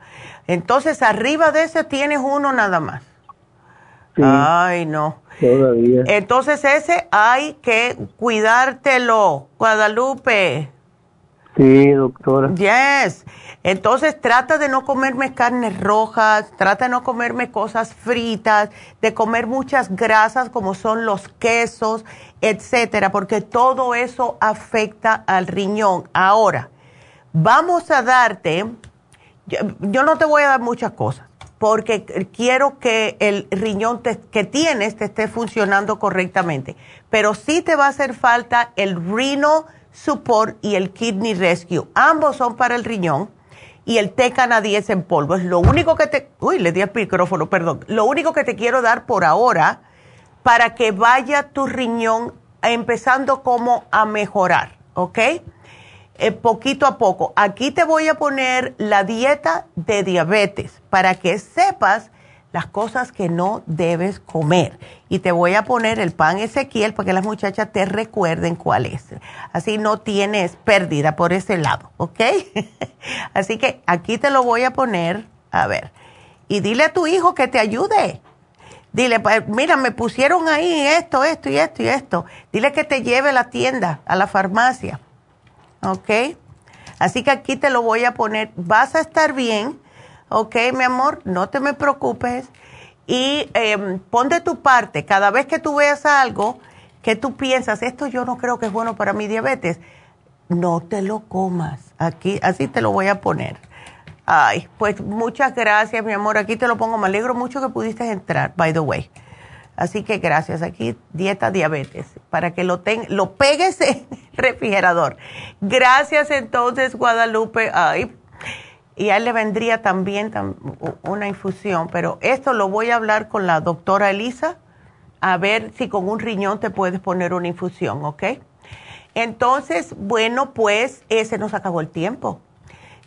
Entonces, arriba de ese tienes uno nada más. Ay, no. Todavía. Entonces, ese hay que cuidártelo, Guadalupe. Sí, doctora. Yes. Entonces trata de no comerme carnes rojas, trata de no comerme cosas fritas, de comer muchas grasas como son los quesos, etcétera, porque todo eso afecta al riñón. Ahora, vamos a darte, yo, no te voy a dar muchas cosas, porque quiero que el riñón que tienes te esté funcionando correctamente, pero sí te va a hacer falta el Reno Support y el Kidney Rescue. Ambos son para el riñón y el té canadiense en polvo. Es lo único que te... Uy, le di el micrófono, perdón. Lo único que te quiero dar por ahora para que vaya tu riñón empezando como a mejorar, ¿ok? Eh, poquito a poco. Aquí te voy a poner la dieta de diabetes para que sepas las cosas que no debes comer. Y te voy a poner el pan Ezequiel para que las muchachas te recuerden cuál es. Así no tienes pérdida por ese lado, ¿ok? Así que aquí te lo voy a poner, a ver. Y dile a tu hijo que te ayude. Dile, mira, me pusieron ahí esto, esto y esto y esto. Dile que te lleve a la tienda, a la farmacia. ¿Ok? Así que aquí te lo voy a poner. Vas a estar bien ok, mi amor, no te me preocupes y eh, pon de tu parte, cada vez que tú veas algo que tú piensas, esto yo no creo que es bueno para mi diabetes, no te lo comas. Aquí, así te lo voy a poner. Ay, pues muchas gracias, mi amor. Aquí te lo pongo. Me alegro mucho que pudiste entrar, by the way. Así que gracias. Aquí, dieta diabetes, para que lo, ten, lo pegues en el refrigerador. Gracias entonces, Guadalupe. Ay, y a él le vendría también una infusión, pero esto lo voy a hablar con la doctora Elisa, a ver si con un riñón te puedes poner una infusión, ¿ok? Entonces, bueno, pues ese nos acabó el tiempo.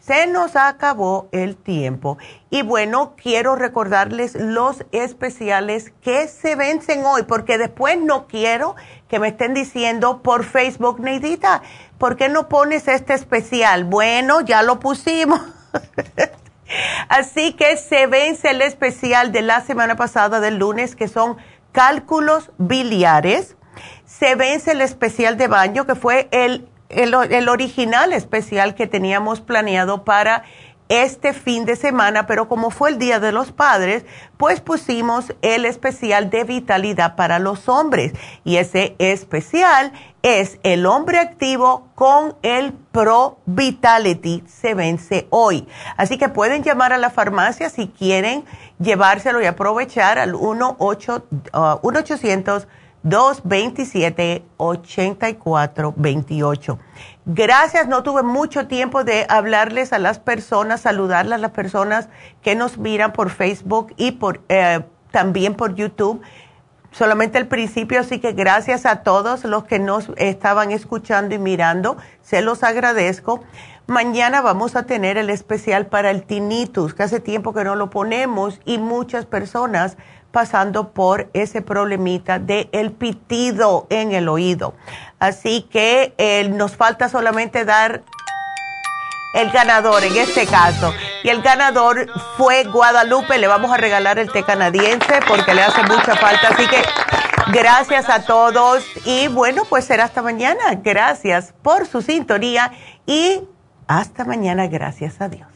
Se nos acabó el tiempo. Y bueno, quiero recordarles los especiales que se vencen hoy, porque después no quiero que me estén diciendo por Facebook, Neidita, ¿por qué no pones este especial? Bueno, ya lo pusimos. Así que se vence el especial de la semana pasada del lunes, que son cálculos biliares. Se vence el especial de baño, que fue el, el, original especial que teníamos planeado para este fin de semana, pero como fue el Día de los Padres, pues pusimos el especial de vitalidad para los hombres. Y ese especial es el hombre activo con el Pro Vitality. Se vence hoy. Así que pueden llamar a la farmacia si quieren llevárselo y aprovechar al 1-800-227-8428. Uh, Gracias, no tuve mucho tiempo de hablarles a las personas, saludarlas a las personas que nos miran por Facebook y por, eh, también por YouTube solamente el principio, así que gracias a todos los que nos estaban escuchando y mirando, se los agradezco. Mañana vamos a tener el especial para el tinnitus, que hace tiempo que no lo ponemos y muchas personas pasando por ese problemita de pitido en el oído. Así que nos falta solamente dar el ganador en este caso. Y el ganador fue Guadalupe. Le vamos a regalar el té canadiense porque le hace mucha falta. Así que gracias a todos. Y bueno, pues será hasta mañana. Gracias por su sintonía. Y hasta mañana. Gracias a Dios.